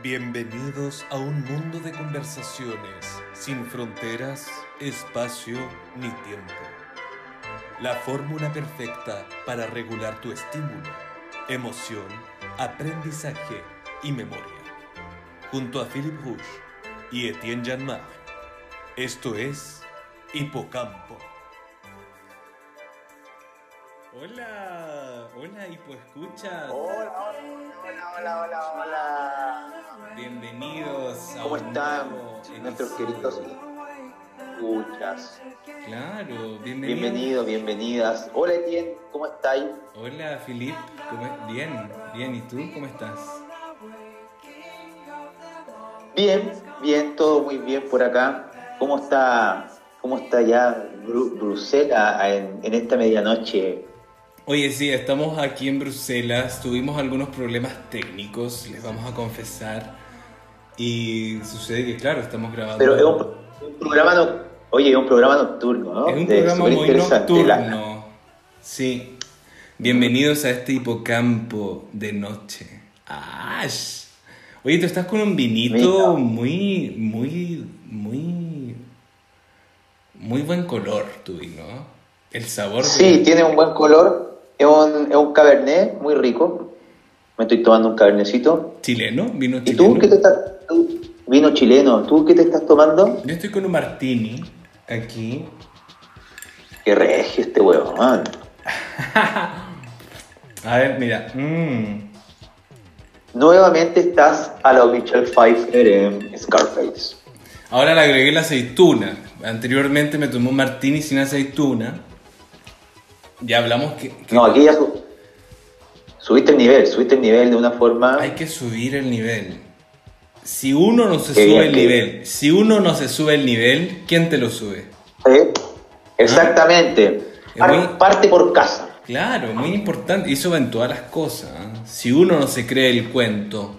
Bienvenidos a un mundo de conversaciones sin fronteras, espacio ni tiempo. La fórmula perfecta para regular tu estímulo, emoción, aprendizaje y memoria. Junto a Philip Rouge y Etienne Janmar. Esto es Hipocampo. Hola, hola Hipoescuchas. Hola, hola, hola, hola, hola. Bienvenidos a ¿Cómo un están nuevo nuestros queridos escuchas? Claro, bienvenido. Bienvenidos, bienvenidas. Hola Etienne, ¿cómo estáis? Hola, Filip. Bien, bien. ¿Y tú cómo estás? Bien, bien, todo muy bien por acá. ¿Cómo está, cómo está ya Bru- Bruselas en, en esta medianoche? Oye, sí, estamos aquí en Bruselas. Tuvimos algunos problemas técnicos, les vamos a confesar. Y sucede que, claro, estamos grabando. Pero es un, un programa, no, oye, es un programa nocturno, ¿no? Es un programa muy. La- nocturno. Sí. Bienvenidos a este hipocampo de noche. ¡Ash! Oye, tú estás con un vinito muy, muy, muy. Muy buen color, tu vino. El sabor. de- Sí, tiene un buen color. Es un, es un cabernet muy rico. Me estoy tomando un cabernecito. Chileno, vino ¿Y chileno. tú qué te estás... tú- vino chileno, ¿tú qué te estás tomando? Yo estoy con un martini aquí. Qué regio este huevón. A ver, mira. mm. Nuevamente estás a la Michelle Pfeiffer en Scarface. Ahora le agregué la aceituna. Anteriormente me tomé un martini sin aceituna. Ya hablamos que, que No, aquí ya su- subiste el nivel, subiste el nivel de una forma... hay que subir el nivel. Si uno no se sube el nivel, si uno no se sube el nivel, ¿quién te lo sube? ¿eh? Exactamente. Muy- Parte por casa. Claro, muy importante. Y eso va en todas las cosas. ¿eh? Si uno no se cree el cuento,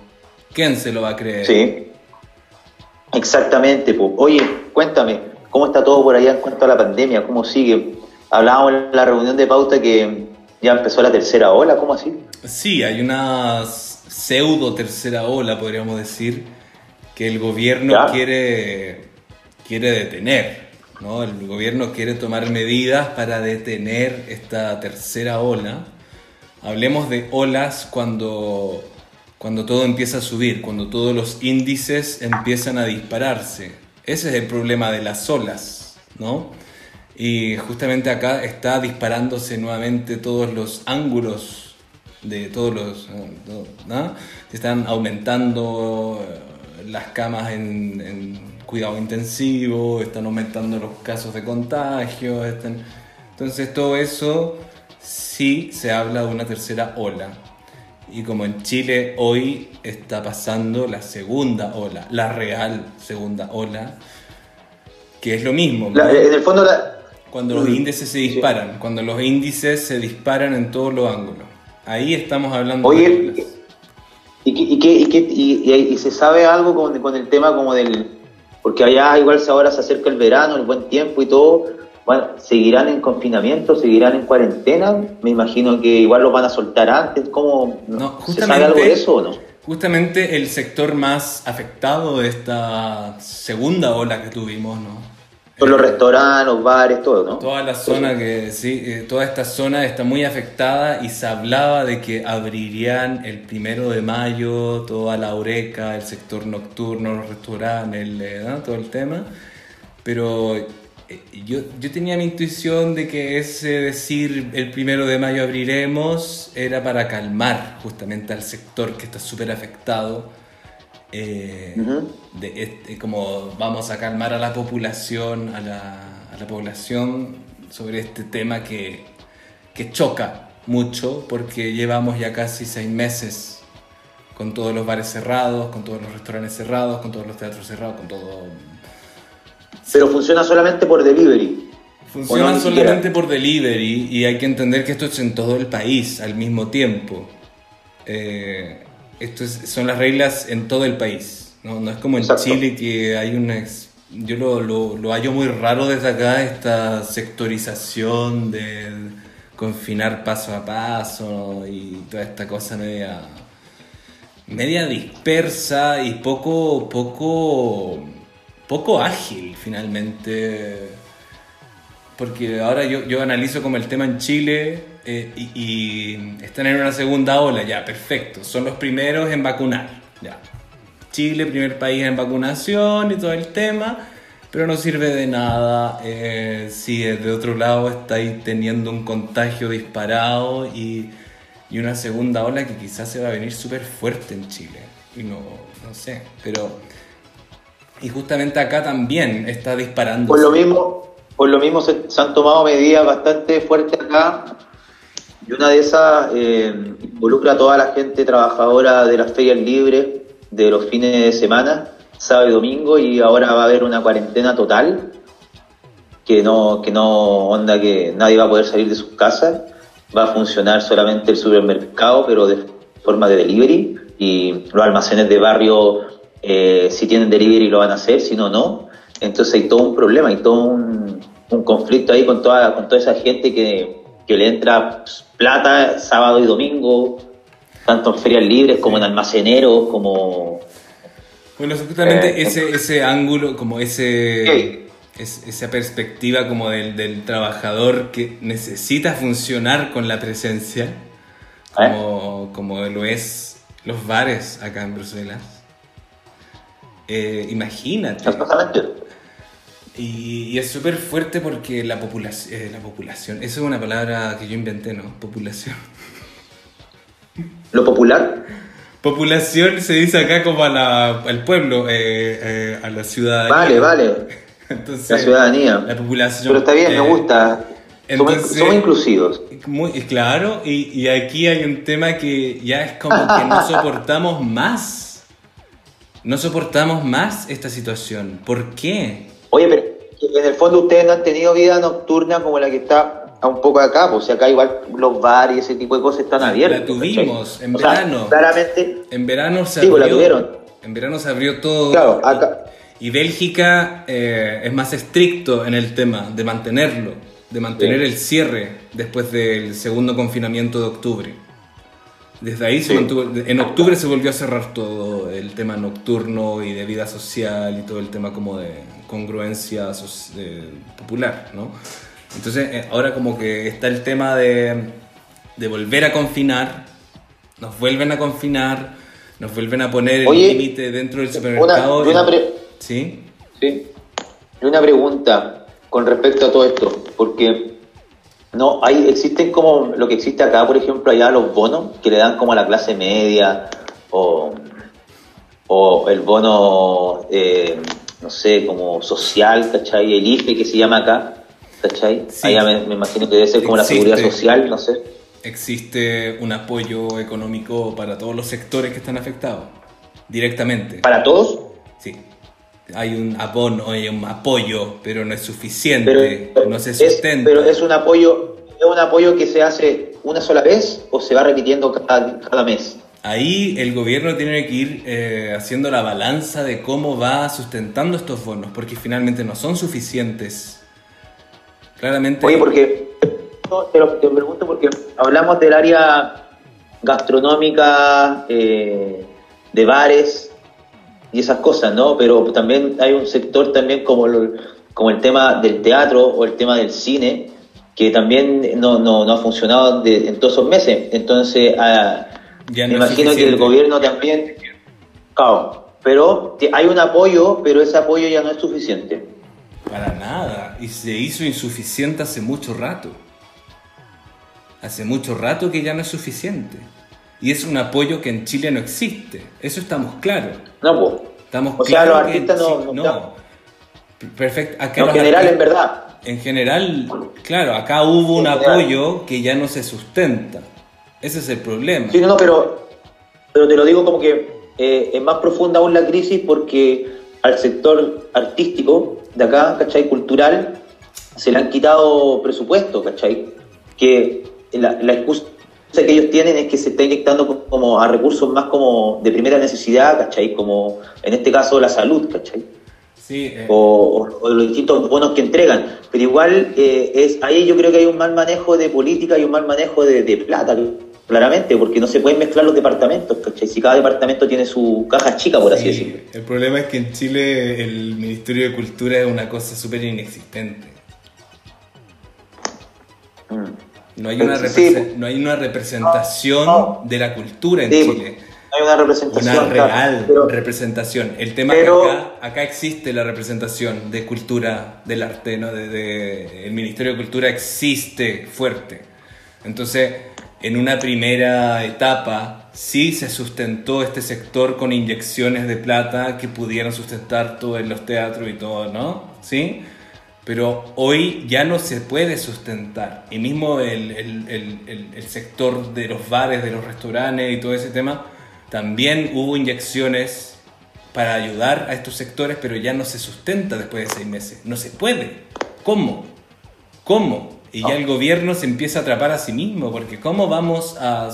¿quién se lo va a creer? Sí. Exactamente. po. Oye, cuéntame, ¿cómo está todo por allá en cuanto a la pandemia? ¿Cómo sigue? Hablábamos en la reunión de pauta que ya empezó la tercera ola, ¿cómo así? Sí, hay una pseudo tercera ola, podríamos decir, que el gobierno quiere, quiere detener. ¿no? El gobierno quiere tomar medidas para detener esta tercera ola. Hablemos de olas cuando, cuando todo empieza a subir, cuando todos los índices empiezan a dispararse. Ese es el problema de las olas, ¿no? Y justamente acá está disparándose nuevamente todos los ángulos de todos los... eh, ¿no? Se están aumentando eh, las camas en, en cuidado intensivo, están aumentando los casos de contagio, están... Entonces todo eso sí se habla de una tercera ola. Y como en Chile hoy está pasando la segunda ola, la real segunda ola, que es lo mismo. La- ¿no? en el fondo, la, Cuando los Mm, índices se sí. disparan, cuando los índices se disparan en todos los ángulos. Ahí estamos hablando Oye, de. ¿Y, qué- y, y, y- se sabe algo con, con el tema como del... Porque allá igual ahora se acerca el verano, el buen tiempo y todo. Bueno, ¿Seguirán en confinamiento? ¿Seguirán en cuarentena? Me imagino que igual los van a soltar antes. ¿Cómo? No, ¿Se sabe algo de eso o no? Justamente el sector más afectado de esta segunda ola que tuvimos, ¿no? Son los restaurantes, los bares, todo, ¿no? Toda la zona que, sí, eh, toda esta zona está muy afectada y se hablaba de que abrirían el primero de mayo toda la Oreca, el sector nocturno, los restaurantes, eh, todo el tema. Pero eh, yo, yo tenía mi intuición de que ese decir el primero de mayo abriremos era para calmar justamente al sector que está súper afectado. Eh, Ujú. de este- como vamos a calmar a la población, a la, a la población sobre este tema que, que choca mucho porque llevamos ya casi seis meses con todos los bares cerrados, con todos los restaurantes cerrados, con todos los teatros cerrados, con todo... Pero funciona solamente por delivery. Funciona no, solamente por delivery y hay que entender que esto es en todo el país al mismo tiempo. Eh, esto es- son las reglas en todo el país. No, no es como en Exacto. Chile que hay una... ex- Yo lo, lo, lo hallo muy raro desde acá, esta sectorización de confinar paso a paso y toda esta cosa media media dispersa y poco, poco, poco ágil finalmente. Porque ahora yo, yo analizo como el tema en Chile eh, y, y, están en una segunda ola, ya, perfecto. Son los primeros en vacunar, ya. Chile, primer país en vacunación y todo el tema, pero no sirve de nada eh, si de otro lado estáis teniendo un contagio disparado y y una segunda ola que quizás se va a venir súper fuerte en Chile. Y no, no sé, pero... Y justamente acá también está disparando. Por lo mismo, por lo mismo se, han tomado medidas bastante fuertes acá. Y una de esas eh, involucra a toda la gente trabajadora de las ferias libres de los fines de semana, sábado y domingo, y ahora va a haber una cuarentena total, que no, que no onda que nadie va a poder salir de sus casas va a funcionar solamente el supermercado, pero de forma de delivery, y los almacenes de barrio, eh, si tienen delivery lo van a hacer, si no, no. Entonces hay todo un problema, hay todo un, conflicto ahí con toda, con toda esa gente que, que le entra plata sábado y domingo, tanto en ferias libres como en almaceneros, como... Bueno, justamente eh, ese, ese ángulo, como ese es, esa perspectiva como del, del, trabajador que necesita funcionar con la presencia, como, como lo es los bares acá en Bruselas. Eh, imagínate. Y, y, es súper fuerte porque la, población eh, la población, eso es una palabra que yo inventé, ¿no? Populación. ¿Lo popular? Populación se dice acá como a la, al pueblo, eh, a la ciudad. Vale, vale la ciudadanía. La población. Pero está bien, me eh, gusta. somos, inclusivos. Muy, claro, y, y, aquí hay un tema que ya es como que no soportamos más. No soportamos más esta situación. ¿Por qué? Oye, pero en el fondo ustedes no han tenido vida nocturna como la que está a un poco acá, pues acá igual los bares y ese tipo de cosas están abiertos. La tuvimos en verano. claramente. En verano se pues, abrió. En verano se abrió todo. Claro, acá, y Bélgica eh, es más estricto en el tema de mantenerlo, de mantener el cierre después del segundo confinamiento de octubre. Desde ahí se mantuvo, en octubre se volvió a cerrar todo el tema nocturno y de vida social y todo el tema como de congruencia popular, ¿no? Entonces eh, ahora como que está el tema de, de volver a confinar, nos vuelven a confinar, nos vuelven a poner el límite dentro del supermercado. Sí. Sí. Y una pregunta con respecto a todo esto, porque no hay existen como lo que existe acá, por ejemplo, allá los bonos que le dan como a la clase media o, o el bono, eh, no sé, como social, ¿cachai? El IFE que se llama acá, ¿cachai? Allá me, imagino que debe ser como la seguridad social, no sé. Existe un apoyo económico para todos los sectores que están afectados, directamente. ¿Para todos? Sí hay un abono, hay un apoyo, pero no es suficiente, no se sustenta. pero es un apoyo, es un apoyo que se hace una sola vez o se va repitiendo cada, cada mes. Ahí el gobierno tiene que ir eh, haciendo la balanza de cómo va sustentando estos bonos, porque finalmente no son suficientes. Claramente. Oye, porque te lo te pregunto porque hablamos del área gastronómica, eh, de bares, y esas cosas, ¿no? Pero también hay un sector también como, como el tema del teatro o el tema del cine, que también no, no, no ha funcionado en todos esos meses. Entonces, ah, me imagino que el gobierno también... Claro, pero hay un apoyo, pero ese apoyo ya no es suficiente. Para nada, y se hizo insuficiente hace mucho rato. Hace mucho rato que ya no es suficiente. Y es un apoyo que en Chile no existe. Eso estamos claros. No, pues. Estamos o sea, los artistas no, no. Perfecto. Acá en general, en verdad. En general, claro, acá hubo un apoyo que ya no se sustenta. Ese es el problema. Sí, no, no, pero, pero te lo digo como que eh, es más profunda aún la crisis porque al sector artístico de acá, ¿cachai? Cultural, se le han quitado presupuesto, ¿cachai? Que la, la excusa que ellos tienen es que se está inyectando como a recursos más como de primera necesidad, ¿cachai? Como en este caso la salud, ¿cachai? Sí, eh. o, los distintos bonos que entregan. Pero igual eh, es ahí yo creo que hay un mal manejo de política y un mal manejo de, plata. claramente, porque no se pueden mezclar los departamentos, ¿cachai? Si cada departamento tiene su caja chica, por así Sí, decirlo. El problema es que en Chile el Ministerio de Cultura es una cosa súper inexistente. Mm. No hay una, Sí. no hay una representación No. de la cultura en Sí, Chile. No hay una representación. Una claro, real pero- representación. El tema pero- es que acá, acá existe la representación de cultura del arte, ¿no? De, de- el Ministerio de Cultura existe fuerte. Entonces, en una primera etapa, sí se sustentó este sector con inyecciones de plata que pudieran sustentar todo en los teatros y todo, ¿no? ¿Sí? Pero hoy ya no se puede sustentar. Y mismo el, el- el- el- sector de los bares, de los restaurantes y todo ese tema, también hubo inyecciones para ayudar a estos sectores, pero ya no se sustenta después de seis meses. No se puede. ¿Cómo? ¿Cómo? Y ya el gobierno se empieza a atrapar a sí mismo, porque ¿cómo vamos a...?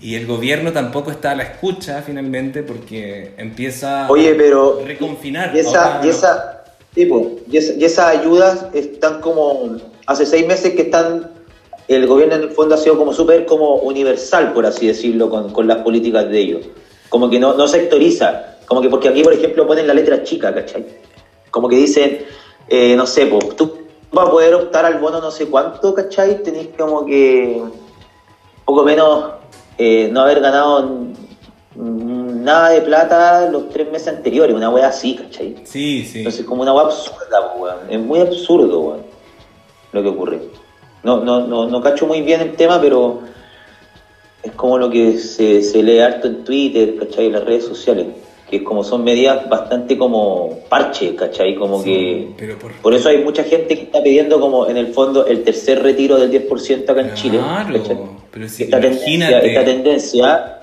Y el gobierno tampoco está a la escucha finalmente porque empieza Oye, pero. a reconfinar. Y esa, y esa, y, esa- y esas ayudas están como. Hace seis meses que están. El gobierno en el fondo ha sido como súper como universal, por así decirlo, con, con las políticas de ellos. Como que no, no sectoriza. Como que porque aquí, por ejemplo, ponen la letra chica, ¿cachai? Como que dicen, eh, no sé, pues tú para poder optar al bono no sé cuánto, ¿cachai? Tenés como que poco menos eh, no haber ganado nada de plata los tres meses anteriores, una wea así, ¿cachai? Sí, sí. Entonces como una wea absurda, po, weón. Es muy absurdo, weón, lo que ocurre. No, no, no, no cacho muy bien el tema, pero es como lo que se, se lee harto en Twitter, ¿cachai? En las redes sociales. Que es como son medidas bastante como parche, ¿cachai? Como Sí, que... pero por, Por eso hay mucha gente que está pidiendo como en el fondo el tercer retiro del 10% acá en Chile. Claro, pero si esta, tendencia, imagínate esta tendencia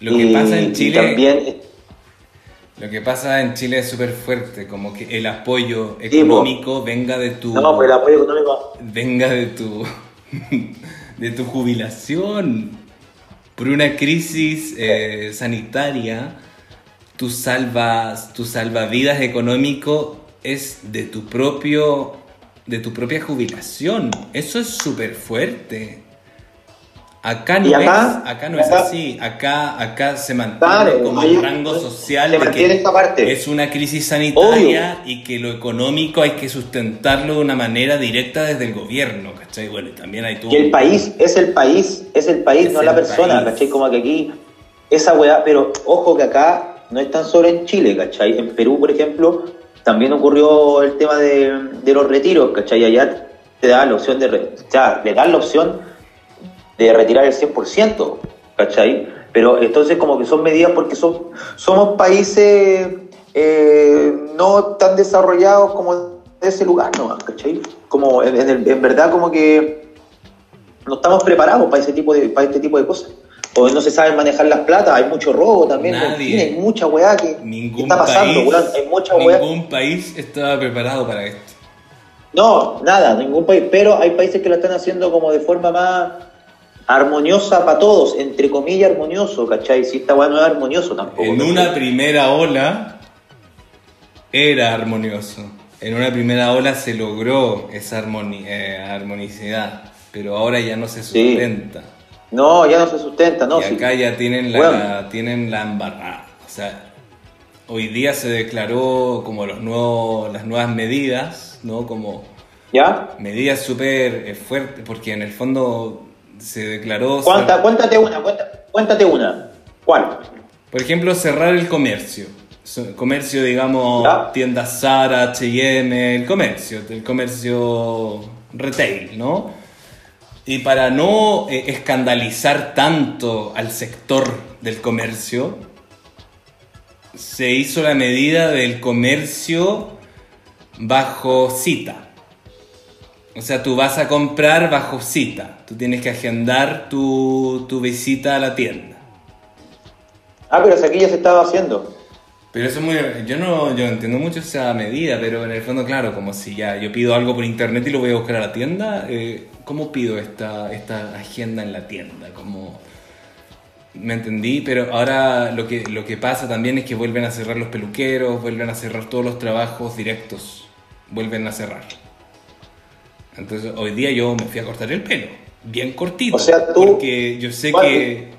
lo que y- pasa en Chile. también Lo que pasa en Chile es súper fuerte, como que el apoyo Sí, económico venga de tu no, pues el apoyo económico. venga de tu de tu jubilación. Por una crisis eh, sanitaria tu salvas tu salvavidas económico es de tu propio de tu propia jubilación. Eso es súper fuerte acá no ¿Y acá? es acá no es Acá- así acá acá se mantiene Claro, como un rango social se de que mantiene esta parte. es una crisis sanitaria y que lo económico hay que sustentarlo de una manera directa desde el gobierno, ¿cachai? Bueno, también hay todo... Y el país, es el país, es el país, Es no la el persona, país. ¿cachai? Como que aquí, esa weá, pero ojo que acá no es tan solo en Chile, ¿cachai? En Perú, por ejemplo, también ocurrió el tema de, de los retiros, ¿cachai? Allá te da la opción de, o sea, le dan la opción de retirar el 100%, ¿cachai? Pero entonces como que son medidas porque son, somos países eh, no tan desarrollados como ese lugar, ¿no? ¿cachai? Como en, en el- en verdad como que no estamos preparados para ese tipo de para este tipo de cosas. O no se saben manejar las platas, hay mucho robo también, Nadie. hay mucha weá que, está pasando, país, hay mucha weá. ningún país estaba preparado para esto. No, nada, ningún país, pero hay países que lo están haciendo como de forma más armoniosa para todos, entre comillas armonioso, ¿cachai? Si esta weá no es armonioso tampoco. En ¿cachai? una primera ola era armonioso. En una primera ola se logró esa armoni- eh, armonicidad, pero ahora ya no se Sí. sustenta. No, ya no se sustenta, no. y sí. acá ya tienen la, Bueno. tienen la embarrada. O sea, hoy día se declaró como los nuevos, las nuevas medidas, ¿no? Como ¿Ya? medidas súper eh, fuertes, porque en el fondo se declaró... Cuánta, cuéntate una, cuenta- cuéntate una. ¿Cuál? Por ejemplo, cerrar el comercio. Comercio, digamos, Ya. tiendas Zara, H&M, el comercio, el comercio retail, ¿no? Y para no eh, escandalizar tanto al sector del comercio, se hizo la medida del comercio bajo cita. O sea, tú vas a comprar bajo cita. Tú tienes que agendar tu, tu visita a la tienda. Ah, pero si aquí ya se estaba haciendo. Pero eso es muy... Yo no, yo entiendo mucho esa medida, pero en el fondo, claro, como si ya yo pido algo por internet y lo voy a buscar a la tienda, eh, ¿cómo pido esta, esta agenda en la tienda? Como... Me entendí, pero ahora lo que, lo que pasa también es que vuelven a cerrar los peluqueros, vuelven a cerrar todos los trabajos directos, vuelven a cerrar. Entonces hoy día yo me fui a cortar el pelo, bien cortito. O sea, tú- Porque yo sé ¿Cuál? que.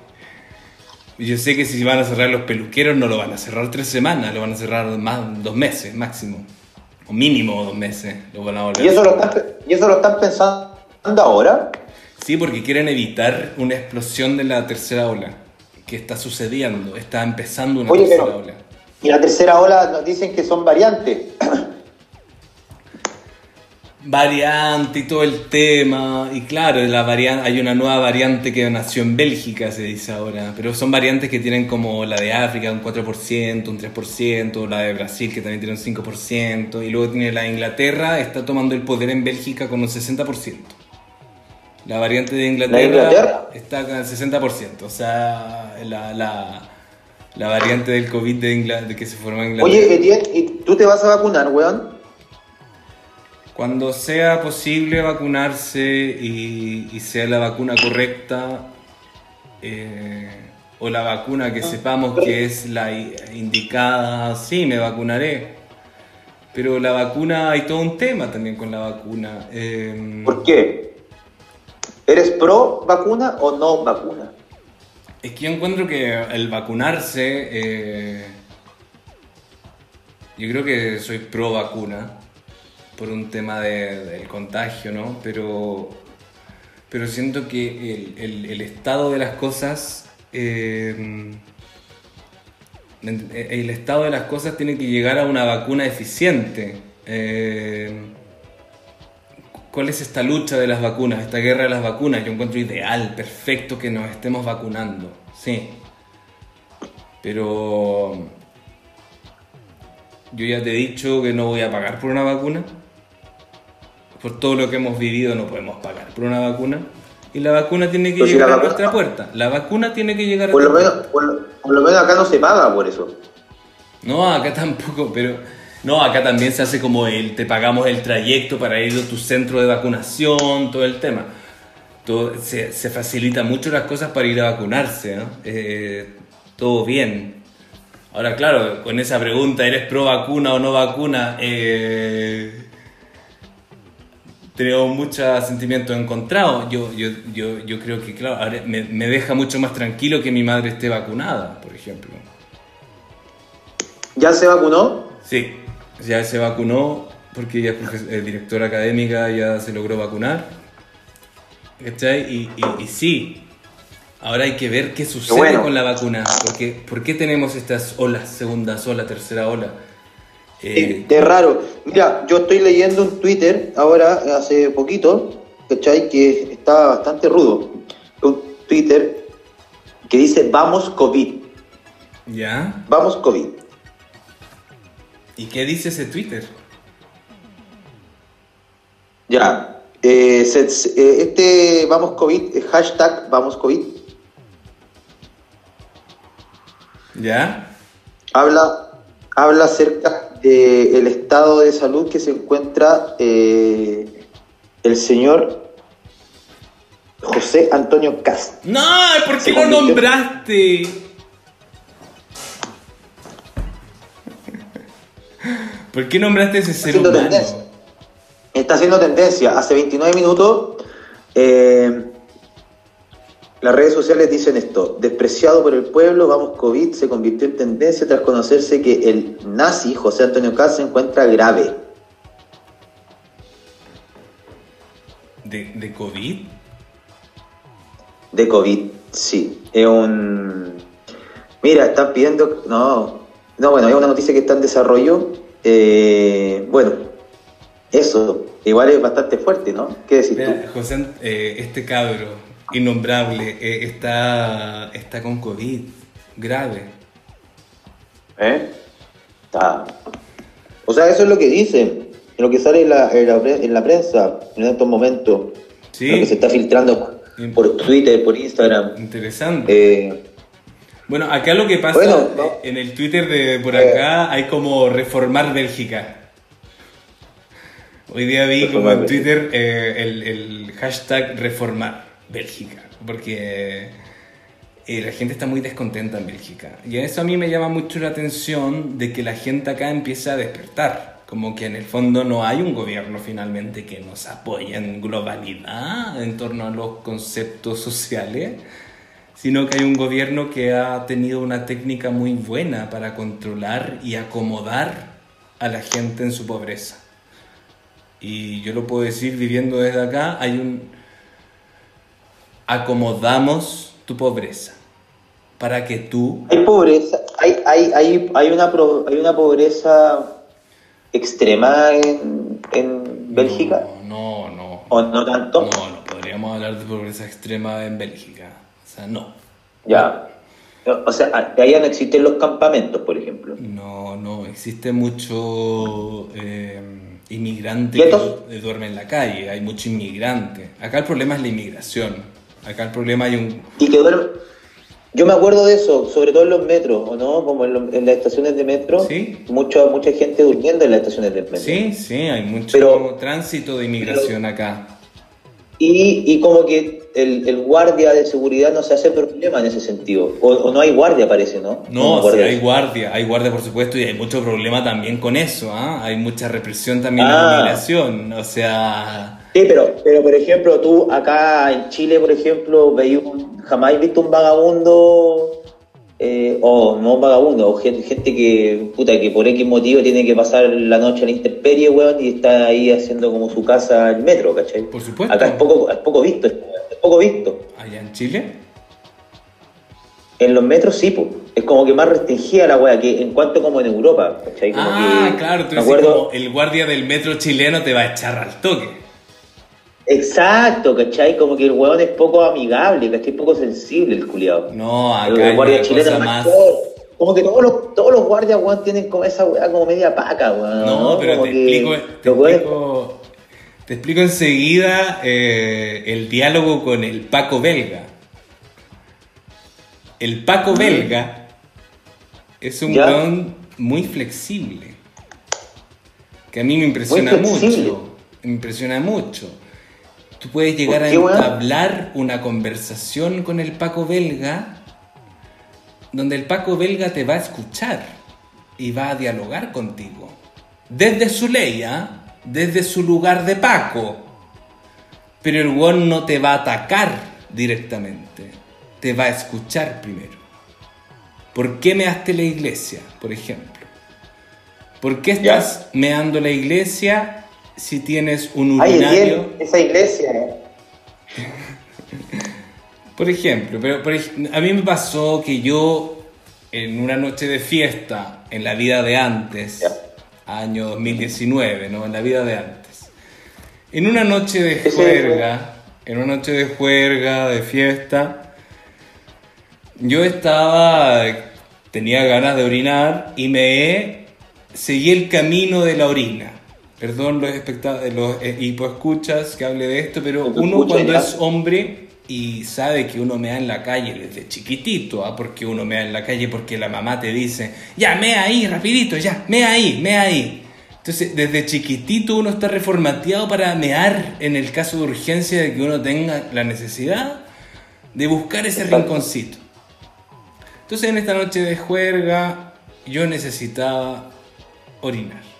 Yo sé que si van a cerrar los peluqueros, no lo van a cerrar tres semanas, lo van a cerrar más dos meses máximo. O mínimo dos meses lo van a volver. ¿Y eso, lo están, ¿Y eso lo están pensando ahora? Sí, porque quieren evitar una explosión de la tercera ola. Que está sucediendo, está empezando una Oye, tercera pero- ola. Y la tercera ola nos dicen que son variantes. variante y todo el tema. Y claro, la varian- hay una nueva variante que nació en Bélgica, se dice ahora. Pero son variantes que tienen como la de África, un 4%, un 3%, la de Brasil, que también tiene un 5%. Y luego tiene la de Inglaterra, está tomando el poder en Bélgica con un 60%. La variante de Inglaterra, Inglaterra? está con el 60%. O sea, la, la, la variante del COVID de, Ingla- de que se formó en Inglaterra. Oye, Etienne, ¿y tú te vas a vacunar, weón? Cuando sea posible vacunarse y, y sea la vacuna correcta eh, o la vacuna que sepamos que es la indicada, sí, me vacunaré. Pero la vacuna, hay todo un tema también con la vacuna. Eh, ¿Por qué? ¿Eres pro vacuna o no vacuna? es que yo encuentro que el vacunarse, eh, yo creo que soy pro vacuna por un tema de- del contagio, ¿no? Pero, pero siento que el, el- estado de las cosas, eh, el estado de las cosas tiene que llegar a una vacuna eficiente. Eh, ¿Cuál es esta lucha de las vacunas, esta guerra de las vacunas? Yo encuentro ideal, perfecto que nos estemos vacunando, sí. Pero yo ya te he dicho que no voy a pagar por una vacuna. Por todo lo que hemos vivido no podemos pagar por una vacuna. Y la vacuna tiene que Pues si llegar la a vacuna- nuestra puerta. La vacuna tiene que llegar a Por lo, nuestra menos, por, lo- por lo menos acá no se paga por eso. no, acá tampoco, pero. No, acá también se hace como el. Te pagamos el trayecto para ir a tu centro de vacunación, todo el tema. Todo, se, se facilita mucho las cosas para ir a vacunarse, ¿no? Eh, todo bien. Ahora, claro, con esa pregunta, ¿eres pro vacuna o no vacuna? Eh, tengo muchos sentimientos encontrados. Yo, yo, yo, yo creo que, claro, ahora me, me deja mucho más tranquilo que mi madre esté vacunada, por ejemplo. ¿Ya se vacunó? Sí, ya se vacunó porque ella es eh, directora académica, ya se logró vacunar. ¿Cachai? Y, y, y sí, ahora hay que ver qué sucede bueno. con la vacuna. Porque, ¿Por qué tenemos estas olas, segunda ola, tercera ola? Eh, Es raro. Mira, yo estoy leyendo un Twitter ahora, hace poquito, ¿cachai? Que está bastante rudo. Un Twitter que dice vamos COVID, ¿Ya? vamos COVID. ¿Y qué dice ese Twitter? Ya. eh, eh, este vamos COVID, eh, hashtag vamos COVID, ¿Ya? habla, habla acerca del estado de salud que se encuentra eh, el señor José Antonio Cast. ¡No! ¿Por qué lo nombraste? ¿Por qué nombraste ese ser haciendo humano? tendencia. Está haciendo tendencia. Hace 29 minutos eh, las redes sociales dicen esto. Despreciado por el pueblo, vamos COVID se convirtió en tendencia tras conocerse que el nazi José Antonio Cast se encuentra grave. ¿De, de COVID? De COVID, sí. Es un... Mira, están pidiendo... No, no bueno, es una noticia que está en desarrollo. Eh, bueno, eso. Igual es bastante fuerte, ¿no? ¿Qué decís tú? José, eh, este cabro innombrable eh, está, está con COVID grave. ¿Eh? Está. O sea, eso es lo que dicen, en lo que sale en la, en la, pre- en la prensa en estos momentos, Sí. lo que se está filtrando por Twitter, por Instagram. Interesante. Eh, Bueno, acá lo que pasa Bueno, no. en el Twitter de por Eh. acá hay como reformar Bélgica. Hoy día vi como en. Twitter eh, el, el hashtag reformar Bélgica, porque eh, la gente está muy descontenta en Bélgica. Y eso a mí me llama mucho la atención de que la gente acá empieza a despertar. como que en el fondo no hay un gobierno finalmente que nos apoye en globalidad en torno a los conceptos sociales, sino que hay un gobierno que ha tenido una técnica muy buena para controlar y acomodar a la gente en su pobreza. Y yo lo puedo decir viviendo desde acá, hay un acomodamos tu pobreza para que tú... Hay pobreza, hay, hay, hay, hay, una, hay una pobreza extrema en, en Bélgica. No, no. ¿O no tanto? No, no podríamos hablar de pobreza extrema en Bélgica. O sea, no. Ya. O sea, allá no existen los campamentos, por ejemplo. No, no, existe mucho eh, inmigrante que duerme en la calle, hay mucho inmigrante. Acá el problema es la inmigración. Acá el problema hay un... Y que duerme... Yo me acuerdo de eso, sobre todo en los metros, ¿o no? Como en, las estaciones de metro. Sí. Mucha, mucha gente durmiendo en las estaciones de metro. Sí, sí, hay mucho tránsito de inmigración acá. Y, y, como que el, el, guardia de seguridad no se hace problema en ese sentido. O, no hay guardia, parece, ¿no? No, sí, hay guardia, hay guardia por supuesto y hay mucho problema también con eso. ¿ah? Hay mucha represión también en la ah. inmigración. O sea... Sí, pero, pero por ejemplo, tú acá en Chile, por ejemplo, veis un, jamás has visto un vagabundo eh, o no un vagabundo, o gente, que, puta, que por X motivo tiene que pasar la noche en la intemperie, weón, y está ahí haciendo como su casa el metro, ¿cachai? Por supuesto. Acá es poco, es poco visto, es poco visto. ¿Allá en Chile? En los metros sí, pues. Es como que más restringida la weá que en cuanto como en Europa, ¿cachai? ah, claro, tú dices como el guardia del metro chileno te va a echar al toque. Exacto, ¿cachai? Como que el huevón es poco amigable, ¿cachai? Poco sensible el culiado. No, acá el guardia chileno más... Como que todos los, todos los guardias, weón, tienen como esa weá como media paca, weón. No, pero te, explico, te, explico, te explico enseguida eh, el diálogo con el Paco belga. El Paco belga es un weón muy flexible. Que a mí me impresiona mucho. Me impresiona mucho. Tú puedes llegar a entablar una conversación con el Paco belga donde el Paco belga te va a escuchar y va a dialogar contigo. Desde su ley, ¿ah? desde su lugar de Paco. Pero el guón no te va a atacar directamente, te va a escuchar primero. ¿Por qué measte la iglesia, por ejemplo? ¿Por qué estás meando la iglesia si tienes un urinario. esa iglesia, ¿eh? por ejemplo, pero a mí me pasó que yo en una noche de fiesta, en la vida de antes, año 2019, ¿no? En la vida de antes. En una noche de juerga, en una noche de juerga, de fiesta, yo estaba, tenía ganas de orinar y me seguí el camino de la orina. Perdón los, los eh, hipoescuchas que hable de esto, pero uno cuando es hombre y sabe que uno me da en la calle desde chiquitito, ¿ah? porque uno me da en la calle porque la mamá te dice, ya, me ahí, rapidito, ya, me ahí, me ahí. Entonces, desde chiquitito uno está reformateado para mear en el caso de urgencia de que uno tenga la necesidad de buscar ese rinconcito. Entonces, en esta noche de juerga, yo necesitaba orinar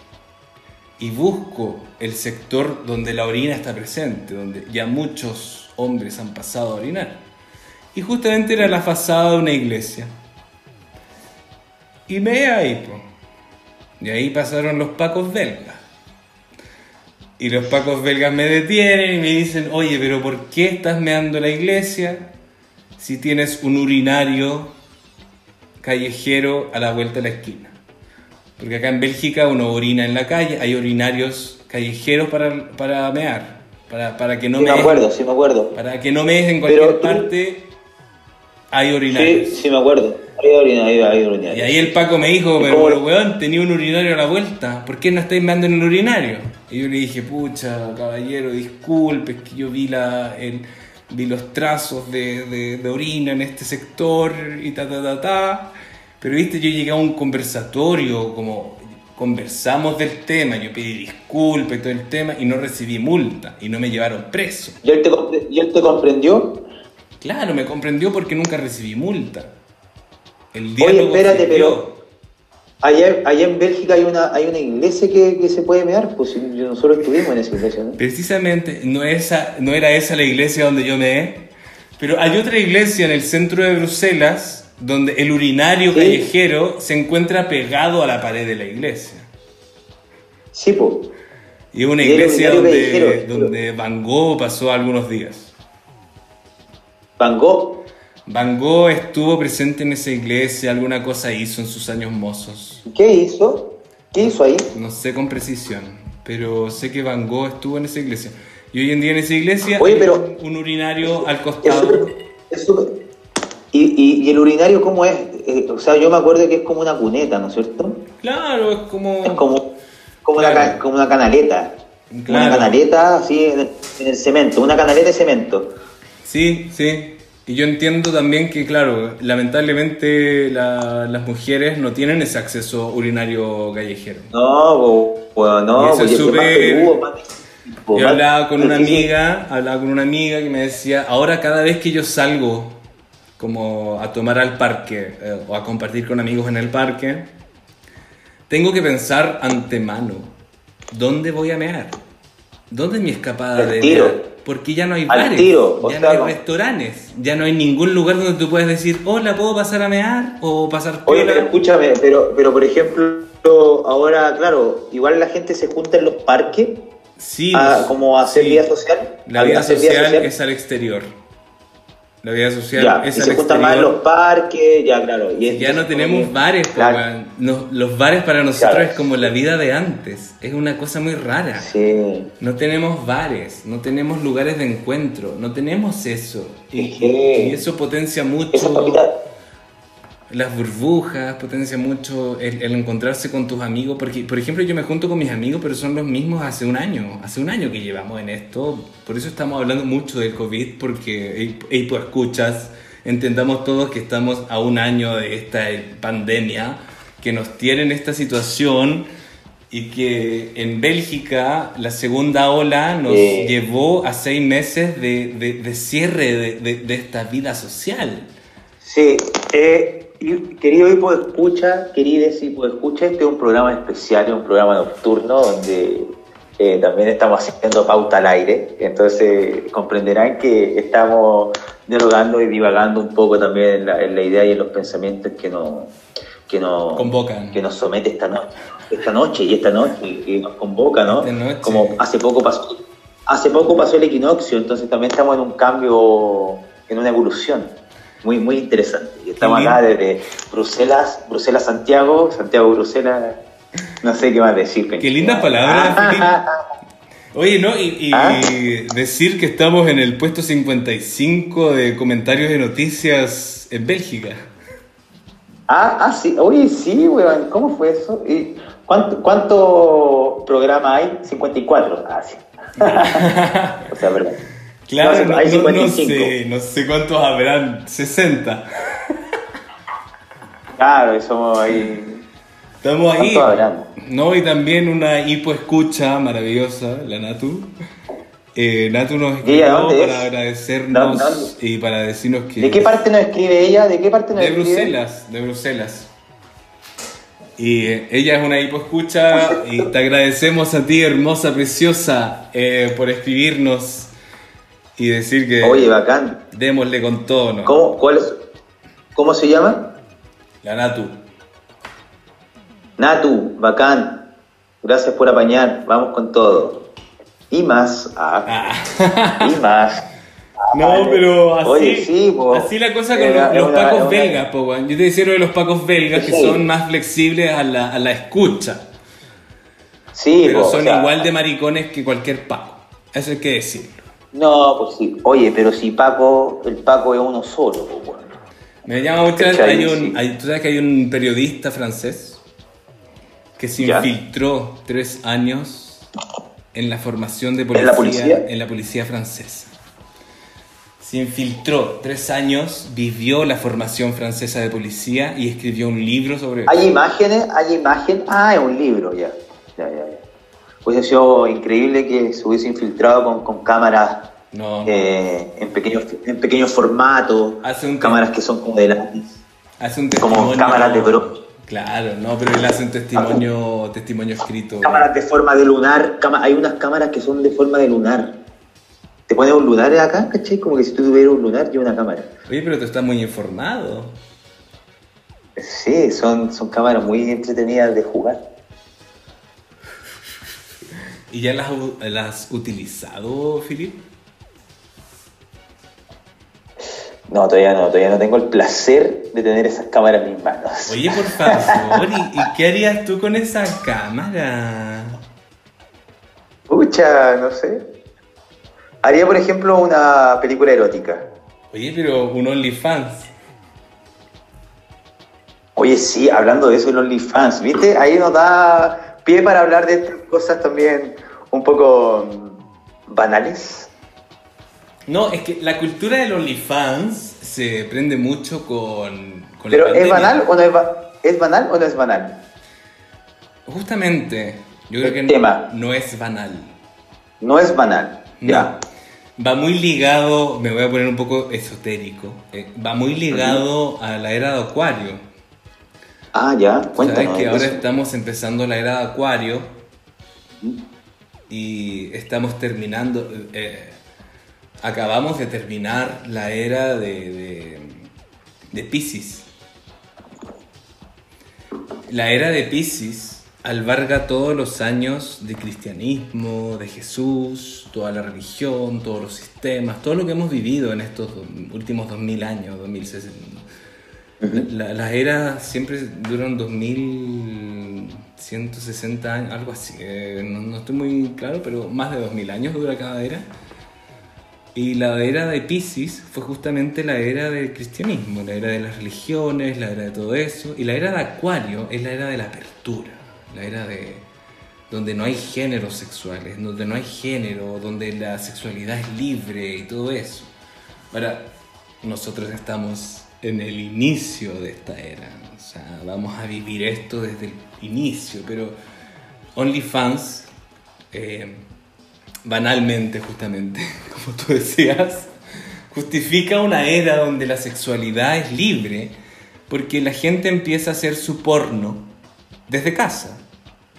y busco el sector donde la orina está presente, donde ya muchos hombres han pasado a orinar. Y justamente era la fachada de una iglesia. Y me ahí, Y ahí pasaron los pacos belgas. Y los pacos belgas me detienen y me dicen, oye, pero ¿por qué estás meando la iglesia si tienes un urinario callejero a la vuelta de la esquina? Porque acá en Bélgica uno orina en la calle, hay orinarios callejeros para, para mear, para, para que no sí me acuerdo, sí me acuerdo. Para que no mees en cualquier parte, hay orinarios. Sí, sí me acuerdo. Hay orinarios, hay orinarios. Y ahí el Paco me dijo, pero weón, tenía un urinario a la vuelta, ¿por qué no estáis meando en el urinario? Y yo le dije, pucha, caballero, disculpe, es que yo vi la... El, vi los trazos de, de, de orina en este sector y ta ta ta ta pero viste, yo llegué a un conversatorio, como conversamos del tema, yo pedí disculpas y todo el tema, y no recibí multa, y no me llevaron preso. ¿Y él te, comprendió? Claro, me comprendió porque nunca recibí multa. El Oye, espérate, pero... Allá, allá en Bélgica hay una, hay una iglesia que, que se puede mear, pues nosotros estuvimos en esa iglesia, ¿no? Precisamente, no, esa, no era esa la iglesia donde yo me... Pero hay otra iglesia en el centro de Bruselas donde el urinario Sí. callejero se encuentra pegado a la pared de la iglesia. Sí, pues. Y es una Y iglesia donde, donde Van Gogh pasó algunos días. Van Gogh. Van Gogh estuvo presente en esa iglesia, alguna cosa hizo en sus años mozos. ¿Qué hizo? ¿Qué hizo ahí? No sé con precisión, pero sé que Van Gogh estuvo en esa iglesia. Y hoy en día en esa iglesia Oye, hay pero- un urinario al costado. es súper- ¿Y, y, y el urinario cómo es? Eh, o sea, yo me acuerdo que es como una cuneta, ¿no es cierto? Claro, es como... Es como, como, una, Claro. ca- como una canaleta. Claro. Una canaleta así en el, en el cemento, una canaleta de cemento. Sí, sí. Y yo entiendo también que, claro, lamentablemente la- las mujeres no tienen ese acceso urinario callejero. No, bueno, Y no, eso es súper- Yo hablaba con una amiga, hablaba con una amiga que me decía, ahora cada vez que yo salgo como a tomar al parque eh, o a compartir con amigos en el parque, tengo que pensar antemano, ¿dónde voy a mear? ¿Dónde es mi escapada Al de tiro. mear? Porque ya no hay Al bares, tiro, ya sea, no hay restaurantes, ya no hay ningún lugar donde tú puedes decir, hola, ¿puedo pasar a mear? O pasar Oye, piola?". pero escúchame, pero, pero por ejemplo, ahora, claro, igual la gente se junta en los parques Sí, a, como a hacer sí. vida social. La vida hacer social es al exterior. La vida social Ya, es y se juntan más en los parques, ya, claro. Y Ya no tenemos bares, Claro. los bares para nosotros Claro. es como la vida de antes. Es una cosa muy rara. Sí. No tenemos bares, no tenemos lugares de encuentro, no tenemos eso. Y, y eso potencia mucho Esa papita, las burbujas, potencia mucho el, el encontrarse con tus amigos. Porque, por ejemplo, yo me junto con mis amigos, pero son los mismos hace un año. Hace un año que llevamos en esto. Por eso estamos hablando mucho del COVID, porque, hey, pues escuchas, entendamos todos que estamos a un año de esta pandemia, que nos tiene en esta situación y que en Bélgica la segunda ola nos Eh. llevó a seis meses de, de- de cierre de, de- esta vida social. Sí, eh, y- querido hipo de escucha, queridos hipo escucha, este es un programa especial, es un programa nocturno donde eh, también estamos haciendo pauta al aire, entonces comprenderán que estamos dialogando y divagando un poco también en la, en la idea y en los pensamientos que nos, que nos, Convocan. que nos somete esta noche, esta noche y esta noche que nos convoca, ¿no? Como hace poco pasó, hace poco pasó el equinoccio, entonces también estamos en un cambio, en una evolución muy, muy interesante. Y estamos acá desde Bruselas, Bruselas, Santiago, Santiago, Bruselas, no sé qué más decir. Qué lindas palabras, Felipe. Oye, ¿no? Y, y ¿Ah? decir que estamos en el puesto 55 de comentarios de noticias en Bélgica. Ah, ah, sí, oye, sí, weón, ¿cómo fue eso? ¿Y cuánto, ¿Cuánto programa hay? 54. Ah, sí. o sea, verdad. Claro, No, hay no- no 55. sé, no sé cuántos habrán, 60. Claro, y somos ahí. Estamos ahí. No, y también una hipo escucha maravillosa, la Natu. Eh, Natu nos ¿Y ella escribió para es? agradecernos ¿Dónde? y para decirnos que... ¿De qué parte nos escribe ella? ¿De qué parte nos De escribe? Bruselas, de Bruselas. Y eh, ella es una hipoescucha y te agradecemos a ti, hermosa, preciosa, eh, por escribirnos y decir que Oye, bacán. démosle con todo, ¿no? ¿Cómo, cuál es- ¿Cómo se llama? La Natu. Natu, bacán. Gracias por apañar. Vamos con todo. Y más. Ah, Ah. y más. No, pero así, Oye, sí, así la cosa con Era- los, pacos era belgas, po. Yo te decía lo de los pacos belgas que son más flexibles a la, a la escucha, Sí, pero po, o son sea, igual de maricones que cualquier paco. Eso hay que decirlo. No, pues sí. Oye, pero si Paco, el Paco es uno solo, pues bueno. Me llama mucho ¿Tú sabes que hay un periodista francés que se ¿Ya? infiltró tres años en la formación de ¿En policía la policía? en la policía francesa? Se infiltró tres años, vivió la formación francesa de policía y escribió un libro sobre. Hay imágenes, hay imagen. Ah, es un libro, ya. Ya, ya, ya. Hubiese sido increíble que se hubiese infiltrado con, con cámaras No, no. eh, en pequeños en pequeños formatos, cámaras que son como de lápiz, Hace un como cámaras de bro. Claro, no, pero él hace un testimonio, testimonio escrito. Cámaras de forma de lunar, hay unas cámaras que son de forma de lunar. Te pones un lunar acá, ¿cachai? Como que si tú tuvieras un lunar y una cámara. Oye, pero tú estás muy informado. Sí, son, son cámaras muy entretenidas de jugar. ¿Y ya las, has- las has utilizado, Filip? No, todavía no, todavía no tengo el placer de tener esas cámaras en mis manos. Oye, por favor, ¿y, y qué harías tú con esa cámara? Pucha, no sé. Haría, por ejemplo, una película erótica. Oye, pero un OnlyFans. Oye, sí, hablando de eso en OnlyFans, ¿viste? Ahí nos da pie para hablar de estas cosas también un poco mm, banales. No, es que la cultura del OnlyFans se prende mucho con, con la Pero ¿es banal o no es, ba- es banal o no es banal? Justamente, yo creo El que tema. no, no es banal. No es banal. No. Ya. Va muy ligado, me voy a poner un poco esotérico, eh, va muy ligado a la era de Acuario. Ah, ya, Sabes cuéntanos. que de ahora eso. estamos empezando la era de Acuario y estamos terminando, eh, acabamos de terminar la era de, de, de Pisces. La era de Pisces alberga todos los años de cristianismo, de Jesús, toda la religión, todos los sistemas, todo lo que hemos vivido en estos últimos 2000 años, 2060. La- Las eras siempre duran 2160 años, algo así. eh, no, no estoy muy claro, pero más de 2000 años dura cada era. Y la era de Pisces fue justamente la era del cristianismo, la era de las religiones, la era de todo eso. Y la era de Acuario es la era de la apertura, la era de donde no hay géneros sexuales, donde no hay género, donde la sexualidad es libre y todo eso. Ahora, nosotros estamos en el inicio de esta era, o sea, vamos a vivir esto desde el inicio, pero OnlyFans, eh, banalmente justamente, como tú decías, justifica una era donde la sexualidad es libre, porque la gente empieza a hacer su porno desde casa,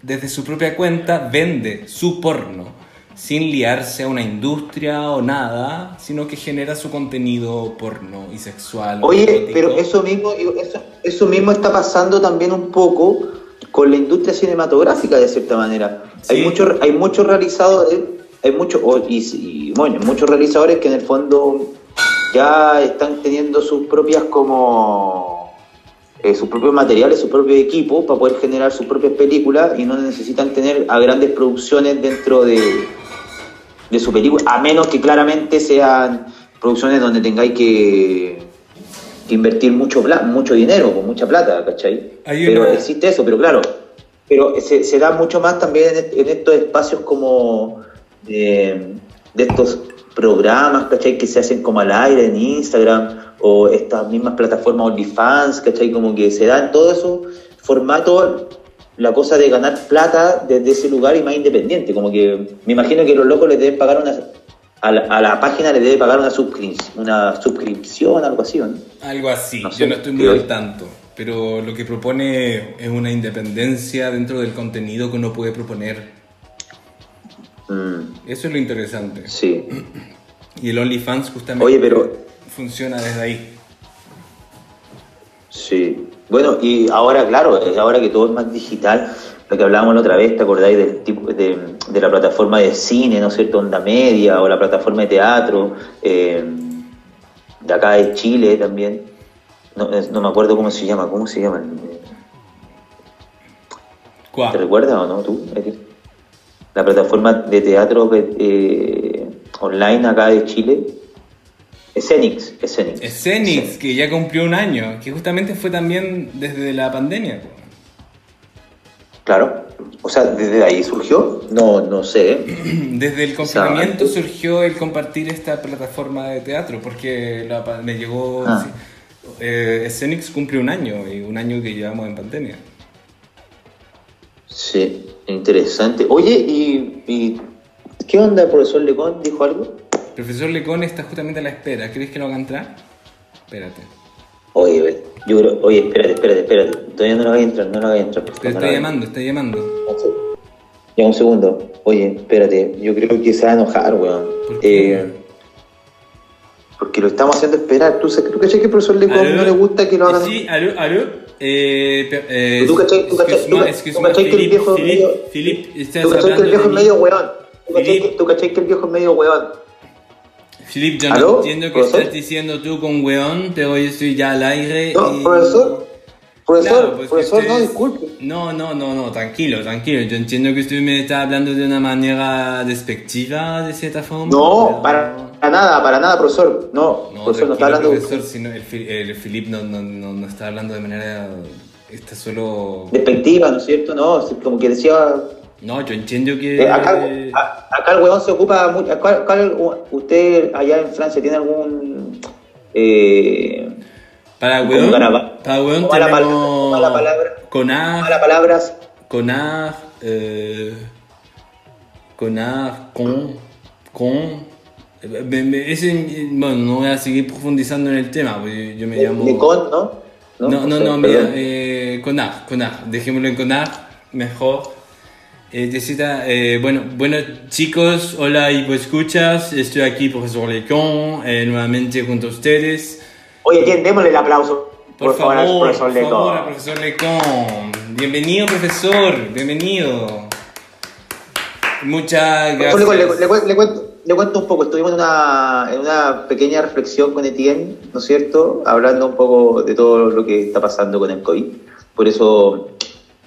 desde su propia cuenta, vende su porno sin liarse a una industria o nada, sino que genera su contenido porno y sexual. Oye, pero eso mismo, eso, eso mismo está pasando también un poco con la industria cinematográfica de cierta manera. Sí. Hay muchos, hay muchos realizadores, hay muchos, y, y, bueno, muchos realizadores que en el fondo ya están teniendo sus propias como eh, sus propios materiales, su propio equipo para poder generar sus propias películas y no necesitan tener a grandes producciones dentro de, de su película, a menos que claramente sean producciones donde tengáis que invertir mucho mucho dinero, con mucha plata, ¿cachai? Hay pero una- existe eso, pero claro, pero se, se da mucho más también en, en estos espacios como de, de estos programas, ¿cachai? Que se hacen como al aire en Instagram o estas mismas plataformas OnlyFans, ¿cachai? Como que se da en todo eso formato la cosa de ganar plata desde ese lugar y más independiente. Como que me imagino que los locos les deben pagar una. A la, a la página les debe pagar una, suscrip- una suscripción, algo así, ¿o ¿no? Algo así, No sé, yo no estoy muy al tanto, pero lo que propone es una independencia dentro del contenido que uno puede proponer. Mm, Eso es lo interesante. sí. Y el OnlyFans justamente Oye, pero- funciona desde ahí. Sí. Bueno, y ahora, claro, ahora que todo es más digital, lo que hablábamos la otra vez, ¿te acordáis del tipo de, de la plataforma de cine, ¿no es cierto? Onda Media o la plataforma de teatro, eh, de acá de Chile también. No, no me acuerdo cómo se llama, ¿cómo se llama? ¿Cuál? ¿Te recuerdas o no tú? La plataforma de teatro eh, online acá de Chile. Escenix, Escenix. Escenix, que ya cumplió un año, que justamente fue también desde la pandemia. Claro. O sea, ¿desde ahí surgió? No, no sé. Desde el confinamiento surgió el compartir esta plataforma de teatro, porque la me llegó... Ah. sí, eh, Escenix cumple un año, y un año que llevamos en pandemia. Sí, interesante. Oye, ¿y, y qué onda el profesor Lecón? ¿Dijo algo? Profesor Lecón está justamente a la espera. ¿Crees que lo haga entrar? Espérate. Oye, Yo creo, oye, espérate, espérate, espérate. Todavía no lo voy a entrar, no lo voy a entrar. Te lo llamando, estoy llamando. voy a entrar. Ya, un segundo. Oye, espérate. Yo creo que se va a enojar, weón. ¿Por qué? Eh, porque lo estamos haciendo esperar. ¿Tú, tú cachai que el profesor Allô no le gusta que lo hagan Sí, allô, allô eh, eh, ¿Tú cachai- tú cachai- tú- cachai que el viejo Philippe, medio- estás ¿Tú cachai que el viejo es medio weón? ¿Tú cachai, Philippe. que, ¿Tú cachai que el viejo es medio weón? Philippe, yo no ¿Aló? entiendo qué estás diciendo tú con weón, pero yo estoy ya al aire No, y... profesor. Profesor, Claro, pues profesor, no, ustedes- disculpe. No, no, no, no, tranquilo, tranquilo. Yo entiendo que usted me está hablando de una manera despectiva, de cierta forma. No, pero- para, para nada, para nada, profesor. No, No, profesor, no está hablando de profesor, sino el, el no, no, no, no está hablando de manera... Está solo... despectiva, ¿no es cierto? No, como que decía. No, yo entiendo que... eh, acá, a- acá el weón se ocupa mucho. Acá, acá el- usted allá en Francia tiene algún. Eh, Para garaba- para weón como mala palabra- tenemos... mala palabra. Conar, mala palabras. conar, eh, con, con... ese- bueno, no voy a seguir profundizando en el tema, porque yo me De, llamo... de con, ¿no? No, no, profesor? no, mira, Perdón. eh, conar, conar, dejémoslo en conar, mejor. Eh, necesita, eh, bueno, bueno, chicos, hola y pues escuchas, estoy aquí, profesor Lecon, eh, nuevamente junto a ustedes. Oye, ¿quién? Démosle el aplauso. Por, favor, al por profesor Leco. favor, al profesor Lecon. Bienvenido, profesor, bienvenido. Muchas gracias. Le, le le cuento, le cuento un poco. Estuvimos en una, en una pequeña reflexión con Etienne, ¿no es cierto? Hablando un poco de todo lo que está pasando con el COVID. Por eso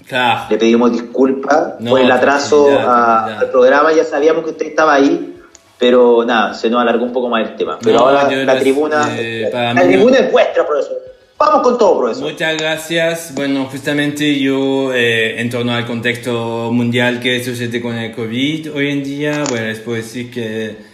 Claro. le pedimos disculpas No, por el atraso tranquilidad, a- tranquilidad. al programa. Ya sabíamos que usted estaba ahí, pero nada, se nos alargó un poco más el tema. Pero No, ahora la les- tribuna, eh, la mí tribuna es vuestra, profesor. Vamos con todo, profesor. Muchas gracias. Bueno, justamente yo, eh, en torno al contexto mundial que sucede con el COVID hoy en día, bueno, les puedo decir que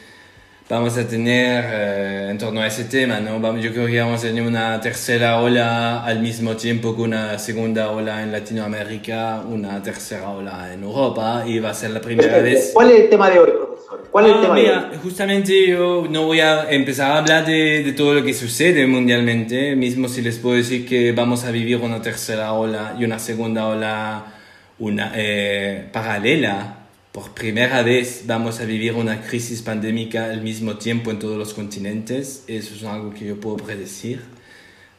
vamos a tener, eh, en torno a ese tema, ¿no? Vamos, yo creo que vamos a tener una tercera ola al mismo tiempo que una segunda ola en Latinoamérica, una tercera ola en Europa, y va a ser la primera vez. ¿Cuál es el tema de hoy, profesor? ¿Cuál es el Ah, tema de mira, hoy? justamente yo no voy a empezar a hablar de, de todo lo que sucede mundialmente, mismo si les puedo decir que vamos a vivir una tercera ola y una segunda ola una, eh, paralela. Por primera vez vamos a vivir una crisis pandémica al mismo tiempo en todos los continentes. Eso es algo que yo puedo predecir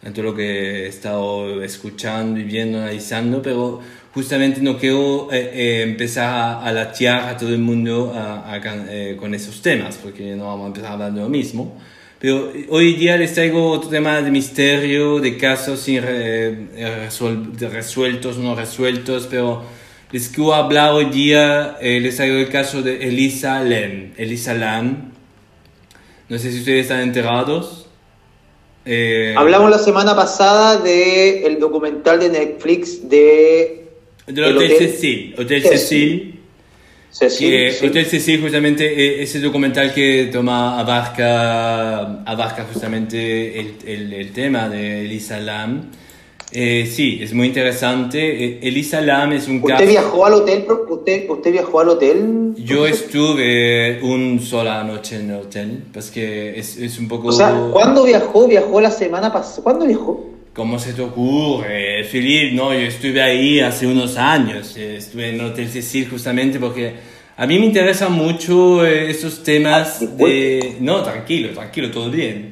en todo lo que he estado escuchando y viendo, analizando, pero justamente no quiero eh, eh, empezar a, a latear a todo el mundo a- a eh, con esos temas, porque no vamos a empezar hablando lo mismo. Pero eh, hoy día les traigo otro tema de misterio, de casos sin re- eh, resuel- de resueltos, no resueltos, pero les quiero hablar hoy día, eh, les traigo el caso de Elisa Lam. Elisa Lam, no sé si ustedes están enterados. Eh, Hablamos la semana pasada del el documental de Netflix de Del el Hotel hotel- Cecil. Hotel Cecil. Cecil. Cecil. sí. Hotel Cecil justamente eh, ese documental que toma abarca, abarca justamente el, el, el tema de Elisa Lam. Eh, sí, es muy interesante. Eh, Elisa Lam es un caso... ¿Usted viajó al hotel? ¿Usted, usted viajó al hotel? Yo estuve un sola noche en el hotel, pues que es, es un poco... O sea, ¿cuándo viajó? ¿Viajó la semana pasada? ¿Cuándo viajó? ¿Cómo se te ocurre, Philip? No, yo estuve ahí hace unos años. eh, Estuve en el Hotel Cecil justamente porque a mí me interesan mucho eh, estos temas Ah, disculpe. de... No, tranquilo, tranquilo, todo bien.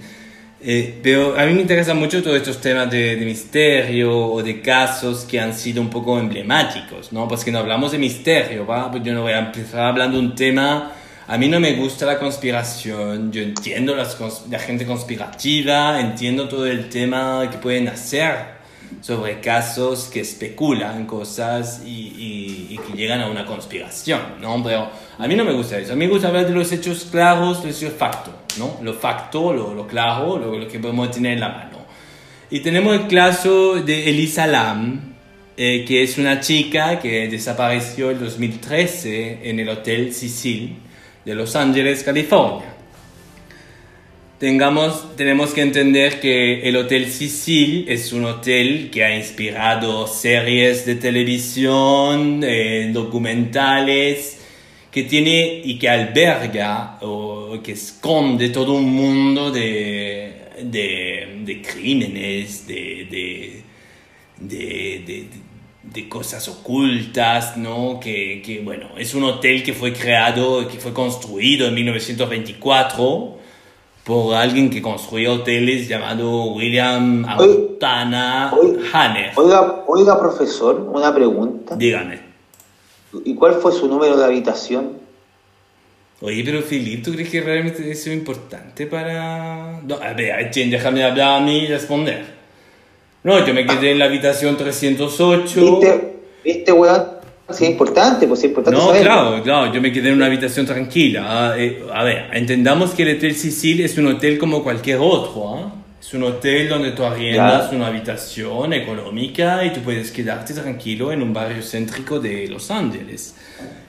Eh, pero a mí me interesan mucho todos estos temas de, de misterio o de casos que han sido un poco emblemáticos, ¿no? Pues que no hablamos de misterio, ¿va? Pues yo no voy a empezar hablando de un tema... A mí no me gusta la conspiración, yo entiendo las cons- la gente conspirativa, entiendo todo el tema que pueden hacer sobre casos que especulan cosas y, que llegan a una conspiración, ¿no? Pero a mí no me gusta eso, a mí me gusta hablar de los hechos claros, de los factos, ¿no? Lo facto, lo, lo claro, lo, lo que podemos tener en la mano. Y tenemos el caso de Elisa Lam, eh, que es una chica que desapareció en 2013 en el Hotel Cecil de Los Ángeles, California. Tengamos, tenemos que entender que el Hotel Cecil es un hotel que ha inspirado series de televisión, eh, documentales, que tiene y que alberga o que esconde todo un mundo de, de, de crímenes, de, de, de, de, cosas ocultas, ¿no? Que, que, bueno, es un hotel que fue creado, que fue construido en 1924 por alguien que construía hoteles llamado William Autana Hanner. Oiga, oiga, profesor, una pregunta. Dígame. ¿Y cuál fue su número de habitación? Oye, pero Filipe, ¿tú crees que realmente eso es importante para...? No, a ver, déjame hablar a mí y responder. No, yo me quedé en la habitación 308. ¿Viste, ¿Viste weón? Sí, es importante, pues es importante. No, claro, claro, yo me quedé en una habitación tranquila. Ah, eh, a ver, entendamos que el Hotel Sicil es un hotel como cualquier otro. ¿ah? Es un hotel donde tú arriendas una habitación económica y tú puedes quedarte tranquilo en un barrio céntrico de Los Ángeles.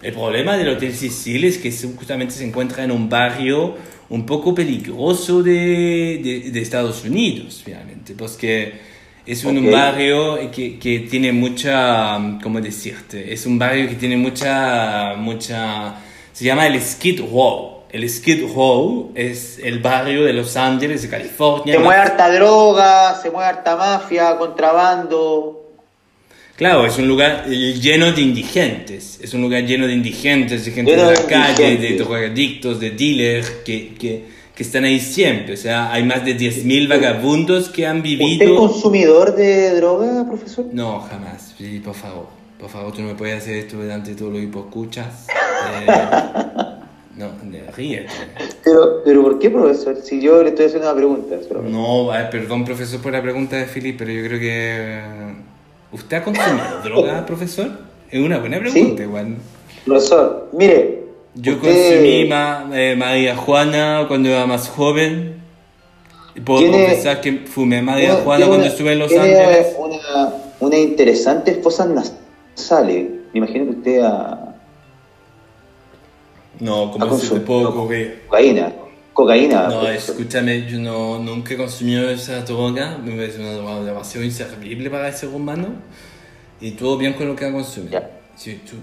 El problema del Hotel Sicil es que justamente se encuentra en un barrio un poco peligroso de, de, de Estados Unidos, finalmente, porque es un, barrio que, que, tiene mucha, ¿cómo decirte? Es un barrio que tiene mucha, mucha, se llama el Skid Row. El Skid Row es el barrio de Los Ángeles, de California. Se mueve harta droga, se mueve harta mafia, contrabando. Claro, es un lugar lleno de indigentes. Es un lugar lleno de indigentes, de gente de la calle, de drogadictos, de dealers, que, que que están ahí siempre. O sea, hay más de 10.000 vagabundos que han vivido... ¿Usted es consumidor de droga, profesor? No, jamás. Sí, por favor. Por favor, tú no me puedes hacer esto delante de todo lo que escuchas. Eh, no, ríete. Pero, pero ¿por qué, profesor? Si yo le estoy haciendo una pregunta. No, perdón, profesor, por la pregunta de Filipe, pero yo creo que... ¿Usted ha consumido droga, profesor? Es una buena pregunta, igual. Profesor, mire, yo consumí ma, eh, María Juana cuando era más joven. Puedo confesar que fumé María Juana cuando estuve en Los Ángeles. Una, una interesante esposa nasales. Me imagino que usted ha. No, como se te puedo Cocaína. Cocaína. No, escúchame, yo no, nunca he consumido esa droga. Me parece una droga demasiado inservible para el ser humano. Y todo bien con lo que ha consumido. Si tú,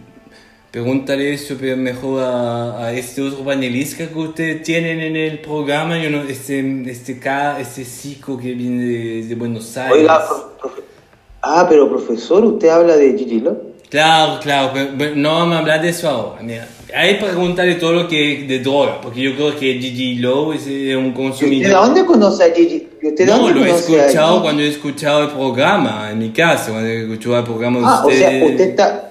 Pregúntale eso mejor a, a, este otro panelista que ustedes tienen en el programa, yo no, este, este, este chico que viene de, Buenos Aires. Oiga, ah, pero profesor, ¿usted habla de Gigi Love? Claro, claro, pero, no vamos a hablar de eso ahora. Mira, hay preguntarle todo lo que es de droga, porque yo creo que Gigi Lowe es un consumidor. ¿De dónde conoce a Gigi? ¿Usted no, lo he escuchado cuando he escuchado el programa, en mi casa, cuando he escuchado el programa de ah, O sea, usted está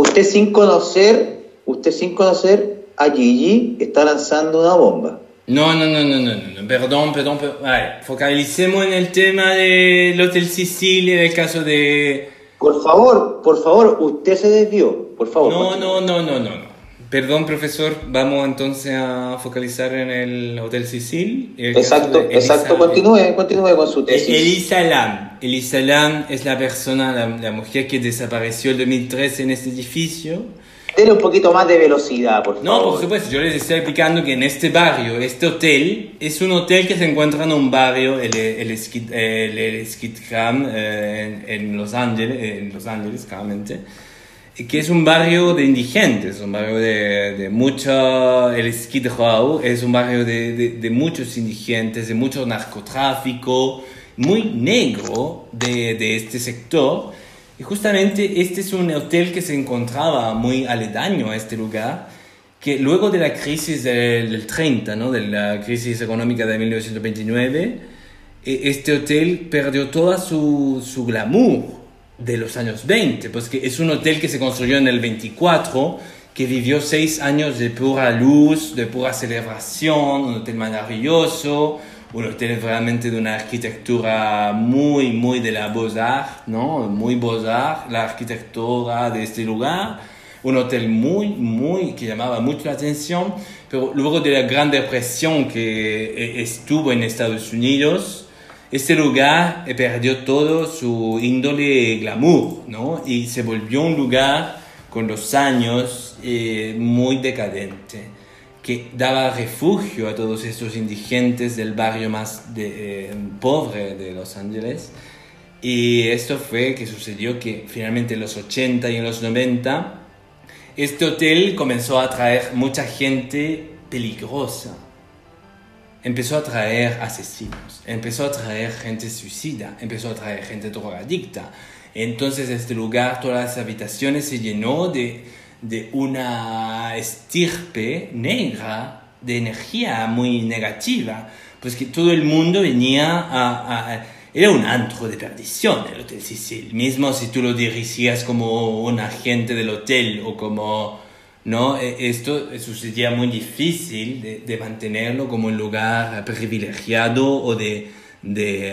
usted sin conocer, usted sin conocer a Gigi está lanzando una bomba. No, no, no, no, no, no, perdón, perdón, perdón. focalicemos en el tema del Hotel Sicilia, el caso de... Por favor, por favor, usted se desvió, por favor. No, no, no, no, no, no. Perdón, profesor, vamos entonces a focalizar en el Hotel Sicil. exacto, exacto, continúe, continúe con su tesis. Elisa Lam. Elisa Lam es la persona, la, mujer que desapareció el 2013 en este edificio. Denle un poquito más de velocidad, por favor. No, por supuesto, yo les estoy explicando que en este barrio, este hotel, es un hotel que se encuentra en un barrio, el, el, el, el, eh, en, Los Ángeles, en Los Ángeles, claramente que es un barrio de indigentes, un barrio de, de mucho, el Skid Row es un barrio de, de, de, muchos indigentes, de mucho narcotráfico, muy negro de, este sector. Y justamente este es un hotel que se encontraba muy aledaño a este lugar, que luego de la crisis del, 30, ¿no? de la crisis económica de 1929, e, este hotel perdió toda su, su glamour de los años 20, pues que es un hotel que se construyó en el 24, que vivió seis años de pura luz, de pura celebración, un hotel maravilloso, un hotel realmente de una arquitectura muy, muy de la Beaux-Arts, ¿no? Muy Beaux-Arts, la arquitectura de este lugar, un hotel muy, muy, que llamaba mucho la atención, pero luego de la Gran Depresión que eh, estuvo en Estados Unidos, este lugar perdió todo su índole glamour, ¿no? Y se volvió un lugar con los años eh, muy decadente, que daba refugio a todos estos indigentes del barrio más de, eh, pobre de Los Ángeles. Y esto fue que sucedió que finalmente en los 80 y en los 90, este hotel comenzó a atraer mucha gente peligrosa empezó a traer asesinos, empezó a traer gente suicida, empezó a traer gente drogadicta. Entonces este lugar, todas las habitaciones se llenó de, de una estirpe negra, de energía muy negativa, pues que todo el mundo venía a, a era un antro de perdición el Hotel Sicil, mismo si tú lo dirigías como un agente del hotel o como ¿no? E, esto sucedía muy difícil de, mantenerlo como un lugar privilegiado o de,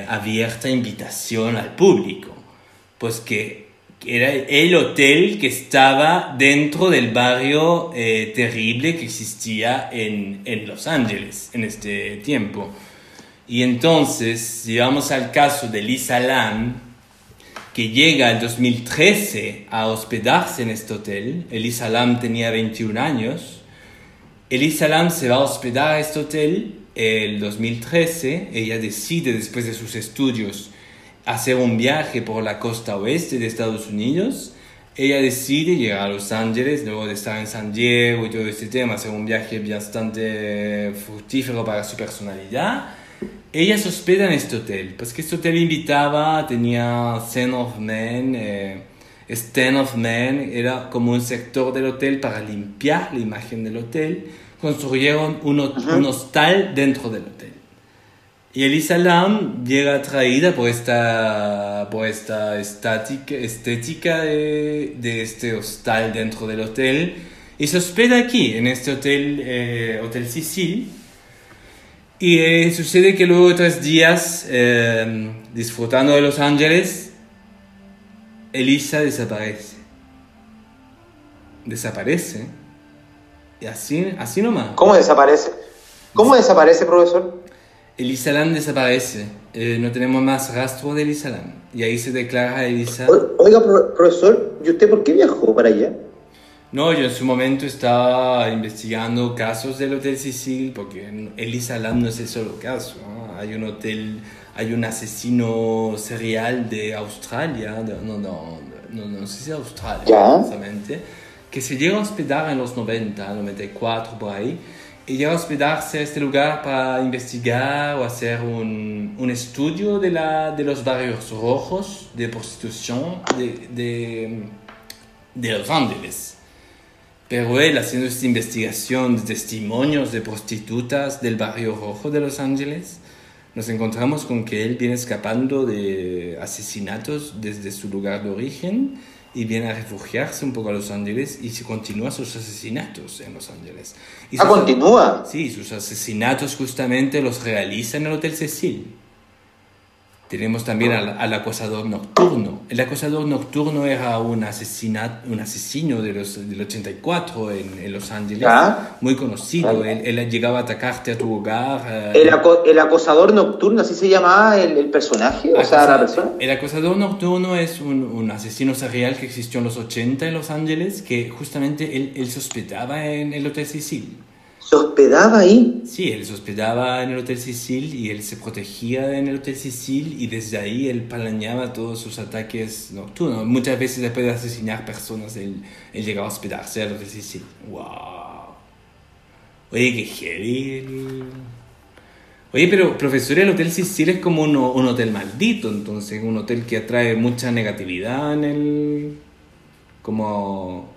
abierta invitación al público, pues que, era el hotel que estaba dentro del barrio eh, terrible que existía en, en Los Ángeles en este tiempo. Y entonces, si vamos al caso de Lisa Lam, que llega en 2013 a hospedarse en este hotel. Elisa Lam tenía 21 años. Elisa Lam se va a hospedar a este hotel el 2013. Ella decide, después de sus estudios, hacer un viaje por la costa oeste de Estados Unidos. Ella decide llegar a Los Ángeles, luego de estar en San Diego y todo este tema, hacer un viaje bastante fructífero para su personalidad ella se hospeda en este hotel, pues que este hotel invitaba, tenía Stand of Men, eh, Stand of Men, era como un sector del hotel para limpiar la imagen del hotel, construyeron un, un hostal dentro del hotel. Y Elisa Lam llega atraída por esta, por esta estática, estética de, de, este hostal dentro del hotel. Y se hospeda aquí, en este hotel, eh, Hotel Sicil y eh, sucede que luego de tres días, eh, disfrutando de Los Ángeles, Elisa desaparece. Desaparece. Y así, así nomás. ¿Cómo desaparece? ¿Cómo desaparece, profesor? Elisa Lam desaparece. Eh, no tenemos más rastro de Elisa Lam. Y ahí se declara Elisa. Oiga, profesor, ¿y usted por qué viajó para allá? No, yo en su momento estaba investigando casos del Hotel Sicil, porque Elisa Lam no es el solo caso. Hay un hotel, hay un asesino serial de Australia, no, no, no, no, sé si es Australia, precisamente, que se llega a hospedar en los 90, 94 por ahí, y llega a hospedarse a este lugar para investigar o hacer un, un estudio de, la, de los barrios rojos de prostitución de, de, de Los Ángeles. Pero él, haciendo esta investigación de testimonios de prostitutas del barrio rojo de Los Ángeles, nos encontramos con que él viene escapando de asesinatos desde su lugar de origen y viene a refugiarse un poco a Los Ángeles y se continúa sus asesinatos en Los Ángeles. Y ¿Ah, continúa? Sí, sus asesinatos justamente los realiza en el Hotel Cecil. Tenemos también al, acosador nocturno. El acosador nocturno era un, asesinat, un asesino de los, del 84 en, en Los Ángeles, muy conocido. Él, llegaba a atacarte a tu hogar. El, el, acosador nocturno, así se llamaba el, el personaje, o sea, la persona. El acosador nocturno es un, un, asesino serial que existió en los 80 en Los Ángeles, que justamente él, él sospechaba en el Hotel Sicil. ¿Se hospedaba ahí? Sí, él se hospedaba en el Hotel Sicil y él se protegía en el Hotel Sicil y desde ahí él planeaba todos sus ataques nocturnos. Muchas veces después de asesinar personas, él, él llegaba a hospedarse al Hotel Sicil. ¡Wow! Oye, qué heavy. Oye, pero profesor, el Hotel Sicil es como un, un hotel maldito, entonces, un hotel que atrae mucha negatividad en el... como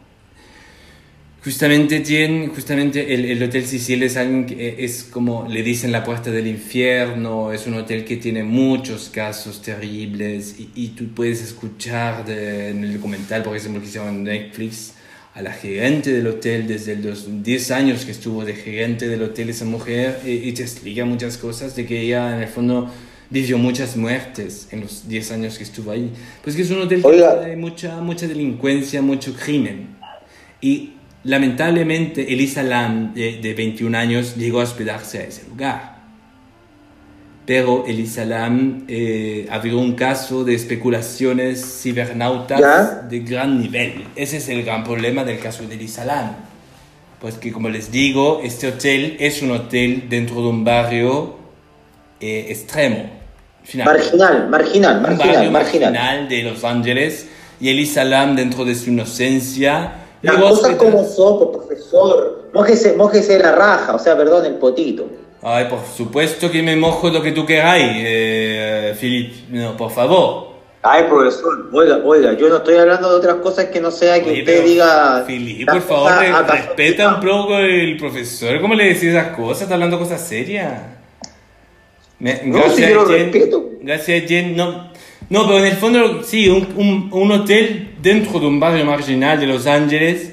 Justamente, tiene, justamente el, el, Hotel Sicil es, es como le dicen la puerta del infierno, es un hotel que tiene muchos casos terribles y, y tú puedes escuchar en el documental, por ejemplo, que hicieron en Netflix, a la gerente del hotel desde los 10 años que estuvo de gerente del hotel esa mujer y, te explica muchas cosas de que ella en el fondo vivió muchas muertes en los 10 años que estuvo ahí. Pues que es un hotel que tiene mucha, mucha delincuencia, mucho crimen. Y Lamentablemente, Elisa Lam, de, 21 años, llegó a hospedarse a ese lugar. Pero Elisa Lam eh, abrió un caso de especulaciones cibernautas de gran nivel. Ese es el gran problema del caso de Elisa Lam. Pues que, como les digo, este hotel es un hotel dentro de un barrio eh, extremo. marginal, marginal, marginal, marginal de Los Ángeles. Y Elisa Lam, dentro de su inocencia, las cosas como son, profesor. Mójese, mójese la raja, o sea, perdón, el potito. Ay, por supuesto que me mojo lo que tú queráis, eh, Philip. No, por favor. Ay, profesor, oiga, oiga, yo no estoy hablando de otras cosas que no sea que Oye, usted diga. Philip, las por favor, respeta un poco el profesor. ¿Cómo le decís esas cosas? Está hablando cosas serias. Me- No, sí, yo lo Jen. respeto. Gracias, Jen. No, no, pero en el fondo, sí, un, un, un hotel dentro de un barrio marginal de Los Ángeles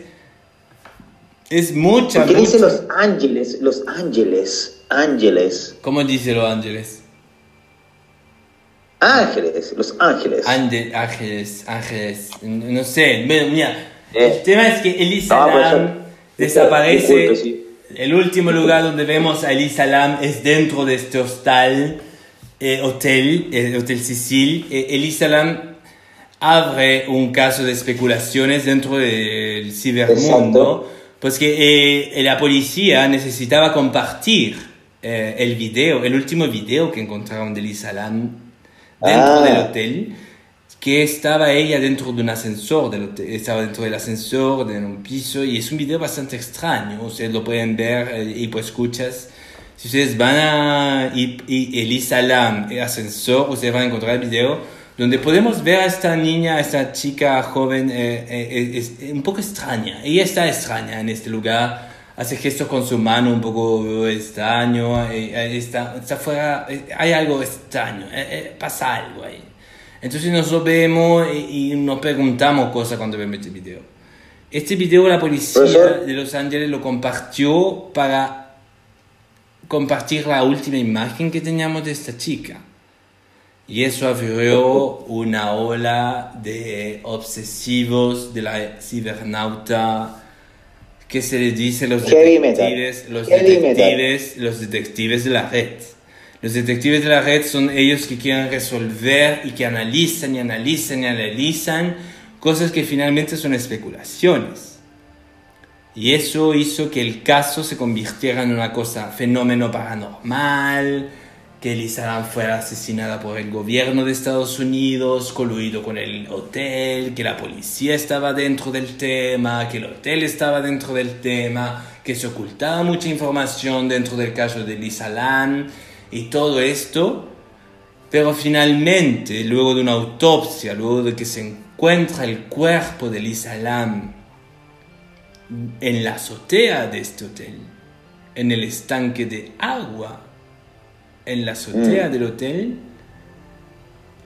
es mucha, ¿Por qué dice mucha- Los Ángeles? Los Ángeles. Ángeles. ¿Cómo dice Los Ángeles? Ángeles. Los Ángeles. Ánge- ángeles, ángeles, no sé. Bueno, mira, Eh. el tema es que Elisa No, pues, Lam disculpe, desaparece. sí. El último lugar donde vemos a Elisa Lam es dentro de este hostal, eh, hotel, el Hotel Sicil. Eh, Lam abre un caso de especulaciones dentro del cibermundo, pues que eh, la policía necesitaba compartir eh, el video, el último video que encontraron de Elisa Lam dentro Ah. del hotel, que estaba ella dentro de un ascensor, del hotel, estaba dentro del ascensor, de un piso, y es un video bastante extraño, ustedes lo pueden ver eh, y pues escuchas. Si ustedes van a y, el ascensor, ustedes van a encontrar el video donde podemos ver a esta niña, a esta chica joven, eh, eh, es, un poco extraña. Ella está extraña en este lugar, hace gestos con su mano un poco extraño, eh, eh, está, está fuera, eh, hay algo extraño, eh, eh, pasa algo ahí. Entonces nosotros vemos y, y nos preguntamos cosas cuando vemos este video. Este video la policía de Los Ángeles lo compartió para compartir la última imagen que teníamos de esta chica. Y eso abrió una ola de obsesivos de la cibernauta que se les dice los detectives, los detectives, los detectives de la red. Los detectives de la red son ellos que quieren resolver y que analizan y analizan y analizan cosas que finalmente son especulaciones. Y eso hizo que el caso se convirtiera en una cosa, fenómeno paranormal, que Lam fuera asesinada por el gobierno de Estados Unidos, coluido con el hotel, que la policía estaba dentro del tema, que el hotel estaba dentro del tema, que se ocultaba mucha información dentro del caso de Elisa Lam, y todo esto. Pero finalmente, luego de una autopsia, luego de que se encuentra el cuerpo de Lisa Lam en la azotea de este hotel, en el estanque de agua, en la azotea Mm. del hotel,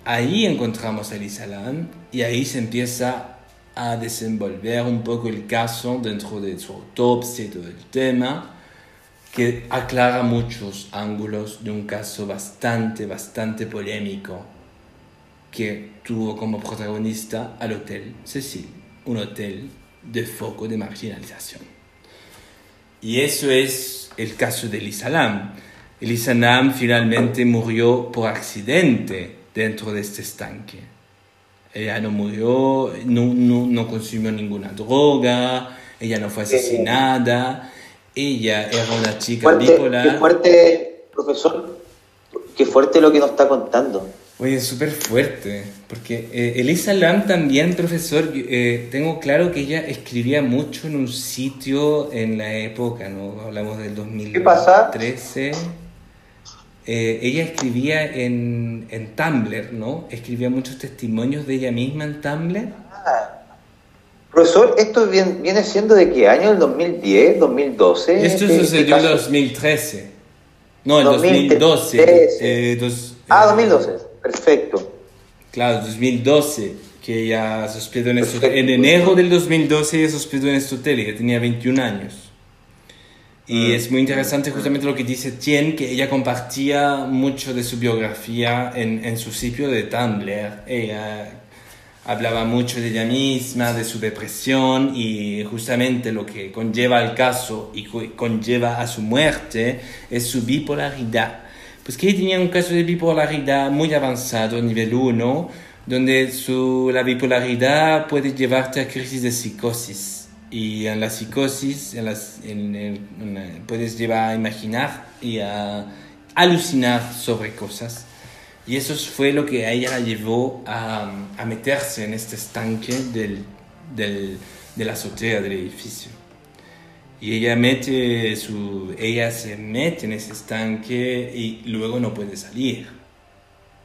ahí encontramos a Lisa Lam y ahí se empieza a desenvolver un poco el caso dentro de su autopsia y todo el tema que aclara muchos ángulos de un caso bastante, bastante polémico que tuvo como protagonista al Hotel Cecil, un hotel de foco de marginalización. Y eso es el caso de Elisa Lam. Elisa Lam finalmente murió por accidente dentro de este estanque. Ella no murió, no, no, no consumió ninguna droga, ella no fue asesinada, ella era una chica Fuerte, qué bipolar. fuerte, profesor. Qué fuerte lo que nos está contando. Oye, es súper fuerte, porque eh, Elisa Lam también, profesor, eh, tengo claro que ella escribía mucho en un sitio en la época, ¿no? Hablamos del 2013. ¿Qué pasa? Eh, ella escribía en, en Tumblr, ¿no? Escribía muchos testimonios de ella misma en Tumblr. Profesor, ¿esto viene, viene siendo de qué año? ¿El 2010, 2012? Esto Este- sucedió en este caso? 2013. No, en 2013. 2012. eh, dos- Ah, eh, 2012. Perfecto. Claro, 2012, que ella se hospedó en este. En enero del 2012 ella se hospedó en este hotel, ella tenía 21 años. Y Mm. es muy interesante justamente lo que dice Tien, que ella compartía mucho de su biografía en, en su sitio de Tumblr. Ella hablaba mucho de ella misma, de su depresión y justamente lo que conlleva al caso y co- conlleva a su muerte es su bipolaridad. Pues que tenía un caso de bipolaridad muy avanzado, nivel 1, donde su, la bipolaridad puede llevarte a crisis de psicosis. Y en la psicosis en las- en el- en puedes llevar a imaginar y a alucinar sobre cosas. Y eso fue lo que a ella la llevó a, a meterse en este estanque del, del, de la azotea del edificio. Y ella mete su ella se mete en ese estanque y luego no puede salir.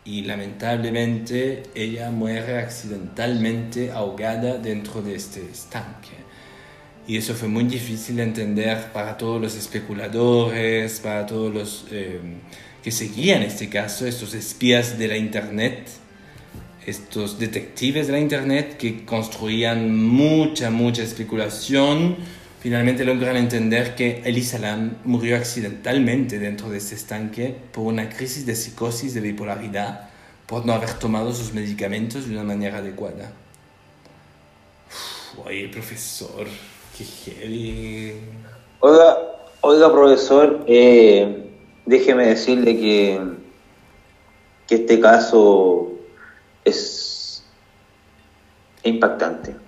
Y lamentablemente ella muere accidentalmente ahogada dentro de este estanque. Y eso fue muy difícil de entender para todos los especuladores para todos los eh, que seguían este caso estos espías de la internet estos detectives de la internet que construían mucha mucha especulación Finalmente logran entender que Elisa Lam murió accidentalmente dentro de este estanque por una crisis de psicosis de bipolaridad por no haber tomado sus medicamentos de una manera adecuada. oye, profesor, qué heavy. Oiga, oiga profesor, eh, déjeme decirle que, que este caso es impactante.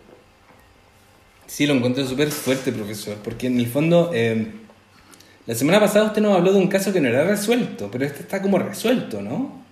Sí, lo encontré súper fuerte, profesor, porque en el fondo, eh, la semana pasada usted nos habló de un caso que no era resuelto, pero este está como resuelto, ¿no?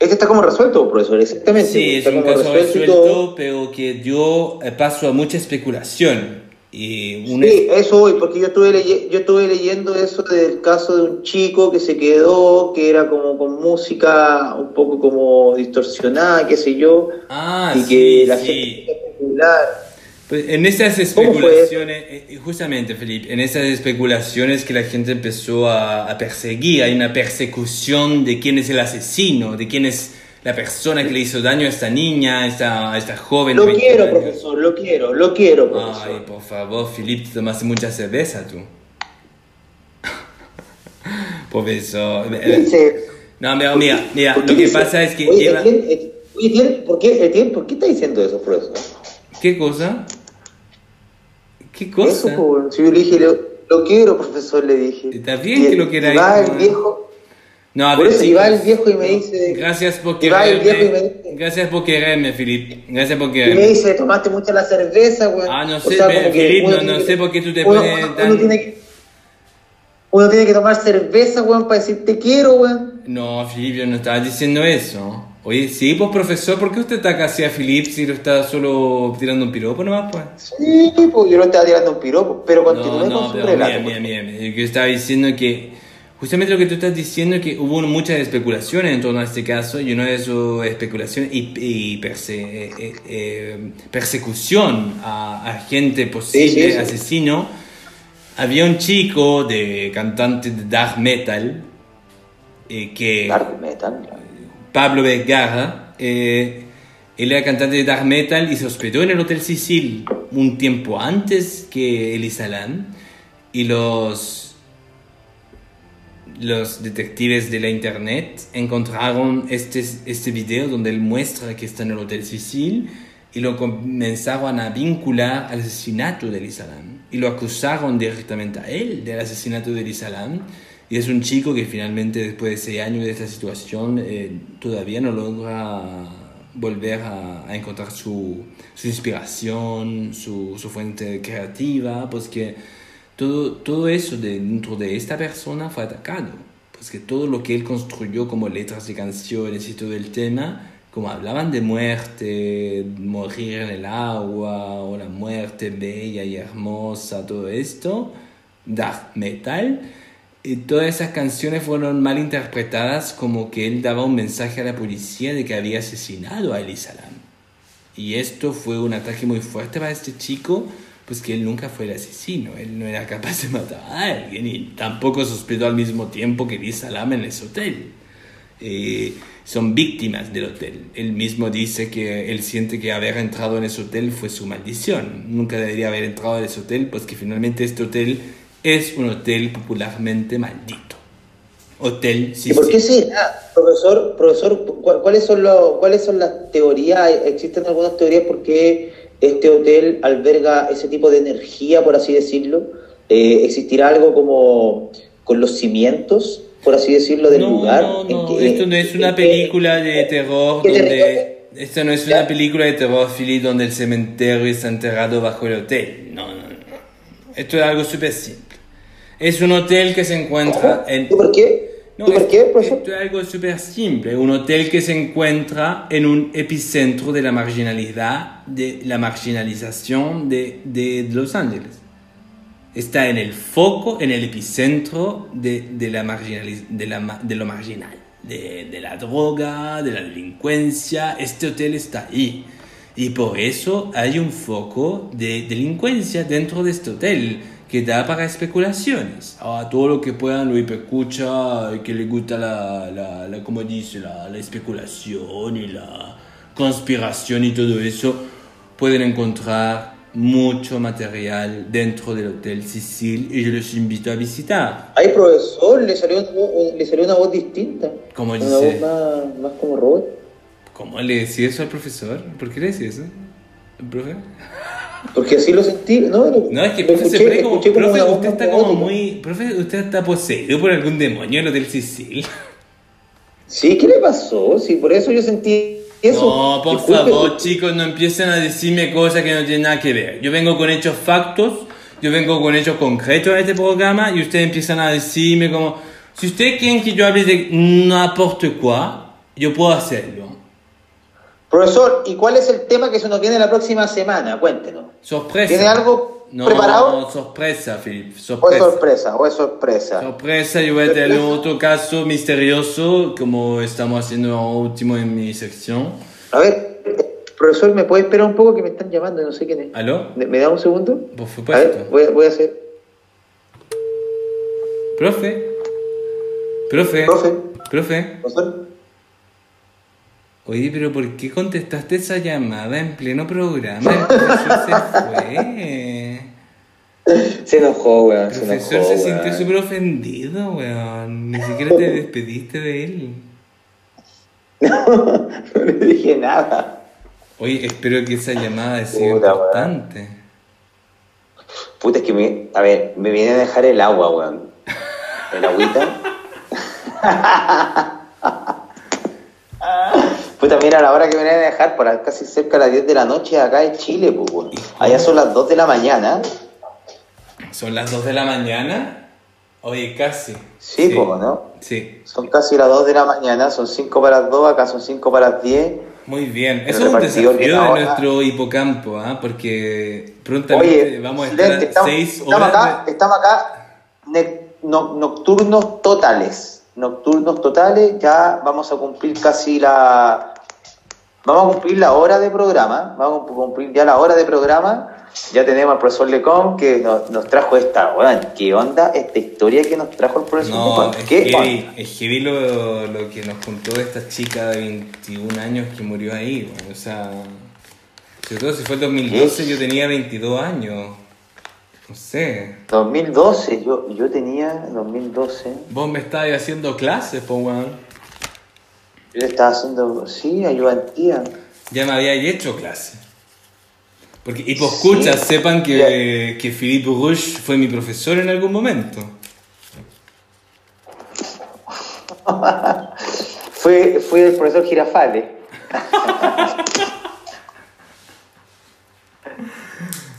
Este está como resuelto, profesor, exactamente. Sí, es un caso resuelto, pero que dio eh, paso a mucha especulación. Y Sí, eso hoy, porque yo estuve, yo estuve leyendo eso del caso de un chico que se quedó, que era como con música un poco como distorsionada, qué sé yo, ah, y que la gente especular pues, en esas especulaciones, eh, justamente Felipe, en esas especulaciones que la gente empezó a, perseguir, hay una persecución de quién es el asesino, de quién es la persona que le hizo daño a esta niña, a esta, esta joven. Lo quiero, profesor, lo quiero, lo quiero, profesor. Ay, por favor, Felipe, te tomaste mucha cerveza tú. profesor. No, mira, mira, mira lo que pasa es que oye, ¿por, qué, ¿por qué está diciendo eso, profesor? ¿Qué cosa? ¿Qué cosa? Eso, si yo le dije, lo, quiero, profesor, le dije. Está bien que, lo queráis. va el viejo. No, a por eso, y va el viejo y me dice. Gracias por quererme. Gracias por quererme, Filip. Gracias por quererme. Y me dice, tomaste mucha la cerveza, güey. Ah, no sé, Filip, no, no sé por qué tú te uno, pones tan. Uno tiene, que, uno tiene que tomar cerveza, güey, para decir te quiero, güey. No, Filip, yo no estaba diciendo eso. Oye, sí, pues profesor, ¿por qué usted está casi a Philip si lo está solo tirando un piropo nomás, pues? Sí, pues yo no estaba tirando un piropo, pero continúe no, con su relato. Mira, mira, mira, yo estaba diciendo que justamente lo que tú estás diciendo es que hubo muchas especulaciones en torno a este caso y una de esas especulaciones y, eh, eh, eh, persecución a, gente posible asesino. Había un chico de cantante de dark metal que... Dark metal, Pablo Vergara. Eh, él era cantante de dark metal y se hospedó en el Hotel Sicil un tiempo antes que Elisa Lam. Y los, los detectives de la internet encontraron este, este video donde él muestra que está en el Hotel Sicil y lo comenzaron a vincular al asesinato de Elisa Lam. Y lo acusaron directamente a él del asesinato de Elisa Lam y es un chico que finalmente después de seis años de esta situación eh, todavía no logra volver a, encontrar su, su inspiración, su, su, fuente creativa, pues que todo, todo eso dentro de esta persona fue atacado, pues que todo lo que él construyó como letras de canciones y todo el tema, como hablaban de muerte, morir en el agua, o la muerte bella y hermosa, todo esto, dark metal, todas esas canciones fueron mal interpretadas como que él daba un mensaje a la policía de que había asesinado a Elisa Lam. Y esto fue un ataque muy fuerte para este chico, pues que él nunca fue el asesino, él no era capaz de matar a alguien y tampoco sospechó al mismo tiempo que Elisa Lam en ese hotel. Eh, son víctimas del hotel. Él mismo dice que él siente que haber entrado en ese hotel fue su maldición. Nunca debería haber entrado en ese hotel, pues que finalmente este hotel es un hotel popularmente maldito. Hotel ¿Y por qué sí? profesor, profesor ¿cuáles son, los, ¿cuáles son las teorías? ¿Existen algunas teorías por qué este hotel alberga ese tipo de energía, por así decirlo? Eh, ¿Existirá algo como con los cimientos, por así decirlo, del lugar? No, no, esto no es una película de terror donde... Esto no es una película de terror, Philip, donde el cementerio está enterrado bajo el hotel. No, no, no. Esto es algo súper simple. Es un hotel que se encuentra en... ¿Y por qué? No, por qué, profesor? Esto es algo súper simple. Un hotel que se encuentra en un epicentro de la marginalidad, de la marginalización de, de Los Ángeles. está en el foco, en el epicentro de, de la marginaliz- de, la, de lo marginal, de, de la droga, de la delincuencia. Este hotel está ahí. Y por eso hay un foco de delincuencia dentro de este hotel que da para especulaciones. Ahora, todo lo que puedan lo hipercucha, que le gusta la, la, la como dice, la, la especulación y la conspiración y todo eso, pueden encontrar mucho material dentro del Hotel Sicil y yo los invito a visitar. Ay, profesor, le salió una voz, le salió una voz distinta. ¿Cómo una dice? voz más, más como robot. ¿Cómo le decía eso al profesor? ¿Por qué le decía eso? ¿El profe? Porque así lo sentí. No, lo- No, es que profe se escuché- pone como, profe, voz usted está como muy, profe, usted está poseído por algún demonio en el Hotel Sicil. Sí, ¿qué le pasó? Sí, por eso yo sentí eso. No, por Disculpe, favor, chicos, no empiecen a decirme cosas que no tienen nada que ver. Yo vengo con hechos factos, yo vengo con hechos concretos a este programa y ustedes empiezan a decirme como, si ustedes quieren que yo hable de n'importe quoi, yo puedo hacerlo. Profesor, ¿y cuál es el tema que se nos viene la próxima semana? Cuéntenos. Sorpresa. ¿Tiene algo no, preparado? No, sorpresa, Philip, ¿O es sorpresa. sorpresa? ¿O es sorpresa? Sorpresa, yo voy a tener otro caso misterioso, como estamos haciendo último en mi sección. A ver, profesor, ¿me puede esperar un poco que me están llamando? No sé quién es. ¿Aló? ¿Me, da un segundo? Por A supuesto. ver, voy, a- voy a hacer. Profe. Profe. Profe. Profe. Profesor. Oye, pero ¿por qué contestaste esa llamada en pleno programa? El profesor se fue. Se enojó, weón. El Se profesor enojó. se weón. sintió súper ofendido, weón. Ni siquiera te despediste de él. No, no le dije nada. Oye, espero que esa llamada haya sido Puta, weón. importante. Puta, es que me. A ver, me viene a dejar el agua, weón. El agüita. Puta, mira, a la hora que me viene a dejar, por acá casi cerca de las 10 de la noche, acá en Chile, pues. Allá son las 2 de la mañana. ¿Son las 2 de la mañana? Oye, casi. Sí, pues, ¿no? Sí. Son casi las 2 de la mañana, son 5 para las 2, acá son 5 para las 10. Muy bien. Eso es un desafío de nuestro hipocampo, ¿ah? Porque prontamente Oye, vamos a estar estamos, 6 estamos horas. acá, de- estamos acá no- nocturnos totales. Nocturnos totales, ya vamos a cumplir casi la. Vamos a cumplir la hora de programa. Vamos a cumplir ya la hora de programa. Ya tenemos al profesor Lecom que nos, nos trajo esta. weón, ¿Qué onda esta historia que nos trajo el profesor No, Lecom? es ¿Qué heavy, es heavy lo, lo que nos contó esta chica de 21 años que murió ahí. bueno, o sea, sobre todo si fue el 2012, yo tenía 22 años. No sé. 2012, yo, yo tenía 2012. Vos me estabas haciendo clases, po, weón. Yo estaba haciendo, sí, ayudantía. Ya me había hecho clase. Porque, y pues escucha, Sí. sepan que, que Philippe Rouge fue mi profesor en algún momento. Fue, fue el profesor Girafales.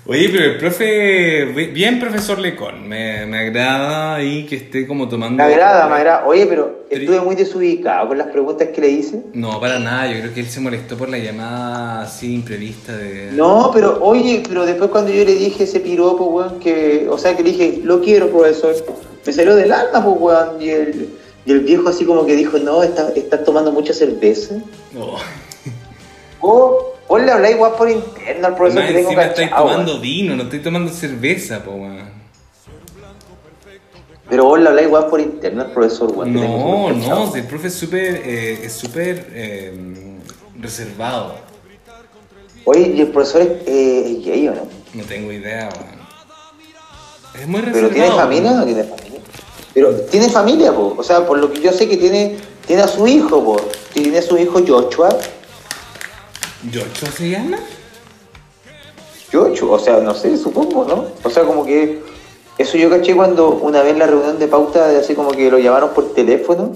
Oye, pero el profe, bien profesor Lecón, me, me agrada ahí que esté como tomando... Me agrada, me agrada. Oye, pero estuve muy desubicado con las preguntas que le hice. No, para nada, yo creo que él se molestó por la llamada así imprevista de... No, pero oye, pero después cuando yo le dije ese piropo, weón, que, o sea, que le dije, lo quiero, profesor, me salió del alma, pues, weón, y el, y el viejo así como que dijo, no, está, estás tomando mucha cerveza. No. Vos, vos le habláis, weón, por interno al profesor que tengo encima estoy cachado, tomando vino, no estoy tomando cerveza, po, weón. Pero vos le habláis, weón, por interno al profesor, weón. No, no, cachado. si el profe es súper, eh, es súper eh, reservado. Oye, y el profesor es, eh, es gay, ¿o no? No tengo idea, weón. Es muy ¿Pero reservado. tiene familia o no tiene familia? Pero tiene familia, po. O sea, por lo que yo sé que tiene, tiene a su hijo, po. Tiene a su hijo Joshua. ¿Yocho se llama? Joshua, o sea, no sé, supongo, ¿no? O sea, como que. Eso yo caché cuando una vez en la reunión de pauta, así como que lo llamaron por teléfono.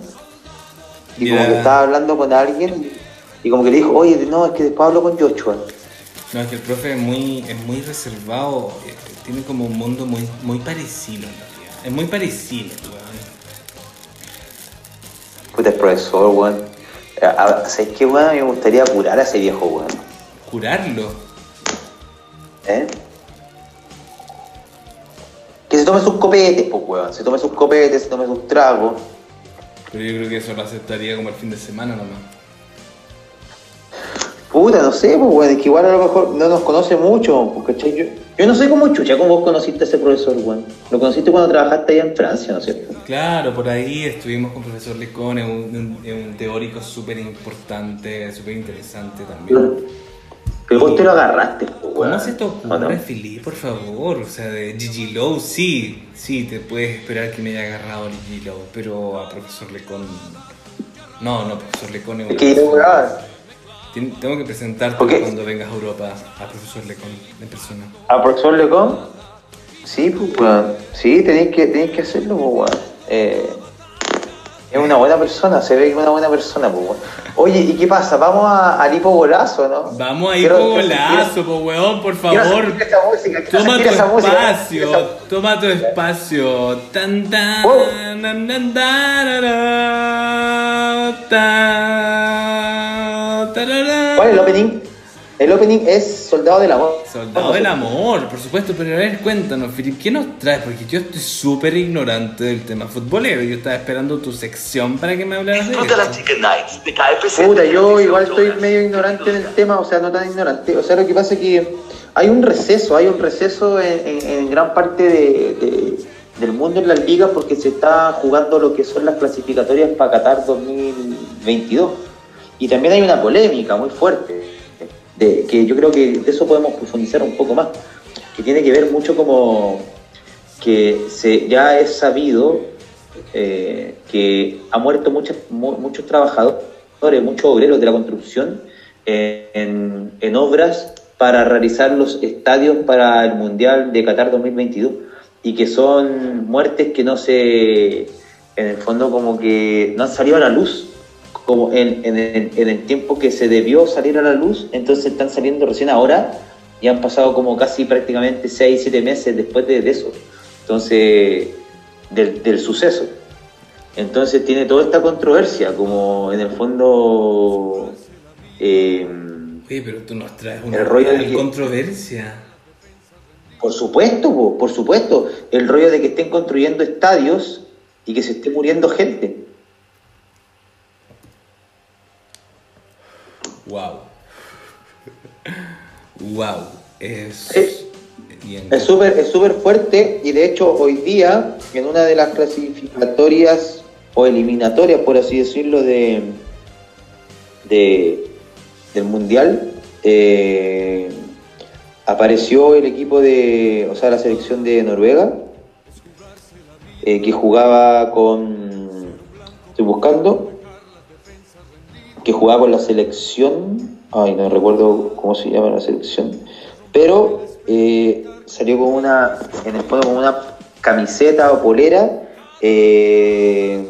Y como que estaba hablando con alguien. Y como que le dijo, oye, no, es que después hablo con Joshua. No, es que el profe es muy, es muy reservado, eh, tiene como un mundo muy, muy parecido en realidad. Es muy parecido, weón. Puta, el profesor, weón. ¿Sabes qué, weón? Me gustaría curar a ese viejo, weón. Curarlo. ¿Eh? ¿Qué tome sus copetes, pues, weón. Se tome sus copetes, se tome sus tragos. Pero yo creo que eso lo aceptaría como el fin de semana nomás. Puta, no sé, pues, weón. Es que igual a lo mejor no nos conoce mucho, pues, ¿cachai? Yo, yo no sé cómo chucha, cómo vos conociste a ese profesor, weón. Lo conociste cuando trabajaste allá en Francia, ¿no es cierto? Claro, por ahí estuvimos con profesor Lecón, es un, un- un teórico súper importante, súper interesante también. Pero vos te lo agarraste, pues, weón. ¿Cómo se te ¿O ocurre, no? Felipe, por favor? O sea, de Gigi Lowe, sí, sí, te puedes esperar que me haya agarrado a Gigi Lowe, pero a profesor Lecón... No, no, profesor Lecón es Es Tengo que presentarte cuando vengas a Europa a profesor Lecón en persona. ¿A profesor Lecon? Sí, pues, weón. Sí, tenéis que, tenéis que hacerlo, pues, weón. Eh, es una buena persona, se ve que es una buena persona, pues, weón. Oye, ¿y qué pasa? ¿Vamos a, al hipogolazo, no? Vamos a ir Quiero- con quiero- golazo, po weón, por favor. esa música, Toma tu música. espacio, toma tu espacio. Tan tan nan, nan, ta, ¿Cuál es el opening? El opening es Soldado del Amor. Soldado del amor, por supuesto, pero a ver, cuéntanos, Filip, ¿qué nos traes? Porque yo estoy súper ignorante del tema futbolero. Yo estaba esperando tu sección para que me hablaras de esto. las Chicken Nights de KFC. Puta, yo igual estoy medio ignorante en el tema, o sea, no tan ignorante. O sea, lo que pasa es que hay un receso, hay un receso en, en- en gran parte de- de- del mundo en las ligas porque se está jugando lo que son las clasificatorias para Qatar 2022. Y también hay una polémica muy fuerte, de, que yo creo que de eso podemos profundizar un poco más, que tiene que ver mucho como que se, ya es sabido eh, que ha muerto muchos, mu- muchos trabajadores, muchos obreros de la construcción eh, en, en obras para realizar los estadios para el Mundial de Qatar 2022 y que son muertes que no se, en el fondo como que no han salido a la luz como en, en el, en el tiempo que se debió salir a la luz, entonces están saliendo recién ahora y han pasado como casi prácticamente 6, 7 meses después de, de eso, entonces del, del suceso. Entonces tiene toda esta controversia, como en el fondo... eh, Oye, pero tú nos traes una El rollo de controversia. por supuesto, po, por supuesto, el rollo de que estén construyendo estadios y que se esté muriendo gente. Wow. Wow. Es. Bien. Es súper es súper fuerte y de hecho hoy día en una de las clasificatorias o eliminatorias, por así decirlo, de, de del Mundial, eh, apareció el equipo de, o sea, la selección de Noruega, eh, que jugaba con, estoy buscando, que jugaba con la selección, ay, no recuerdo cómo se llama la selección, pero eh, salió con una, en el fondo con una camiseta o polera, eh,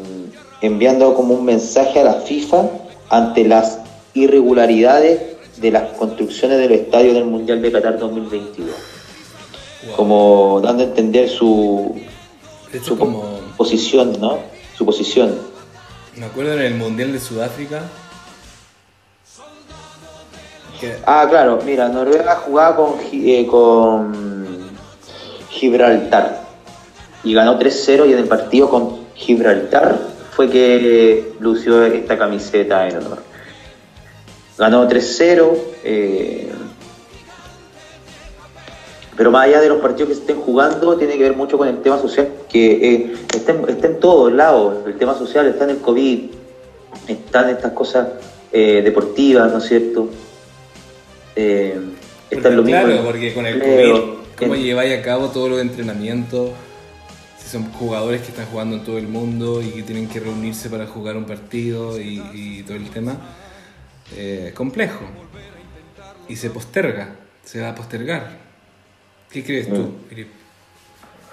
enviando como un mensaje a la FIFA ante las irregularidades de las construcciones del estadio del Mundial de Qatar 2022, Wow. como dando a entender su, su como. posición, ¿no? Su posición. Me acuerdo en el Mundial de Sudáfrica. Ah, claro, mira, Noruega jugaba con, eh, con Gibraltar y ganó 3-0 y en el partido con Gibraltar fue que lució esta camiseta en honor. Ganó 3-0, eh, pero más allá de los partidos que se estén jugando, tiene que ver mucho con el tema social, que eh, está, en, todos lados, el tema social está en el COVID, están estas cosas deportivas, ¿no es cierto? Eh, está lo mismo. claro, porque con el COVID, ¿cómo en- lleváis a cabo todos los entrenamientos? Si son jugadores que están jugando en todo el mundo y que tienen que reunirse para jugar un partido y, y todo el tema, eh, es complejo. Y se posterga, se va a postergar. ¿Qué crees tú, Filip?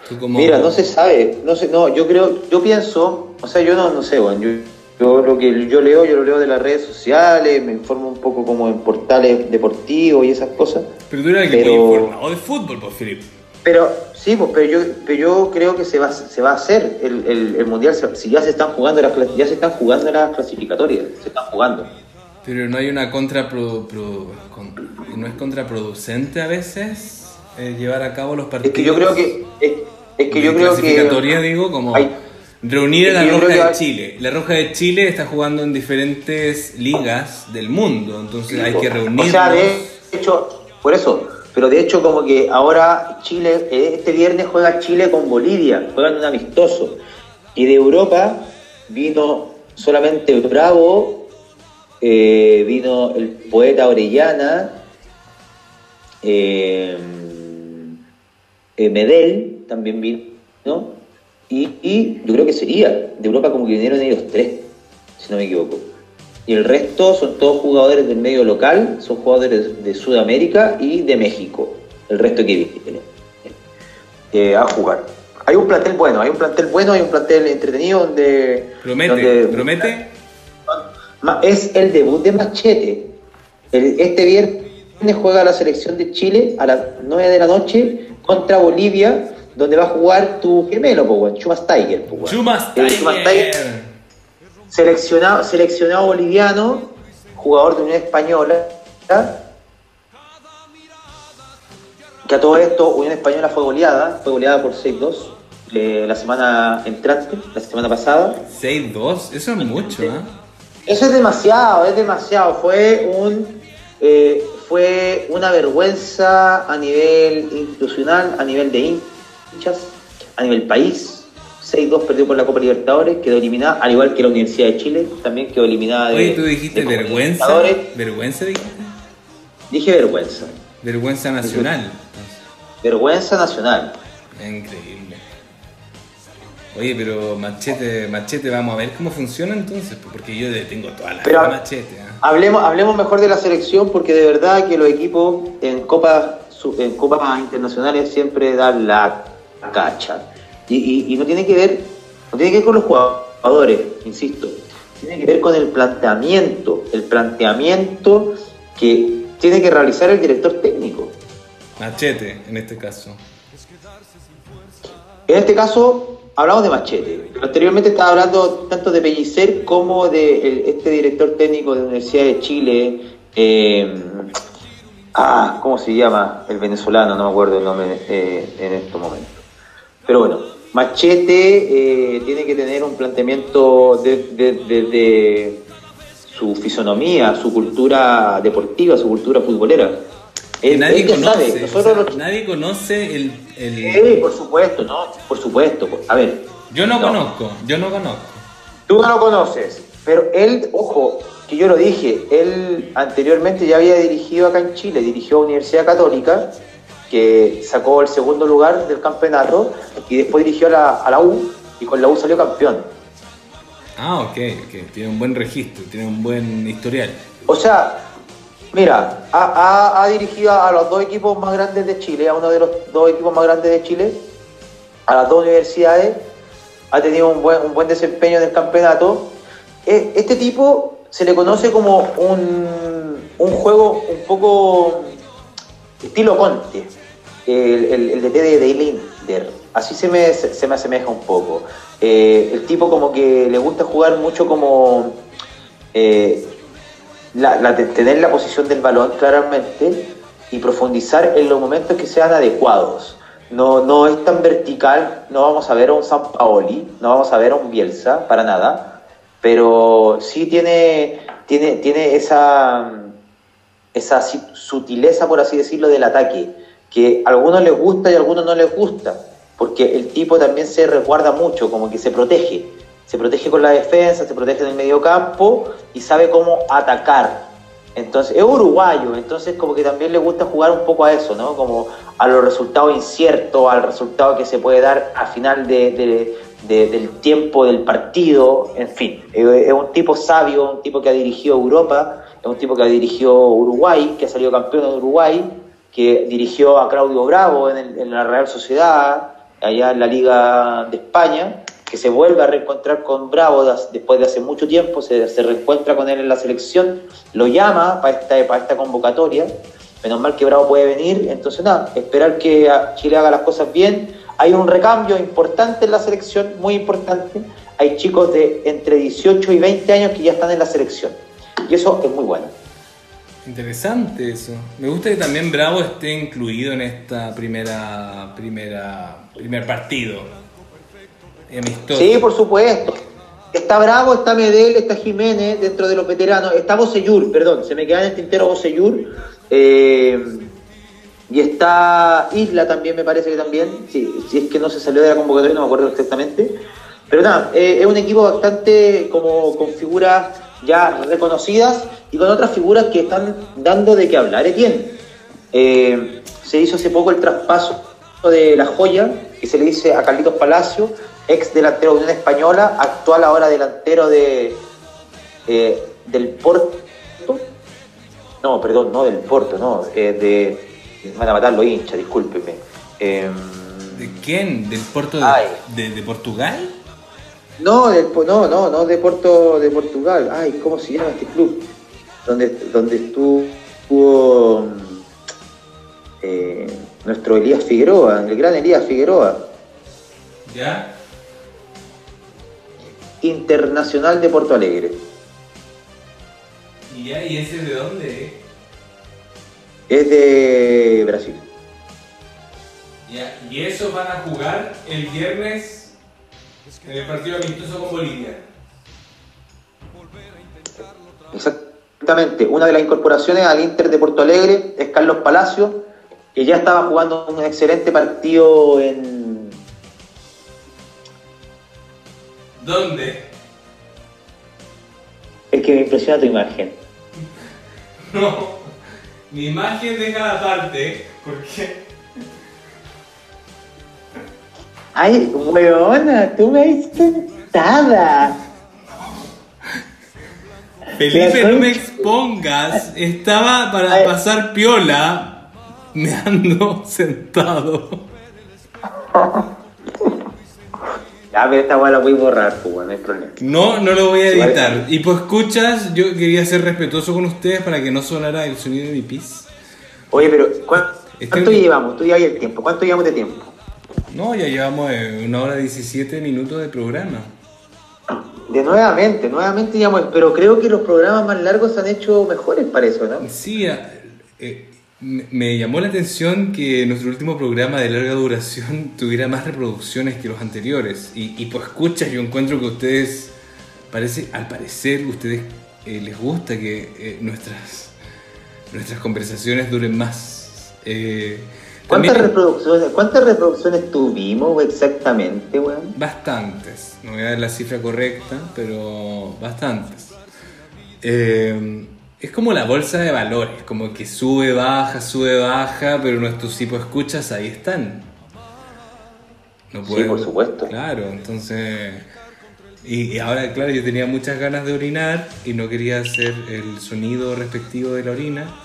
Tú como- Mm. Mira, no se sabe, no sé, no, yo creo, yo pienso, o sea, yo no, no sé, yo, yo lo que yo leo, yo lo leo de las redes sociales, me informo un poco como en portales deportivos y esas cosas, Pero tú eres alguien pero- muy informado de fútbol, pues, Filip. pero sí, pues, pero yo, pero yo creo que se va, se va a hacer el, el- el mundial, si ya se están jugando las, ya se están jugando las clasificatorias, se están jugando. Pero no hay una contra no es contraproducente a veces eh, llevar a cabo los Es partidos. que yo creo que, es, Es que yo creo que. clasificatoria, digo, como hay- reunir a la Roja de Chile. La Roja de Chile está jugando en diferentes ligas del mundo, entonces hay que O reunirnos. sea, de hecho, por eso, pero de hecho como que ahora Chile, eh, este viernes juega Chile con Bolivia, juegan un amistoso. Y de Europa vino solamente Bravo, eh, vino el poeta Orellana, eh, Medel también vino, y, y yo creo que sería, de Europa como que vinieron ellos tres, si no me equivoco. Y el resto son todos jugadores del medio local, son jugadores de Sudamérica y de México. El resto que viene eh, a jugar. Hay un plantel bueno, hay un plantel bueno, hay un plantel entretenido donde... Promete, donde- promete. Es el debut de Machete. El- este viernes juega la selección de Chile a las 9 de la noche contra Bolivia, donde va a jugar tu gemelo, Chumas Tiger. Chumas Chumas Tiger Tiger. seleccionado, seleccionado boliviano, jugador de Unión Española, ¿ya? que a todo esto Unión Española fue goleada, fue goleada por 6-2 eh, la semana entrante, la semana pasada. 6-2, eso es mucho, ¿eh? Eso es demasiado, es demasiado. Fue un eh, fue una vergüenza a nivel institucional, a nivel de a nivel país. 6-2 perdió por la Copa Libertadores, quedó eliminada, al igual que la Universidad de Chile, también quedó eliminada de. Oye, tú dijiste de vergüenza. ¿Vergüenza dijiste? Dije vergüenza. Vergüenza nacional. entonces. Vergüenza nacional. Increíble. Oye, pero Machete, Machete, vamos a ver cómo funciona entonces, porque yo tengo toda la Pero- vida a Machete. ¿ah? Hablemos, hablemos mejor de la selección porque de verdad que los equipos en copas en copas internacionales siempre dan la cacha. Y, y- y no tiene que ver, no tiene que ver con los jugadores, insisto, tiene que ver con el planteamiento, el planteamiento que tiene que realizar el director técnico. Machete, en este caso. En este caso, hablamos de Machete. Anteriormente estaba hablando tanto de Pellicer como de el- este director técnico de la Universidad de Chile. eh, ah, ¿cómo se llama? El venezolano, no me acuerdo el nombre eh, en estos momentos. Pero bueno, Machete eh, tiene que tener un planteamiento de, de- de- de su fisonomía, su cultura deportiva, su cultura futbolera. Él, nadie él ya sabe, conoce. o nosotros sea, los- nadie conoce el. el- Sí, por supuesto, ¿no? Por supuesto. A ver, Yo no, No. conozco, yo no conozco. tú no lo conoces, pero él, ojo, que yo lo dije, él anteriormente ya había dirigido acá en Chile, dirigió a Universidad Católica, que sacó el segundo lugar del campeonato, y después dirigió a la, a la U, y con la U salió campeón. Ah, ok, ok. Tiene un buen registro, tiene un buen historial. O sea, mira, ha, ha- ha dirigido a los dos equipos más grandes de Chile, a uno de los dos equipos más grandes de Chile, a las dos universidades, ha tenido un buen, un buen desempeño en el campeonato. E- Este tipo se le conoce como un, un juego un poco estilo Conte, el, el, DT de, Linder. Así se me, se, me asemeja un poco. Eh, el tipo como que le gusta jugar mucho como... eh, la, tener la posición del balón claramente y profundizar en los momentos que sean adecuados. No, no es tan vertical, no vamos a ver a un San Paoli, no vamos a ver a un Bielsa, para nada, pero sí tiene, tiene, tiene esa, esa sutileza, por así decirlo, del ataque, que a algunos les gusta y a algunos no les gusta, porque el tipo también se resguarda mucho, como que se protege, se protege con la defensa, se protege en el medio campo y sabe cómo atacar. Entonces, es uruguayo, entonces como que también le gusta jugar un poco a eso, ¿no? Como a los resultados inciertos, al resultado que se puede dar a final de- de- de- del tiempo del partido, en fin. Es un tipo sabio, un tipo que ha dirigido Europa, es un tipo que ha dirigido Uruguay, que ha salido campeón de Uruguay, que dirigió a Claudio Bravo en, el- en la Real Sociedad, allá en la Liga de España, que se vuelve a reencontrar con Bravo después de hace mucho tiempo, se, se reencuentra con él en la selección, lo llama para esta, para esta convocatoria, menos mal que Bravo puede venir, entonces nada, esperar que Chile haga las cosas bien, hay un recambio importante en la selección, muy importante, hay chicos de entre 18 y 20 años que ya están en la selección, y eso es muy bueno. Interesante eso. Me gusta que también Bravo esté incluido en esta primera, primera, primer partido. Amistoso. Sí, por supuesto. Está Bravo, está Medel, está Jiménez dentro de los veteranos. Está Bocellur, perdón, se me queda en el tintero Bocellur. Eh, y está Isla también, me parece que también. Si, si es que no se salió de la convocatoria, no me acuerdo exactamente. Pero nada, eh, es un equipo bastante como con figuras ya reconocidas y con otras figuras que están dando de qué hablar. Etienne, eh, se hizo hace poco el traspaso de la joya, que se le dice a Carlitos Palacio, ex delantero de Unión Española, actual ahora delantero de eh, del Porto. No, perdón, no del Porto, no, de. Van a matar los hinchas, discúlpeme. Em, ¿De quién? ¿Del Porto de, de Portugal? No, no, no, no de Porto de Portugal. Ay, ¿cómo se llama este club? Donde, donde estuvo eh, nuestro Elías Figueroa, el gran Elías Figueroa. ¿Ya? Internacional de Porto Alegre. ¿Y, ya? ¿Y ese de dónde? Es de Brasil. ¿Ya? ¿Y eso van a jugar el viernes en el partido amistoso con Bolivia. Exactamente. Una de las incorporaciones al Inter de Porto Alegre es Carlos Palacio, que ya estaba jugando un excelente partido en. ¿Dónde? Es que me impresiona tu imagen. No, mi imagen de cada parte, porque Ay, weona, tú me has sentada. Felipe, no me expongas. Estaba para pasar piola. Me ando sentado. Ya, pero esta weá la voy a borrar, pues, no hay problema. No, no lo voy a editar. Y pues escuchas, yo quería ser respetuoso con ustedes para que no sonara el sonido de mi pis. Oye, pero ¿cuánto, llevamos? Tú ya el tiempo. ¿Cuánto llevamos de tiempo? No, ya llevamos eh, una hora 17 minutos de programa. De nuevamente, nuevamente digamos, pero creo que los programas más largos se han hecho mejores para eso, ¿no? Sí, eh, me llamó la atención que nuestro último programa de larga duración tuviera más reproducciones que los anteriores. Y, y pues escuchas, yo encuentro que ustedes, parece, al parecer, ustedes eh, les gusta que nuestras, nuestras conversaciones duren más. ¿Cuántas reproducciones, ¿Cuántas reproducciones tuvimos exactamente, weón? Bastantes. No voy a dar la cifra correcta, pero bastantes. Eh, es como la bolsa de valores, como que sube, baja, sube, baja, pero nuestros tipos escuchas ahí están. No sí, por supuesto. Claro, entonces... Y, ahora, claro, yo tenía muchas ganas de orinar y no quería hacer el sonido respectivo de la orina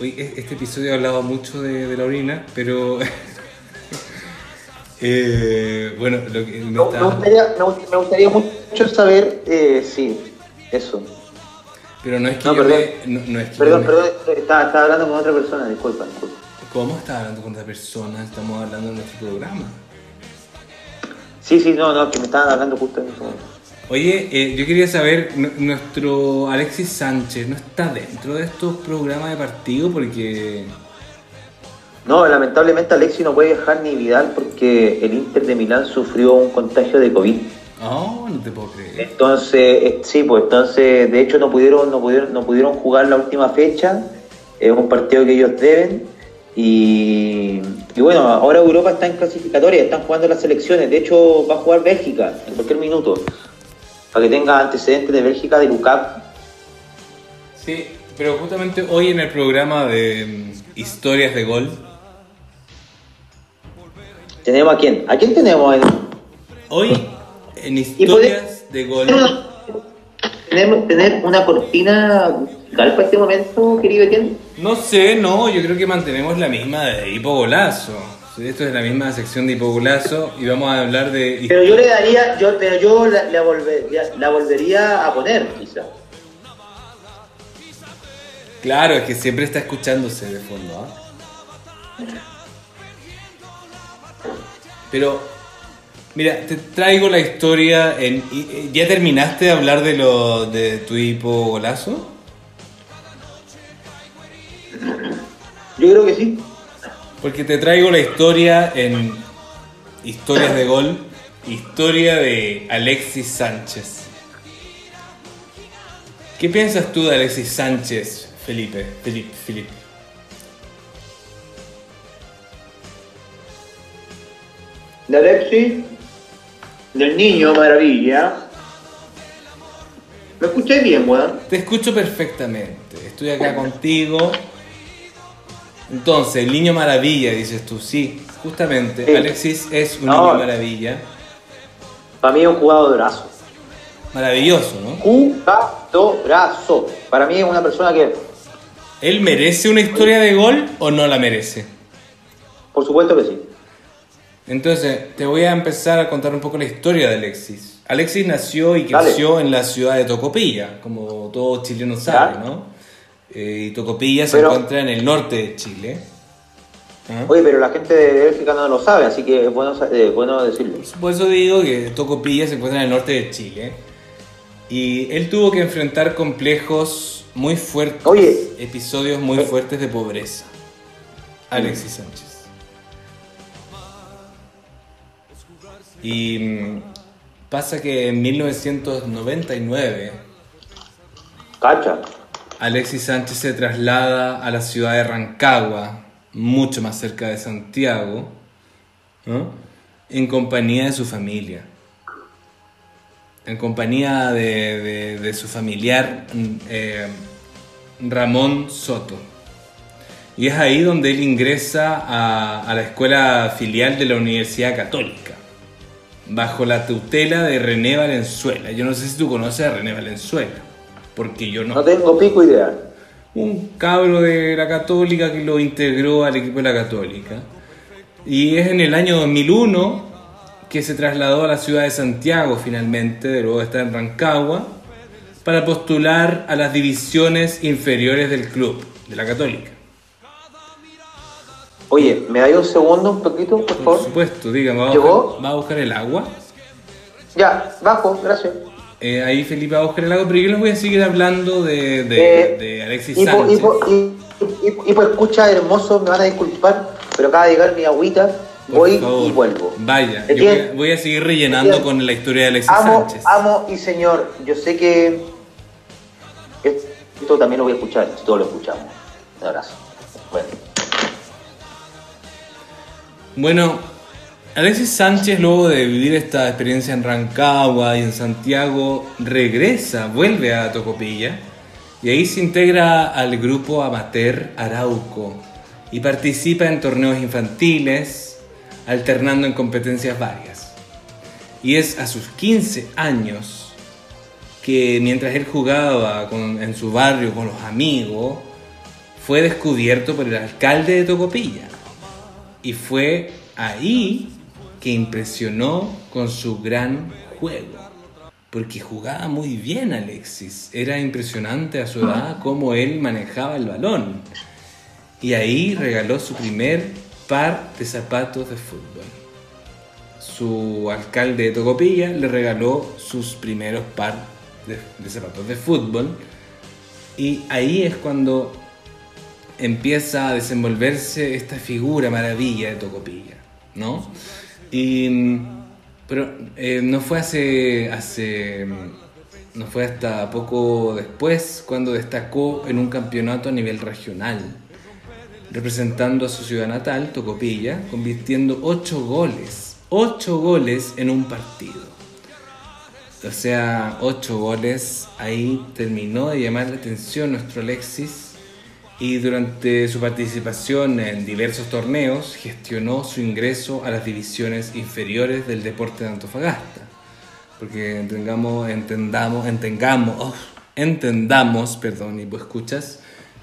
Hoy este episodio hablaba mucho de, la orina, pero eh, bueno, lo que me, gustaría, mucho saber, eh, sí, eso. Pero no es que no, perdón, no, es que perdón, perdón, estaba, hablando con otra persona, disculpa, disculpa. ¿Cómo estás hablando con otra persona? Estamos hablando en nuestro programa. Sí, sí, no, no, que me estaban hablando justo en eso. Oye, eh, yo quería saber, nuestro Alexis Sánchez no está dentro de estos programas de partido porque... No, lamentablemente Alexis no puede viajar ni Vidal porque el Inter de Milán sufrió un contagio de COVID. Oh, no te puedo creer. Entonces, eh, sí, pues entonces, de hecho no pudieron, no pudieron, no pudieron jugar la última fecha. Es un partido que ellos deben. Y, y, bueno, ahora Europa está en clasificatoria, están jugando las selecciones. De hecho, va a jugar Bélgica en cualquier minuto para que tenga antecedentes de Bélgica de Lukaku. Sí, pero justamente hoy en el programa de mm, Historias de Gol. ¿Tenemos a quién? ¿A quién tenemos? Hoy en Historias de Gol. ¿Tenemos tener una cortina musical para este momento, querido Etienne? No sé, no, yo creo que mantenemos la misma de Hipo Golazo. Esto es la misma sección de Hipogulazo y vamos a hablar de... Pero yo le daría, yo, pero yo la, la, volvería a poner, quizá. Claro, es que siempre está escuchándose de fondo. ¿ah? Pero, mira, te traigo la historia. En, ¿Ya terminaste de hablar de, lo, de tu hipogolazo? Yo creo que sí. Porque te traigo la historia en Historias de Gol, historia de Alexis Sánchez. ¿Qué piensas tú de Alexis Sánchez, Felipe? Felipe, Felipe. De Alexis, del niño maravilla. ¿Me escucháis bien, weón? Te escucho perfectamente. Estoy acá contigo. Entonces, el niño maravilla, dices tú. Sí, justamente. Sí. Alexis es un No. niño maravilla. Para mí es un jugadorazo. Maravilloso, ¿no? Jugadorazo. Para mí es una persona que, ¿Él merece una historia de gol o no la merece? por supuesto que sí. Entonces, te voy a empezar a contar un poco la historia de Alexis. Alexis nació y Dale. creció en la ciudad de Tocopilla, como todo chileno sabe. ¿no? Eh, y Tocopilla se Pero- encuentra en el norte de Chile. ¿Ah? Oye, pero la gente de Bélgica no lo sabe, así que es bueno, eh, bueno decirlo. Por eso digo que Tocopilla se encuentra en el norte de Chile. Y él tuvo que enfrentar complejos muy fuertes, Oye. episodios muy Eh. fuertes de pobreza. Alexis Sánchez. Y mm, pasa que en 1999 Cacha. Alexis Sánchez se traslada a la ciudad de Rancagua, mucho más cerca de Santiago, en compañía de su familia, en compañía de, su familiar eh, Ramón Soto. Y es ahí donde él ingresa a la escuela filial de la Universidad Católica, bajo la tutela de René Valenzuela. Yo no sé si tú conoces a René Valenzuela, porque yo No tengo pico idea. un cabro de la Católica que lo integró al equipo de la Católica. Y es en el año 2001 que se trasladó a la ciudad de Santiago finalmente, de luego de estar en Rancagua, para postular a las divisiones inferiores del club, de la Católica. Oye, ¿me dais un segundo, un poquito, por Por favor? supuesto, dígame, ¿va va a buscar el agua? Ya, bajo, gracias. Eh, ahí Felipe buscar el agua, pero yo les voy a seguir hablando de, de- Eh, de Alexis Sánchez. y- y por escucha hermoso, me van a disculpar, pero acaba de llegar mi agüita, Por voy favor, y vuelvo. Vaya, yo voy a, voy a seguir rellenando con la historia de Alexis Amo, Sánchez. amo y señor, yo sé que esto también lo voy a escuchar, todos lo escuchamos. Un abrazo. Bueno, Bueno, Alexis Sánchez, luego de vivir esta experiencia en Rancagua y en Santiago, regresa, vuelve a Tocopilla y ahí se integra al grupo amateur Arauco y participa en torneos infantiles, alternando en competencias varias. Y es a sus 15 años que mientras él jugaba en su barrio con los amigos, fue descubierto por el alcalde de Tocopilla. Y fue ahí que impresionó con su gran juego. Porque jugaba muy bien Alexis. Era impresionante a su edad cómo él manejaba el balón. Y ahí regaló su primer par de zapatos de fútbol. Su alcalde de Tocopilla le regaló sus primeros par de, de zapatos de fútbol. Y ahí es cuando empieza a desenvolverse esta figura maravilla de Tocopilla, ¿no? Y, pero eh, no fue hace, hace, no fue hasta poco después cuando destacó en un campeonato a nivel regional, representando a su ciudad natal, Tocopilla, convirtiendo ocho goles, ocho goles en un partido. O sea, ocho goles, ahí terminó de llamar la atención nuestro Alexis y durante su participación en diversos torneos gestionó su ingreso a las divisiones inferiores del deporte de Antofagasta. Porque entendamos, entendamos, entendamos, oh, entendamos, perdón, y vos escuchas,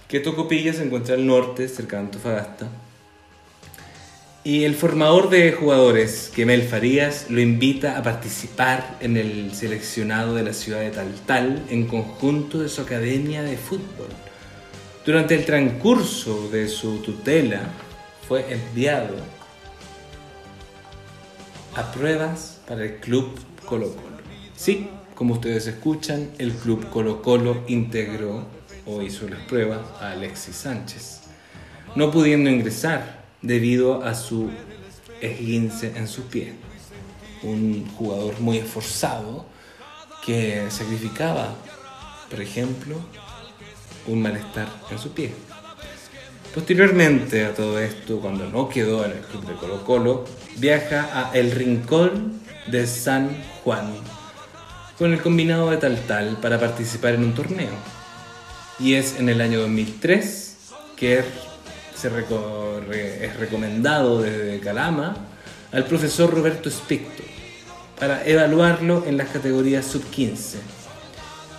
que Tocopilla se encuentra al norte, cerca de Antofagasta. Y el formador de jugadores, Kemel Farías, lo invita a participar en el seleccionado de la ciudad de Taltal en conjunto de su academia de fútbol. Durante el transcurso de su tutela, fue enviado a pruebas para el Club Colo Colo. Sí, como ustedes escuchan, el Club Colo Colo integró o hizo las pruebas a Alexis Sánchez. no pudiendo ingresar debido a su esguince en sus pies. Un jugador muy esforzado que sacrificaba, por ejemplo, un malestar en su pie. Posteriormente a todo esto, cuando no quedó en el club de Colo Colo, viaja a El Rincón de San Juan con el combinado de Tal Tal para participar en un torneo. Y es en el año 2003 que es recomendado desde Calama al profesor Roberto Spicto para evaluarlo en las categorías sub-15.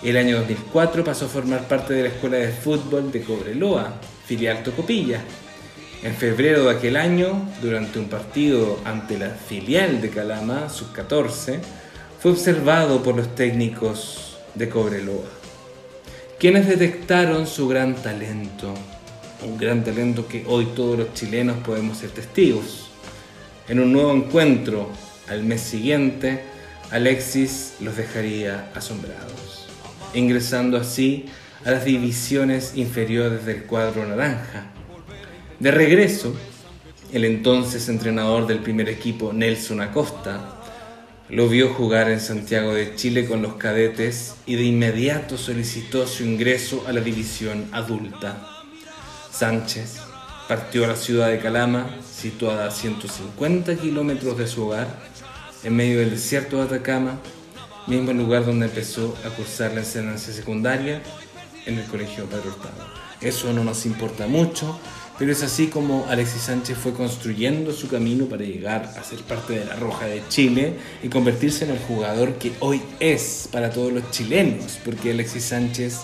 El año 2004 pasó a formar parte de la Escuela de Fútbol de Cobreloa, filial Tocopilla. En febrero de aquel año, durante un partido ante la filial de Calama, sub-14, fue observado por los técnicos de Cobreloa, quienes detectaron su gran talento, un gran talento que hoy todos los chilenos podemos ser testigos. En un nuevo encuentro, al mes siguiente, Alexis los dejaría asombrados, ingresando así a las divisiones inferiores del cuadro naranja. De regreso, el entonces entrenador del primer equipo, Nelson Acosta, lo vio jugar en Santiago de Chile con los cadetes y de inmediato solicitó su ingreso a la división adulta. Sánchez partió a la ciudad de Calama, situada a 150 kilómetros de su hogar, en medio del desierto de Atacama, mismo lugar donde empezó a cursar la enseñanza secundaria en el Colegio Pedro Hurtado. Eso no nos importa mucho, pero es así como Alexis Sánchez fue construyendo su camino para llegar a ser parte de la Roja de Chile y convertirse en el jugador que hoy es para todos los chilenos, porque Alexis Sánchez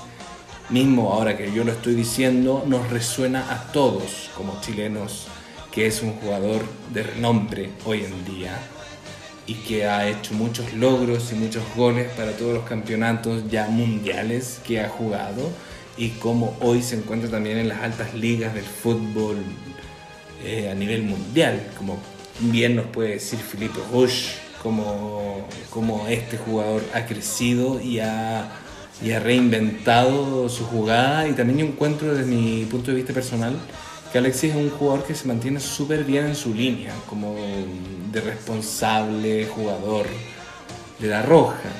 mismo ahora que yo lo estoy diciendo nos resuena a todos como chilenos que es un jugador de renombre hoy en día y que ha hecho muchos logros y muchos goles para todos los campeonatos ya mundiales que ha jugado y como hoy se encuentra también en las altas ligas del fútbol eh, a nivel mundial, como bien nos puede decir Felipe Rush, como, como este jugador ha crecido y ha, y ha reinventado su jugada y también yo encuentro desde mi punto de vista personal que Alexis es un jugador que se mantiene súper bien en su línea, como de responsable jugador de la roja,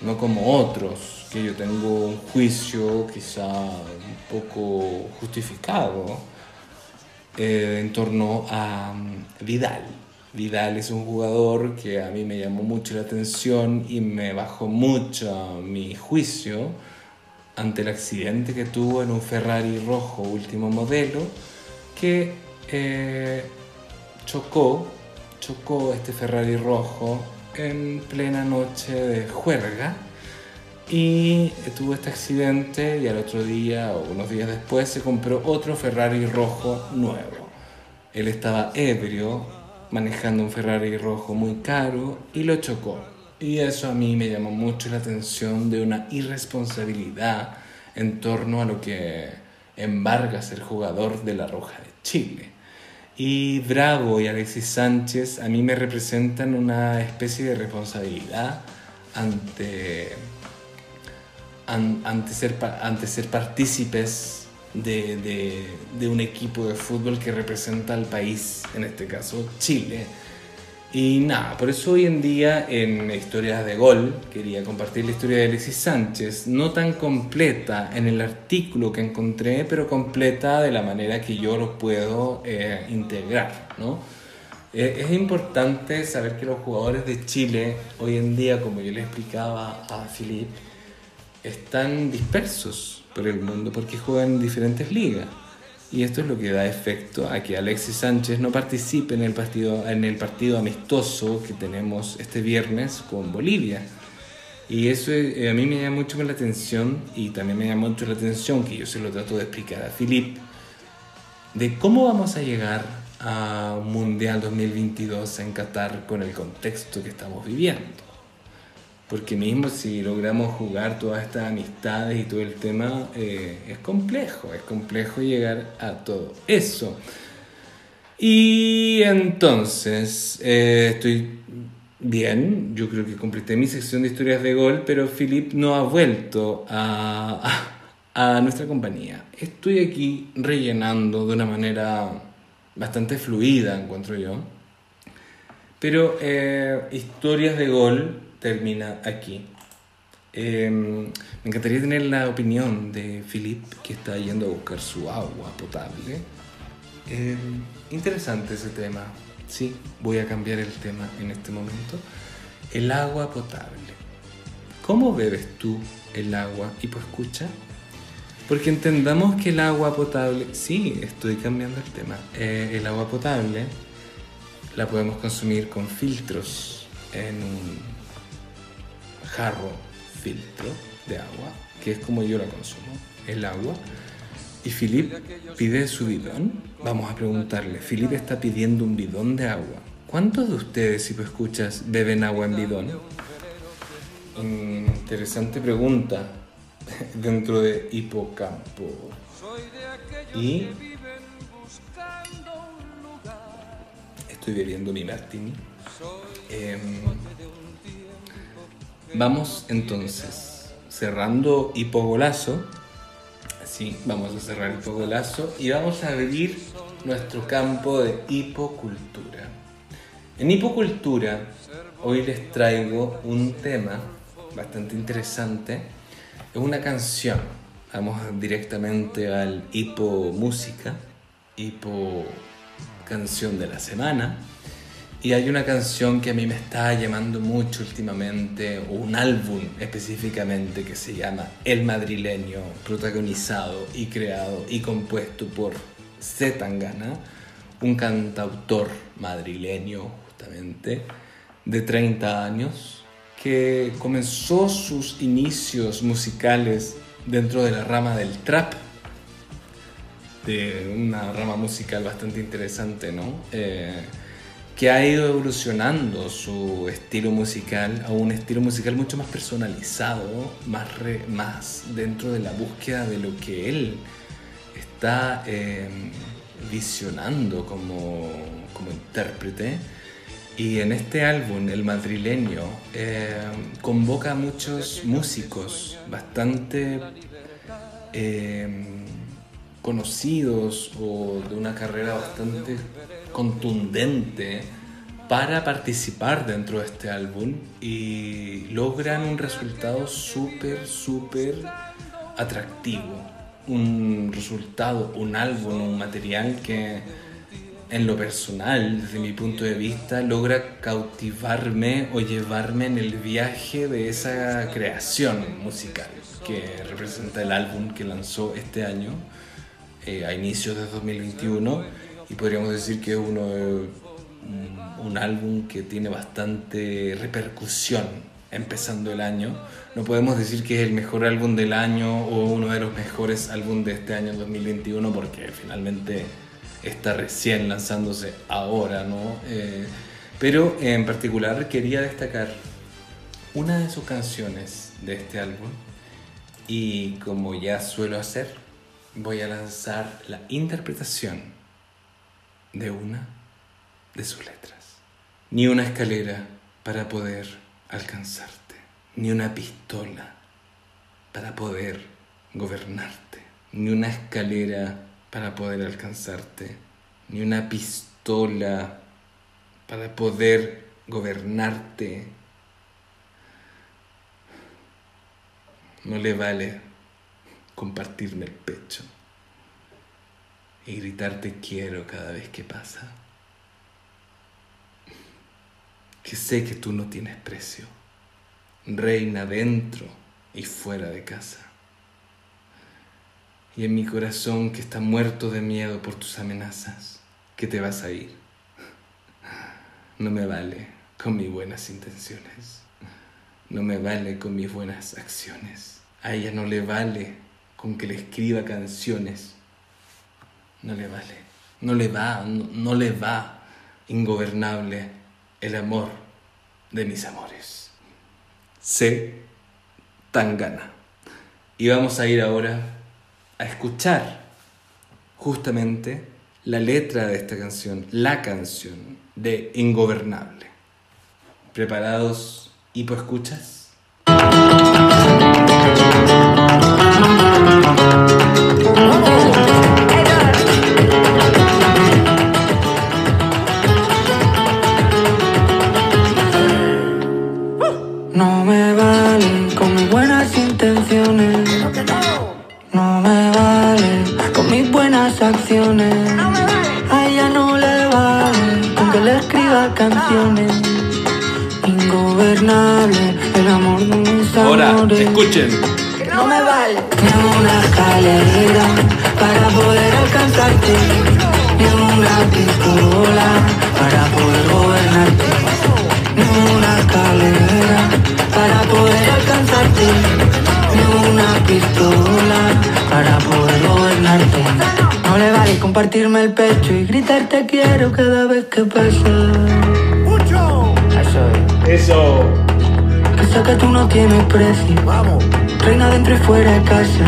no como otros, que yo tengo un juicio quizá un poco justificado eh, en torno a mm, Vidal. Vidal es un jugador que a mí me llamó mucho la atención y me bajó mucho mi juicio ante el accidente que tuvo en un Ferrari rojo último modelo que eh, chocó, chocó este Ferrari rojo en plena noche de juerga y tuvo este accidente y al otro día o unos días después se compró otro Ferrari rojo nuevo. Él estaba ebrio manejando un Ferrari rojo muy caro y lo chocó. Y eso a mí me llamó mucho la atención de una irresponsabilidad en torno a lo que embarga ser jugador de la Roja de Chile. Y Bravo y Alexis Sánchez a mí me representan una especie de responsabilidad ante, ante, ser, ante ser partícipes de, de un equipo de fútbol que representa al país, en este caso Chile y nada, por eso hoy en día en Historias de Gol quería compartir la historia de Alexis Sánchez, no tan completa en el artículo que encontré, pero completa de la manera que yo lo puedo eh, integrar. ¿no? Eh, es importante saber que los jugadores de Chile hoy en día, como yo le explicaba a Filip, están dispersos por el mundo porque juegan en diferentes ligas. Y esto es lo que da efecto a que Alexis Sánchez no participe en el partido, en el partido amistoso que tenemos este viernes con Bolivia. Y eso eh, a mí me llama mucho la atención y también me llama mucho la atención que yo se lo trato de explicar a Filip de cómo vamos a llegar a un Mundial 2022 en Qatar con el contexto que estamos viviendo. Porque mismo si logramos jugar todas estas amistades y todo el tema, eh, es complejo, es complejo llegar a todo eso. Y entonces, eh, estoy bien, yo creo que completé mi sección de historias de gol, pero Philip no ha vuelto a, a nuestra compañía. Estoy aquí rellenando de una manera bastante fluida, encuentro yo. Pero eh, Historias de Gol termina aquí. Em, me encantaría tener la opinión de Philip, que está yendo a buscar su agua potable. Em, interesante ese tema. Sí, voy a cambiar el tema en este momento. El agua potable. ¿Cómo bebes tú el agua? Y pues escucha, porque entendamos que el agua potable, sí, estoy cambiando el tema, eh, el agua potable la podemos consumir con filtros en un jarro filtro de agua, que es como yo la consumo, el agua. Y Philip pide su bidón. Vamos a preguntarle, Philip está pidiendo un bidón de agua. ¿Cuántos de ustedes, si tú escuchas, beben agua en bidón? Interesante pregunta dentro de hipocampo. Y estoy bebiendo mi martini. Em, vamos entonces cerrando hipogolazo. Sí, vamos a cerrar hipogolazo y vamos a abrir nuestro campo de hipocultura. En hipocultura hoy les traigo un tema bastante interesante es una canción. Vamos directamente al hipo música, hipo canción de la semana. Y hay una canción que a mí me está llamando mucho últimamente, un álbum específicamente que se llama El Madrileño, protagonizado y creado y compuesto por Zetangana, un cantautor madrileño justamente de 30 años, que comenzó sus inicios musicales dentro de la rama del trap, de una rama musical bastante interesante, ¿no? Eh, que ha ido evolucionando su estilo musical a un estilo musical mucho más personalizado, más, más dentro de la búsqueda de lo que él está eh, visionando como, como intérprete. Y en este álbum, El Madrileño, eh, convoca a muchos músicos bastante eh, conocidos o de una carrera bastante contundente para participar dentro de este álbum y logran un resultado súper, súper atractivo. Un resultado, un álbum, un material que en lo personal, desde mi punto de vista, logra cautivarme o llevarme en el viaje de esa creación musical que representa el álbum que lanzó este año, eh, a inicios de 2021, y podríamos decir que es uno, un, un álbum que tiene bastante repercusión empezando el año. No podemos decir que es el mejor álbum del año o uno de los mejores álbumes de este año 2021 porque finalmente está recién lanzándose ahora, ¿no? Eh, pero en particular quería destacar una de sus canciones de este álbum y como ya suelo hacer, voy a lanzar la interpretación de una de sus letras. Ni una escalera para poder alcanzarte, ni una pistola para poder gobernarte, ni una escalera para poder alcanzarte, ni una pistola para poder gobernarte. No le vale compartirme el pecho y gritarte quiero cada vez que pasa. Que sé que tú no tienes precio, reina dentro y fuera de casa y en mi corazón que está muerto de miedo por tus amenazas, que te vas a ir. No me vale con mis buenas intenciones, no me vale con mis buenas acciones. A ella no le vale con que le escriba canciones, no le vale, no le va, no, le va ingobernable el amor de mis amores. Sé tan gana. Y vamos a ir ahora a escuchar justamente la letra de esta canción, la canción de Ingobernable. ¿Preparados? ¿Y escuchas? No me vale con mis buenas intenciones. No me vale con mis buenas acciones. A ella no le vale con que le escriba canciones. Ingobernable, el amor no me salva. Ahora, escuchen. No me vale ni una escalera para poder alcanzarte, ni una pistola para poder gobernarte, ni una escalera para poder alcanzarte, ni una pistola para poder gobernarte. No le vale compartirme el pecho y gritar te quiero cada vez que pasa. Eso es. Eso. Que sé que tú no tienes precio. Vamos. Reina dentro y fuera de casa.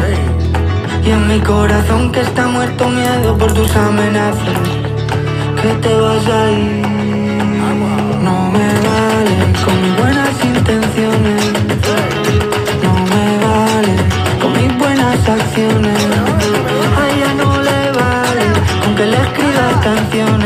Y en mi corazón que está muerto miedo por tus amenazas. Que te vas a ir. No me vale con mis buenas intenciones. No me vale con mis buenas acciones. A ella no le vale con que le escriba canciones.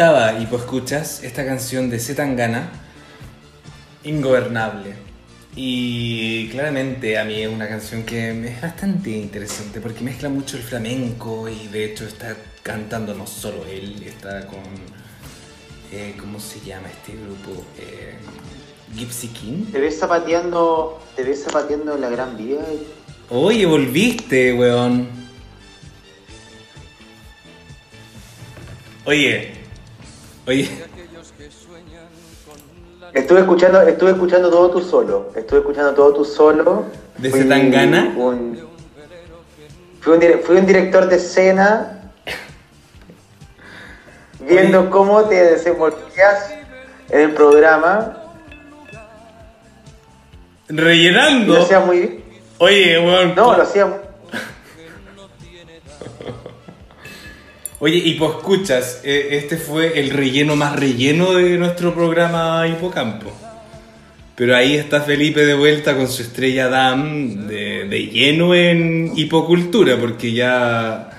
Estaba, y pues escuchas, esta canción de Zetangana, Ingobernable. Y claramente a mí es una canción que es bastante interesante porque mezcla mucho el flamenco y de hecho está cantando no solo él, está con... eh, ¿Cómo se llama este grupo? Eh, Gypsy King. Te ves zapateando, te ves zapateando en la gran vía. Oye, volviste, weón. Oye, oye, Estuve escuchando, estuve escuchando todo tú solo. Estuve escuchando todo tú solo. ¿De Fui Zetangana? un- Fui un, dire- fui un director de escena viendo Oye. cómo te desenvolvías en el programa. Rellenando. Lo hacía muy bien. Oye, weón. No, lo hacía muy Oye, y pues escuchas, eh, este fue el relleno más relleno de nuestro programa Hipocampo. Pero ahí está Felipe de vuelta con su estrella Dam de, de lleno en hipocultura, porque ya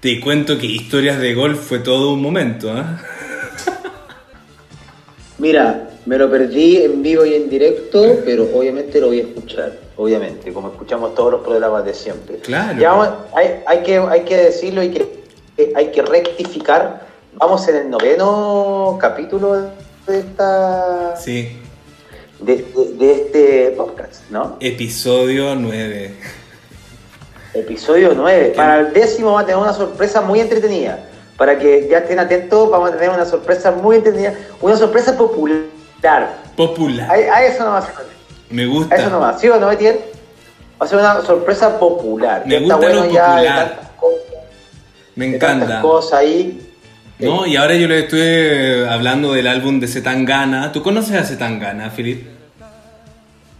te cuento que historias de golf fue todo un momento, ¿ah? Mira, me lo perdí en vivo y en directo, pero obviamente lo voy a escuchar, obviamente, como escuchamos todos los programas de siempre. Claro. Ya vamos- hay, hay que, hay que decirlo y que eh, hay que rectificar. Vamos en el noveno capítulo de esta Sí, de, de- de este podcast, ¿no? episodio 9. Episodio 9. Para el décimo vamos a tener una sorpresa muy entretenida. Para que ya estén atentos, vamos a tener una sorpresa muy entretenida. Una sorpresa popular. Popular. A, a eso nomás. Me A eso gusta. nomás. ¿Sí o no, Etienne? Va a ser una sorpresa popular. Me gusta lo bueno ya de popular. Me tantas encanta. cosas ahí. No, y ahora yo le estoy hablando del álbum de Zetangana. ¿Tú conoces a Zetangana, Filip?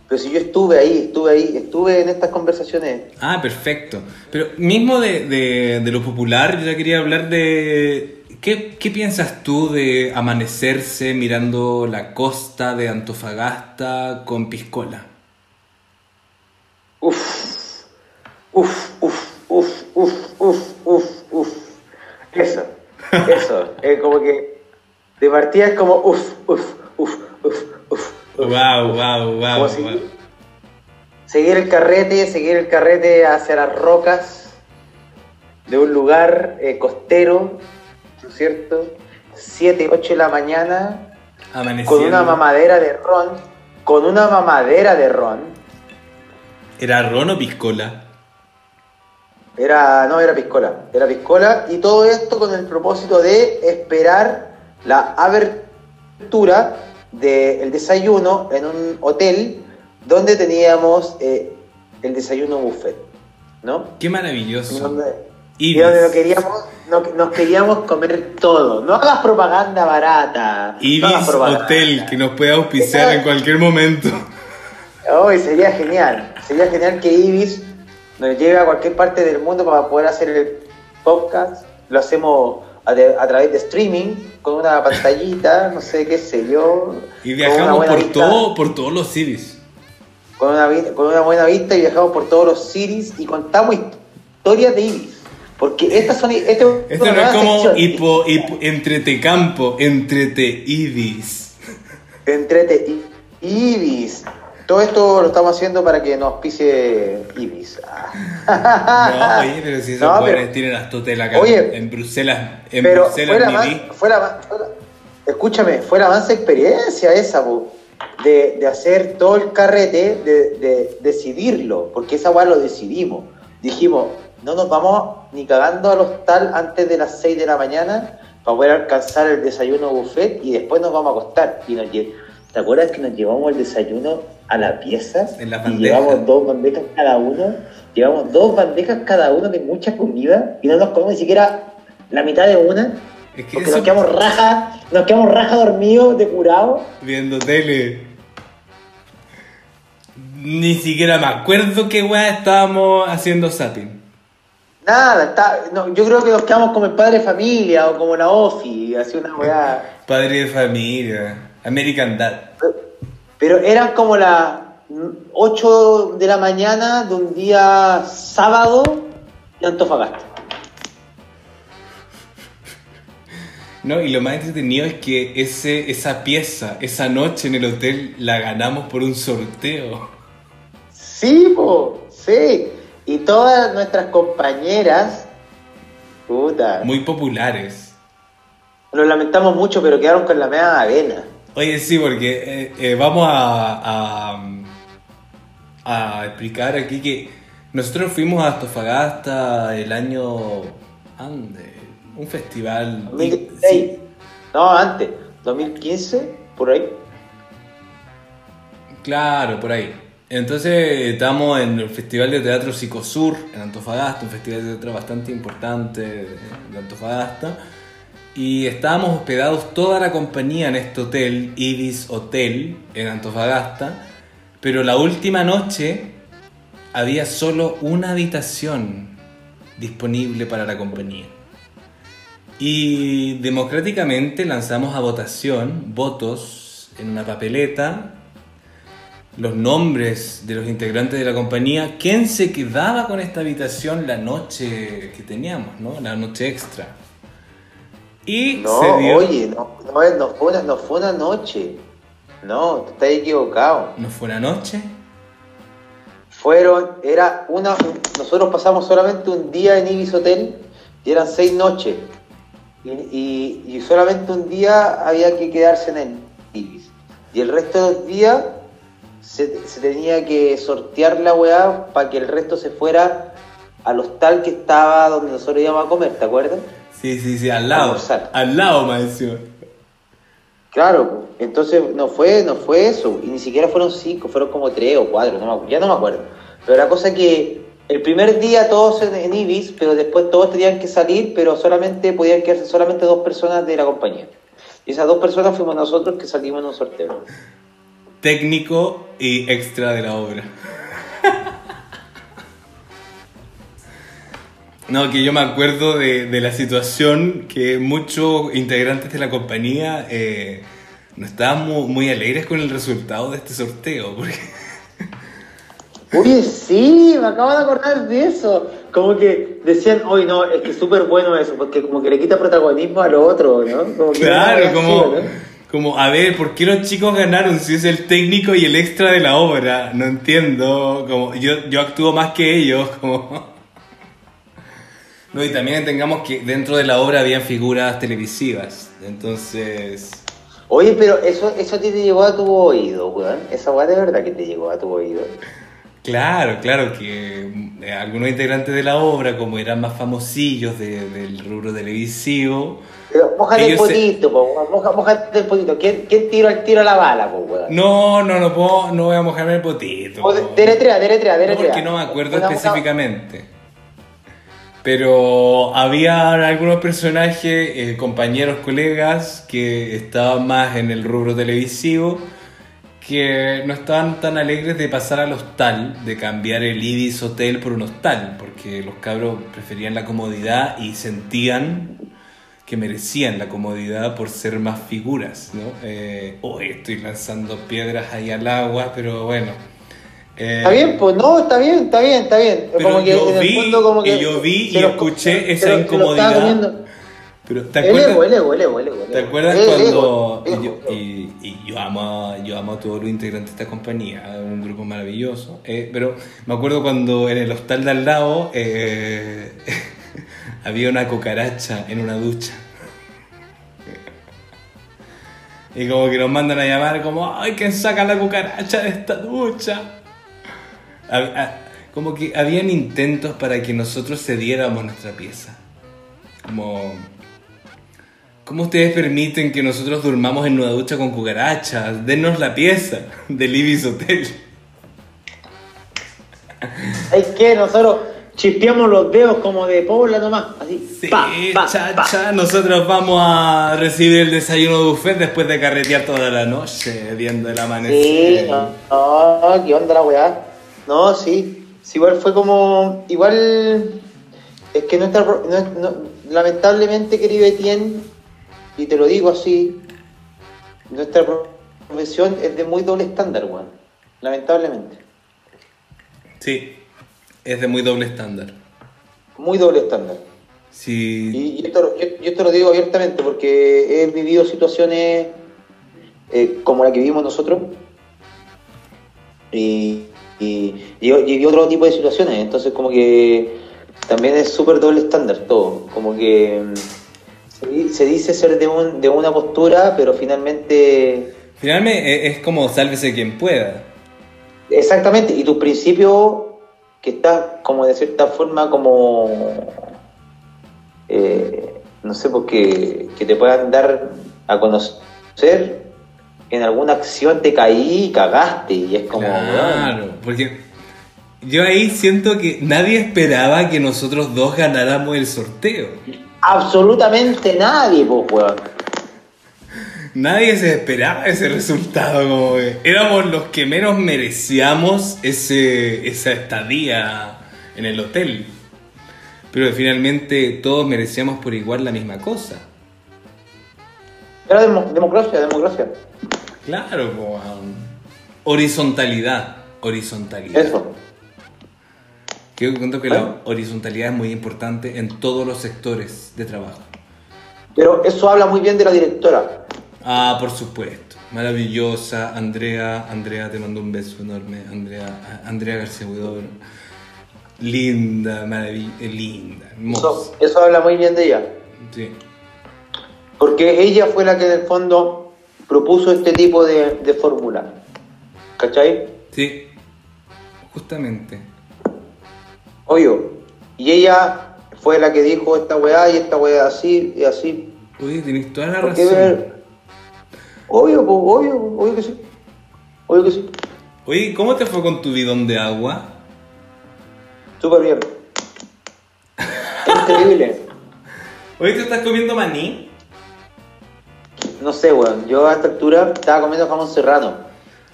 Pero si yo estuve ahí, estuve ahí, estuve en estas conversaciones. Ah, perfecto. Pero mismo de, de- de lo popular, yo ya quería hablar de... ¿qué, ¿Qué piensas tú de amanecerse mirando la costa de Antofagasta con piscola? Uf, uf, uf, uf, uf, uf, uf, uf. Eso, eso. es como que de partida es como uf, uf, uf, uf, uf. uf. Wow, wow, Como wow. seguir, seguir el carrete, seguir el carrete hacia las rocas de un lugar eh, costero, ¿no es cierto? 7, 8 de la mañana, con una mamadera de ron, con una mamadera de ron. ¿Era ron o piscola? Era, no, era piscola, era piscola y todo esto con el propósito de esperar la abertura del desayuno en un hotel donde teníamos eh, el desayuno buffet, ¿no? Qué maravilloso. donde, y Ibis. donde nos queríamos, no- nos queríamos comer todo. No hagas propaganda barata. no Ibis hagas propaganda. Hotel, que nos puede auspiciar en cualquier momento. Hoy sería genial. Sería genial que Ibis nos lleve a cualquier parte del mundo para poder hacer el podcast. Lo hacemos a, de- a través de streaming, con una pantallita, no sé qué sé yo. Y viajamos por, vista, todo, por todos los civis. Con una, con una buena vista y viajamos por todos los cities y contamos historias de Ibis. Porque estas son. Este, Esto es no es como hipo, hipo, entretecampo, entrete ibis. Entrete Ibis. Todo esto lo estamos haciendo para que nos pise Ibis. No, oye, pero si esos No, pero- tienen hasta hotel acá Oye, en Bruselas, en Pero Bruselas fue la, fue fue la- escúchame, fue la mansa experiencia esa, po, de, de hacer todo el carrete, de, de decidirlo, porque esa weá lo decidimos. Dijimos, no nos vamos ni cagando al hostal antes de las 6 de la mañana para poder alcanzar el desayuno buffet y después nos vamos a acostar. Y nos ¿Te acuerdas que nos llevamos el desayuno a la pieza? En la y bandeja. llevamos dos bandejas cada uno. Llevamos dos bandejas cada uno de mucha comida y no nos comemos ni siquiera la mitad de una. Es que Porque eso, nos quedamos raja, nos quedamos raja dormidos, de curado. viendo tele. Ni siquiera me acuerdo qué weá estábamos haciendo zapping. Nada, está, no, yo creo que nos quedamos como el padre de familia o como la OFI, así una weá. Padre de familia, American Dad. Pero eran como las 8 de la mañana de un día sábado de Antofagasta. No, y lo más entretenido es que ese, esa pieza, esa noche en el hotel, la ganamos por un sorteo. Sí, po, sí. Y todas nuestras compañeras, puta, Muy populares. lo lamentamos mucho, pero quedaron con la media avena. Oye, sí, porque eh, eh, vamos a, a, a explicar aquí que nosotros fuimos a Antofagasta el año... Ande, un festival... 2016. Sí, No, antes, 2015, por ahí. claro, por ahí. Entonces estamos en el Festival de Teatro Psicosur en Antofagasta, un festival de teatro bastante importante de, de Antofagasta. Y estábamos hospedados toda la compañía en este hotel, Ibis Hotel, en Antofagasta. Pero la última noche había solo una habitación disponible para la compañía. Y democráticamente lanzamos a votación votos en una papeleta los nombres de los integrantes de la compañía, quién se quedaba con esta habitación la noche que teníamos, ¿no? La noche extra. Y No, se dio... oye, no, no, no fue una, no fue una noche. No, te estás equivocado. ¿No fue una noche? Fueron, era una, un- nosotros pasamos solamente un día en Ibis Hotel y eran seis noches. Y, y- y solamente un día había que quedarse en el Ibis. Y el resto de los días se, se tenía que sortear la weá para que el resto se fuera al hostal que estaba donde nosotros íbamos a comer, ¿te acuerdas? Sí, sí, sí, al lado. Al lado, más encima. Claro, entonces no fue, no fue eso, y ni siquiera fueron cinco, fueron como tres o cuatro, no me ya no me acuerdo. Pero la cosa es que el primer día todos en, en Ibis, pero después todos tenían que salir, pero solamente podían quedarse solamente dos personas de la compañía. Y esas dos personas fuimos nosotros que salimos en un sorteo. Técnico y extra de la obra. No, que yo me acuerdo de, de la situación que muchos integrantes de la compañía eh, no estaban mu- muy, alegres con el resultado de este sorteo. Porque, Oye, sí, me acabo de acordar de eso. Como que decían, oye, no, es que es súper bueno eso, porque como que le quita protagonismo a lo otro, ¿no? Como que claro, como, ¿no? como, a ver, ¿por qué los chicos ganaron si es el técnico y el extra de la obra? No entiendo. Como, yo, yo actúo más que ellos. Como... No, y también entendamos que dentro de la obra habían figuras televisivas. Entonces, Oye, pero eso, eso a ti te llegó a tu oído, weón. Esa weá de verdad que te llegó a tu oído. claro, claro que eh, algunos integrantes de la obra, como eran más famosillos de- del rubro televisivo, Pero mojate el Ellos se- potito, po, weón. Moja, mojate el potito. ¿Quién, quién tiró el tiro a la bala, po, weón? no, no, no puedo, no voy a mojarme el potito. O de- deletrea, deletrea, No, deletrea. porque no me acuerdo específicamente. Pero había algunos personajes, eh, compañeros, colegas, que estaban más en el rubro televisivo, que no estaban tan alegres de pasar al hostal, de cambiar el Ibis Hotel por un hostal, porque los cabros preferían la comodidad y sentían que merecían la comodidad por ser más figuras, ¿no? Eh, hoy estoy lanzando piedras ahí al agua, pero bueno. Eh, Está bien, pues no, está bien, está bien, está bien. Pero como que yo en el vi, fondo como que y yo vi y lo- escuché esa estaba incomodidad. Pero, ¿te El acuerdas? ego, el ego, el ego, el ego. el ¿Te acuerdas El cuando y ego, yo, ego. y, y yo amo a- yo amo a todos los integrantes de esta compañía, un grupo maravilloso, eh, pero me acuerdo cuando en el hostal de al lado eh, había una cucaracha en una ducha. Y como que nos mandan a llamar como, ay, ¿quién saca la cucaracha de esta ducha? Hab- a- Como que habían intentos para que nosotros cediéramos nuestra pieza. Como... ¿Cómo ustedes permiten que nosotros durmamos en una ducha con cucarachas? Denos la pieza del Ibis Hotel. Es que nosotros chispeamos los dedos como de pobla nomás, así. Sí, pa, pa, cha, pa. cha, nosotros vamos a recibir el desayuno buffet después de carretear toda la noche viendo el Sí, amanecer. no, no, ¿qué onda la weá? No, sí, sí, igual fue como, igual, es que nuestra, no- no- lamentablemente, querido Etienne, y te lo digo así, nuestra profesión es de muy doble estándar, weón, lamentablemente, Sí, es de muy doble estándar. muy doble estándar. Sí, Y, y esto, yo, lo digo abiertamente porque he vivido situaciones eh, como la que vivimos nosotros y, y, y- y otro tipo de situaciones. Entonces, como que también es súper doble estándar todo. Como que mm, se, di- se dice ser de, un, de una postura, pero finalmente. finalmente es, es como sálvese quien pueda. Exactamente, y tus principios que estás como de cierta forma como eh, no sé, porque que te puedan dar a conocer en alguna acción te caí y cagaste y es como Claro, porque yo ahí siento que nadie esperaba que nosotros dos ganáramos el sorteo. absolutamente nadie pues weón Nadie se esperaba ese resultado, como que éramos los que menos merecíamos ese, esa estadía en el hotel. Pero finalmente todos merecíamos por igual la misma cosa. era demo- democracia democracia Claro, um, horizontalidad. Horizontalidad. eso Quiero que cuento que la horizontalidad es muy importante en todos los sectores de trabajo. pero eso habla muy bien de la directora Ah, por supuesto. Maravillosa. Andrea, Andrea, te mando un beso enorme. Andrea, Andrea García Huidobro. Linda, maravillosa, linda, hermosa. eso, eso habla muy bien de ella Sí. porque ella fue la que en el fondo propuso este tipo de, de fórmula ¿cachai? Sí. Justamente. Obvio. Y ella fue la que dijo esta weá y esta weá así y así. Oye, tienes toda la ¿Por qué razón. ver? Obvio, obvio, obvio que sí. Obvio que sí. Oye, ¿cómo te fue con tu bidón de agua? Súper bien. Increíble. Oye, ¿te estás comiendo maní? No sé, weón. Yo a esta altura estaba comiendo jamón serrano.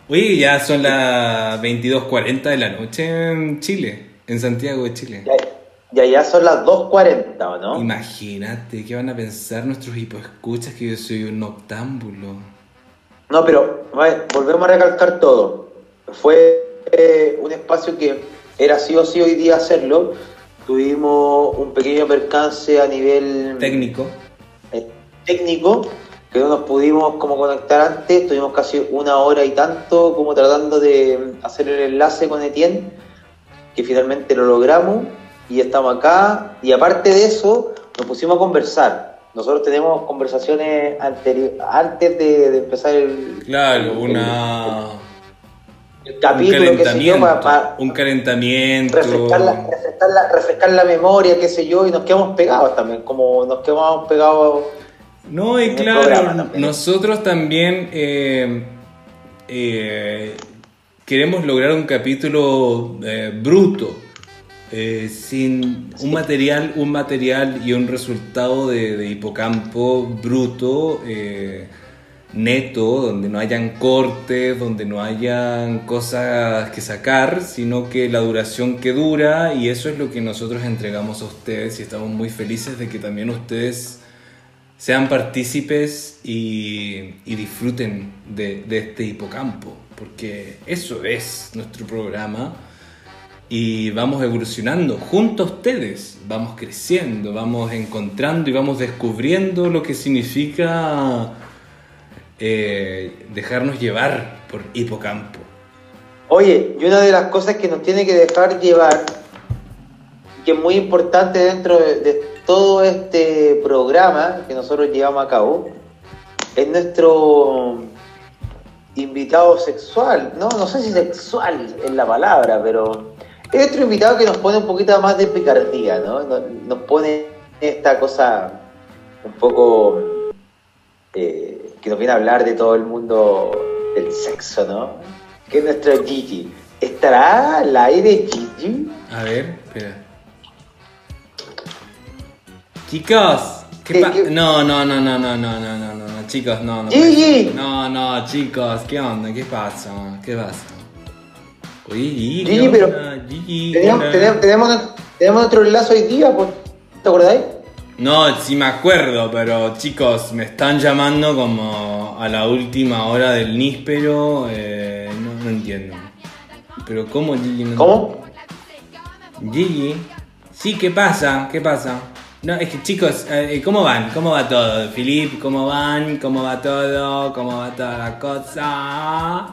Oye, ya son las 22.40 de la noche en Chile, en Santiago de Chile. Ya, ya, ya son las 2.40, ¿o no? Imagínate, ¿qué van a pensar nuestros hipoescuchas que yo soy un noctámbulo? No, pero volvemos a recalcar todo. Fue eh, un espacio que era sí o sí hoy día hacerlo. Tuvimos un pequeño percance a nivel Técnico. eh, técnico que no nos pudimos como conectar antes. Tuvimos casi una hora y tanto como tratando de hacer el enlace con Etienne, que finalmente lo logramos y estamos acá. Y aparte de eso, nos pusimos a conversar. Nosotros tenemos conversaciones antes de, de empezar el, Claro, el- una... el Un capítulo, qué sé yo, calentamiento. para, para Un calentamiento. refrescar, la, refrescar, la, refrescar la memoria, qué sé yo, y nos quedamos pegados también, como nos quedamos pegados. No, y claro, nosotros también eh, eh, queremos lograr un capítulo eh, bruto, sin un material, un material y un resultado de, de hipocampo bruto, neto, donde no hayan cortes, donde no hayan cosas que sacar, sino que la duración que dura y eso es lo que nosotros entregamos a ustedes y estamos muy felices de que también ustedes sean partícipes y, disfruten de, de este hipocampo. porque eso es nuestro programa y vamos evolucionando junto a ustedes, vamos creciendo, vamos encontrando y vamos descubriendo lo que significa eh, dejarnos llevar por hipocampo. Oye, y una de las cosas que nos tiene que dejar llevar, que es muy importante dentro de, de todo este programa que nosotros llevamos a cabo, es nuestro invitado sexual. No, no sé si sexual es la palabra, pero es otro invitado que nos pone un poquito más de picardía, ¿no? Nos pone esta cosa un poco eh, que nos viene a hablar de todo el mundo del sexo, ¿no? Que es nuestro Gigi. ¿Estará al aire Gigi? A ver, espera. Chicos, ¿qué ¿Qué- pa- qué? No, no, no, no, no, no, no, no, no, no, chicos, no, no. Gigi. No, no, chicos, ¿qué onda? ¿Qué pasa? ¿Qué pasa? Oye, Gigi, ¿qué Gigi, pero? Gigi, Tenemos, tenemos, tenemos, tenemos nuestro enlace hoy día, pues, ¿te acordáis? No, sí me acuerdo, pero chicos, me están llamando como a la última hora del níspero, eh, no, no entiendo. Pero ¿cómo Gigi? No- ¿Cómo? Gigi. Sí, ¿qué pasa? ¿Qué pasa? No, es que chicos, eh, ¿cómo van? ¿Cómo va todo? Filip, ¿cómo van? ¿Cómo va todo? ¿Cómo va toda la cosa?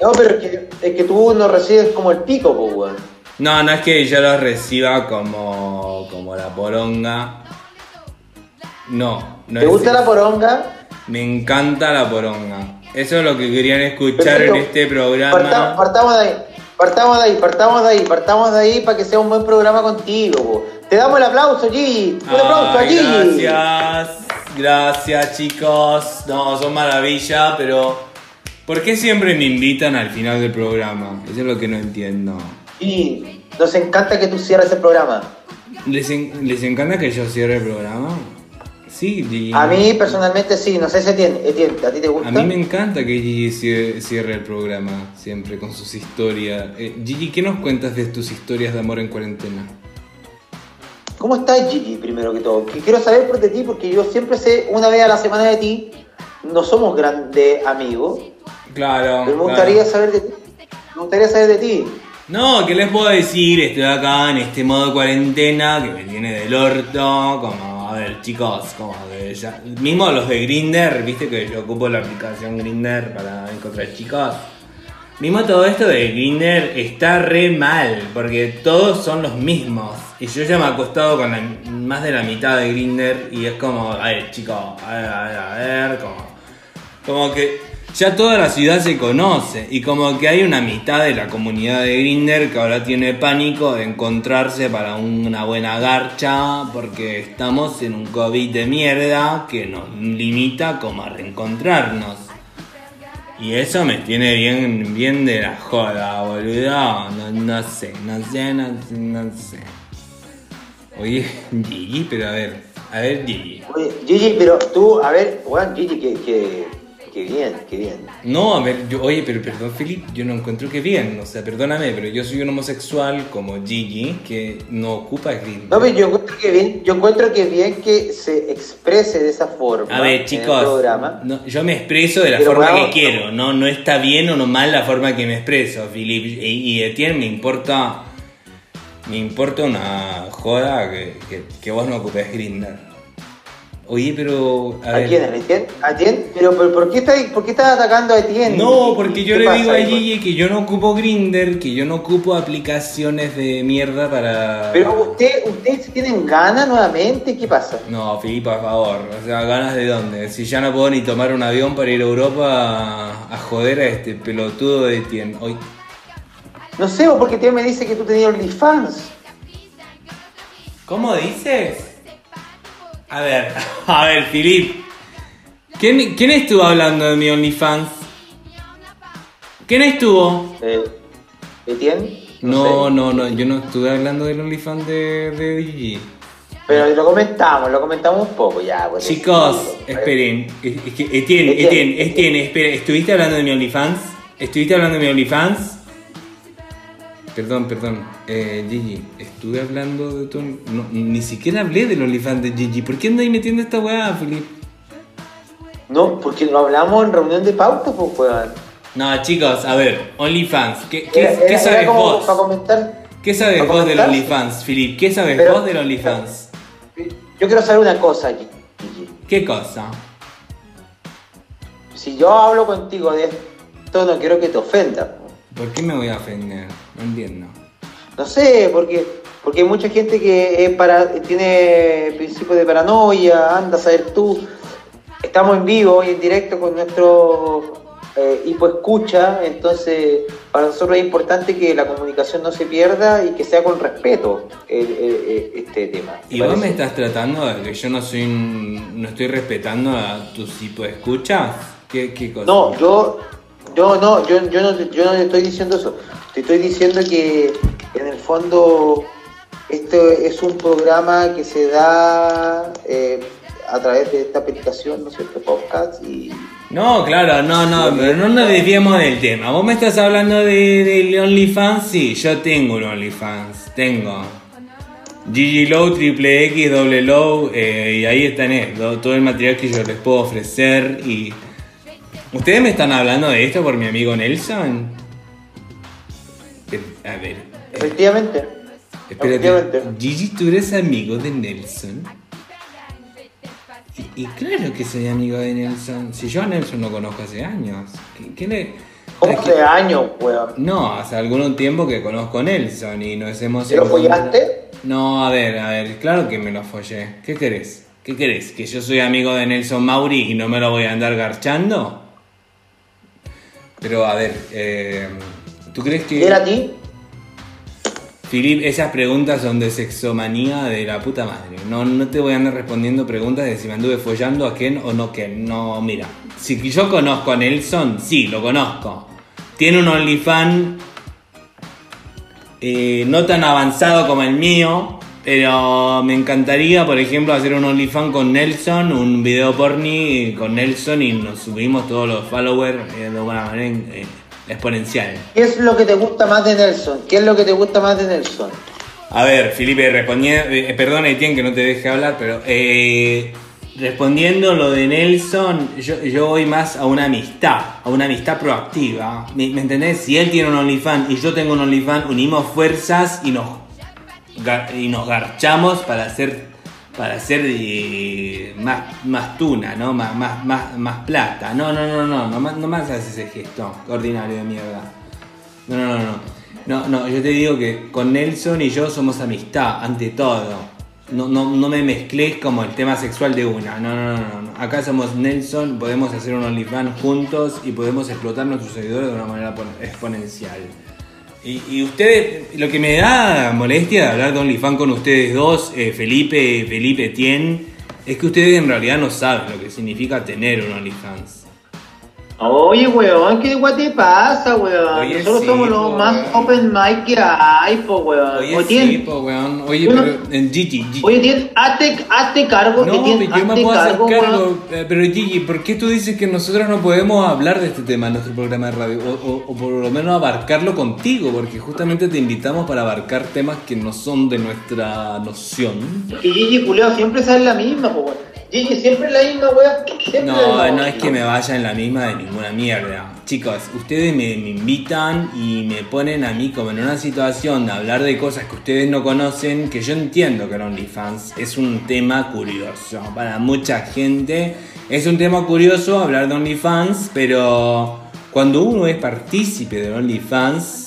No, pero es que, es que tú nos recibes como el pico, pues, weón. No, no es que yo los reciba como, como la poronga. No, no ¿Te es gusta eso. la poronga? Me encanta la poronga. Eso es lo que querían escuchar Perfecto. en este Parta- programa. partamos de ahí, partamos de ahí, partamos de ahí, partamos de ahí para que sea un buen programa contigo. po. Te damos el aplauso, Gigi. Un aplauso a Gigi. gracias, gracias chicos. No, son maravilla, pero ¿por qué siempre me invitan al final del programa? Eso es lo que no entiendo. Y nos encanta que tú cierres el programa. ¿Les, en- les encanta que yo cierre el programa? Sí, Gigi. A mí personalmente sí, no sé si Etienne, Etienne, ¿a ti te gusta? A mí me encanta que Gigi cie- cierre el programa siempre con sus historias. Eh, Gigi, ¿qué nos cuentas de tus historias de amor en cuarentena? ¿Cómo estás, Gigi, primero que todo? Que quiero saber por de ti, porque yo siempre sé una vez a la semana de ti. No somos grandes amigos, Claro. pero me claro. gustaría saber de ti. Me gustaría saber de ti. No, ¿qué les puedo decir? Estoy acá en este modo cuarentena que me tiene del orto. Como, a ver, chicos, como que ya. Mismo los de Grinder, viste que yo ocupo la aplicación Grinder para encontrar chicos. Mismo todo esto de Grinder está re mal, porque todos son los mismos. Y yo ya me he acostado con la- más de la mitad de Grinder y es como, a ver, chicos, a ver, a ver, a ver, como. Como que ya toda la ciudad se conoce y como que hay una mitad de la comunidad de Grinder que ahora tiene pánico de encontrarse para una buena garcha porque estamos en un COVID de mierda que nos limita como a reencontrarnos. Y eso me tiene bien, bien de la joda, boludo. No, no sé, no sé, no sé, no sé. Oye, Gigi, pero a ver, a ver, Gigi. Oye, Gigi, pero tú, a ver, Juan, Gigi, que, que, que bien, que bien. No, a ver, yo, oye, pero perdón, Felipe, yo no encuentro que bien, o sea, perdóname, pero yo soy un homosexual como Gigi que no ocupa Grindr. No, pero yo encuentro que bien, yo encuentro que bien que se exprese de esa forma A ver, en el chicos, programa. no, yo me expreso de la Pero forma que quiero, no, no está bien o no mal la forma que me expreso, Felipe. Y, y Etienne me importa, me importa una joda que, que, que vos no ocupes Grindr. Oye, pero, a ¿A ver. quién? ¿A Etienne? ¿A Etienne? Pero, pero ¿por, qué estás, ¿por qué estás atacando a Etienne? No, ¿Qué- porque yo le digo a? Gigi que yo no ocupo Grinder, que yo no ocupo aplicaciones de mierda para. Pero usted, ¿ustedes tienen ganas nuevamente? ¿Qué pasa? No, Filipe, por favor. O sea, ganas de dónde. Si ya no puedo ni tomar un avión para ir a Europa a, a joder a este pelotudo de Tien. Hoy. No sé, o porque Etienne me dice que tú tenías OnlyFans. ¿Cómo dices? A ver, a ver, Filip. ¿Quién, ¿Quién estuvo hablando de mi OnlyFans? ¿Quién estuvo? Eh, ¿Etienne? No, no, no, yo no estuve hablando del OnlyFans de, de. Pero lo comentamos, lo comentamos un poco ya. pues, Chicos, pues. esperen. Es es que, Etienne, Etienne, Etienne, Etienne, espera. ¿Estuviste hablando de mi OnlyFans? ¿Estuviste hablando de mi OnlyFans? Perdón, perdón. Eh, Gigi, estuve hablando de tu... no, ni siquiera hablé del OnlyFans de Gigi. ¿Por qué andáis metiendo esta weá, Filip? No, porque lo hablamos en reunión de pauta, pues, weón. No, chicos, a ver, OnlyFans. ¿Qué, qué, Era- qué era- sabes vos? Para comentar. ¿Qué sabes ¿Para vos del? OnlyFans, Filip? ¿Qué sabes Pero- vos del OnlyFans? Yo quiero saber una cosa, Gigi. ¿Qué cosa? Si yo hablo contigo de esto, no quiero que te ofenda. ¿Por qué me voy a ofender? No entiendo. No sé, porque porque hay mucha gente que es para, tiene principios de paranoia, anda a saber tú. Estamos en vivo y en directo con nuestro eh, hipo escucha, entonces para nosotros es importante que la comunicación no se pierda y que sea con respeto el- el- el- este tema. ¿Y vos me estás tratando de que yo no soy no estoy respetando a tus tipo de escuchas? ¿Qué, qué cosa? No, yo, yo no, yo, yo no, yo no te estoy diciendo eso. Te estoy diciendo que en el fondo esto es un programa que se da eh, a través de esta aplicación, ¿no es cierto? Podcast y No, claro, no, no, pero no nos desviemos del tema. Vos me estás hablando de, del OnlyFans, sí, yo tengo un OnlyFans, tengo. Gigi Low, Triple X, Doble Low, eh, y ahí están eh, todo el material que yo les puedo ofrecer y... ¿Ustedes me están hablando de esto por mi amigo Nelson? A ver, efectivamente, espérate, efectivamente. Gigi, ¿tú eres amigo de Nelson? Y, y claro que soy amigo de Nelson. Si yo a Nelson lo conozco hace años. ¿Qué, qué le.? ¿Cómo hace años, weón? No, hace algún tiempo que conozco a Nelson y nos hemos. ¿Te lo follaste? No, a ver, a ver, claro que me lo follé. ¿Qué querés? ¿Qué querés? ¿Que yo soy amigo de Nelson Mauri y no me lo voy a andar garchando? Pero a ver, eh, ¿tú crees ¿Y que. era a ti? Filip, esas preguntas son de sexomanía de la puta madre. No, no te voy a andar respondiendo preguntas de si me anduve follando a Ken o no Ken. No, mira. Si yo conozco a Nelson, sí, lo conozco. Tiene un OnlyFans eh, no tan avanzado como el mío, pero me encantaría, por ejemplo, hacer un OnlyFans con Nelson, un video porni con Nelson y nos subimos todos los followers eh, de una manera eh, exponencial. ¿Qué es lo que te gusta más de Nelson? ¿Qué es lo que te gusta más de Nelson? A ver, Felipe, respondiendo, eh, perdona Etienne que no te deje hablar, pero eh, respondiendo lo de Nelson, yo, yo voy más a una amistad, a una amistad proactiva. ¿Me, me entendés? Si él tiene un OnlyFans y yo tengo un OnlyFans, unimos fuerzas y nos, y nos garchamos para hacer, para hacer eh, más, más tuna, ¿no? Más, más, más, más plata. No, no, no, no, no, no más haces ese gesto ordinario de mierda. No, no, no, no. No, no, yo te digo que con Nelson y yo somos amistad, ante todo. No, no, no me mezcles como el tema sexual de una. No, no, no, no. Acá somos Nelson, podemos hacer un OnlyFans juntos y podemos explotar nuestros seguidores de una manera pon- exponencial. Y, y ustedes, lo que me da molestia de hablar de OnlyFans con ustedes dos, eh, Felipe, Felipe Tien, es que ustedes en realidad no saben lo que significa tener un OnlyFans. Oye, weón, ¿qué guay te pasa, weón? Oye, Nosotros sí, somos los más weón. open mic que hay, po, weón. Oye, Oye, sí, Tien, po, weón. Oye, pero en Gigi, Gigi. oye, Tien, hazte, hazte cargo, No, yo me puedo hacer cargo, weón. eh, Pero Gigi, ¿por qué tú dices que nosotros no podemos hablar de este tema en nuestro programa de radio? O, o- o por lo menos abarcarlo contigo, porque justamente te invitamos para abarcar temas que no son de nuestra noción. Que Gigi Culeo siempre sale la misma, po, weón. Gigi siempre la misma. Siempre No, no es que me vaya en la misma de ninguna mierda. Chicos, ustedes me, me invitan y me ponen a mí como en una situación de hablar de cosas que ustedes no conocen, que yo entiendo que el OnlyFans es un tema curioso. Para mucha gente es un tema curioso hablar de OnlyFans, pero cuando uno es partícipe del OnlyFans,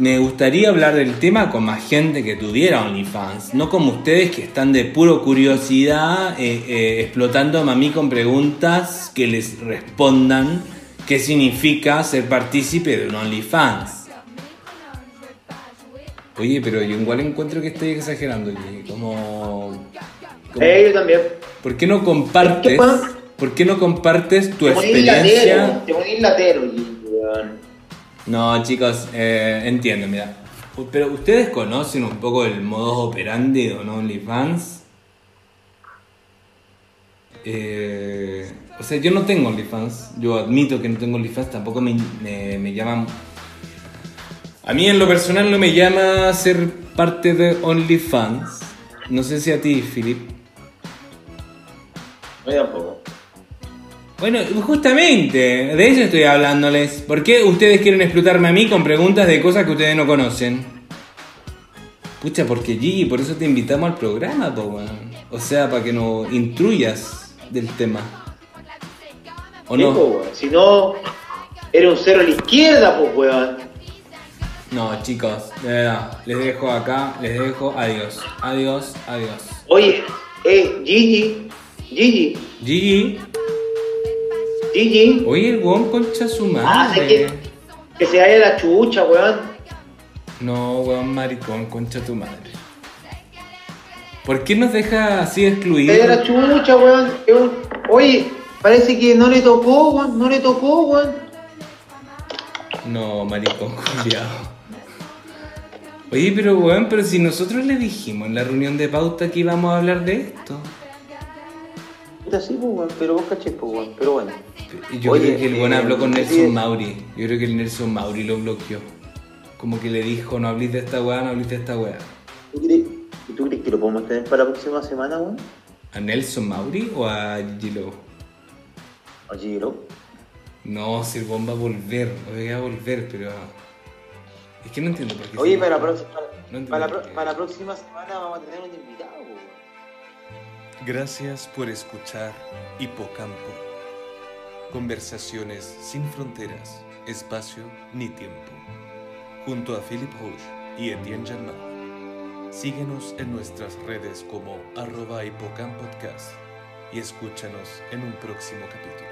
me gustaría hablar del tema con más gente que tuviera OnlyFans, no como ustedes que están de puro curiosidad eh, eh, explotándome a mí con preguntas que les respondan qué significa ser partícipe de un OnlyFans. Oye, pero yo igual encuentro que estoy exagerando, como... como- Eh, yo también. ¿Por qué no compartes? ¿Por qué no compartes tu experiencia? latero, te latero, Gigi, weón. No, chicos, eh, entiendo, mira. Pero ustedes conocen un poco el modus operandi de OnlyFans. Eh, o sea, yo no tengo OnlyFans. Yo admito que no tengo OnlyFans. Tampoco me, me, llaman. A mí en lo personal no me llama ser parte de OnlyFans. No sé si a ti, Philip. No, tampoco. Bueno, justamente, de eso estoy hablándoles. ¿Por qué ustedes quieren explotarme a mí con preguntas de cosas que ustedes no conocen? Pucha, porque Gigi, por eso te invitamos al programa, po, weón. O sea, para que nos instruyas del tema. ¿O Sí, po, no? Si no, era un cero a la izquierda, pues, weón. No, chicos, de verdad, les dejo acá, les dejo adiós. Adiós, adiós. Oye, eh, Gigi, Gigi, Gigi, Gigi, oye, el weón concha su Ah, madre. sé que- que se vaya la chucha, weón. No, weón, maricón, concha tu madre. ¿Por qué nos deja así excluidos? Se vaya la chucha, weón. Oye, parece que no le tocó, weón. No le tocó, weón. No, maricón, culiao. Oye, pero weón, pero si nosotros le dijimos en la reunión de pauta que íbamos a hablar de esto. Puta, sí, pues, weón. Pero vos caché, pues, weón. Pero bueno. Y Yo Oye, creo que el weón eh, habló con sí. Nelson Mauri. Yo creo que el Nelson Mauri lo bloqueó. Como que le dijo, no hables de esta weá, no hables de esta weá. ¿Tú crees, ¿y tú crees que lo podemos tener para la próxima semana, weón? ¿A Nelson Mauri o a? Oye, bro. No, si el weón va a volver, va a volver, pero... Es que no entiendo por qué... Oye, para la, próxima- No para, la, la próxima semana vamos a tener un invitado. Gracias por escuchar Hipocampo. Conversaciones sin fronteras, espacio ni tiempo. Junto a Philip Roche y Etienne Janmar. Síguenos en nuestras redes como arroba hipocampodcast y escúchanos en un próximo capítulo.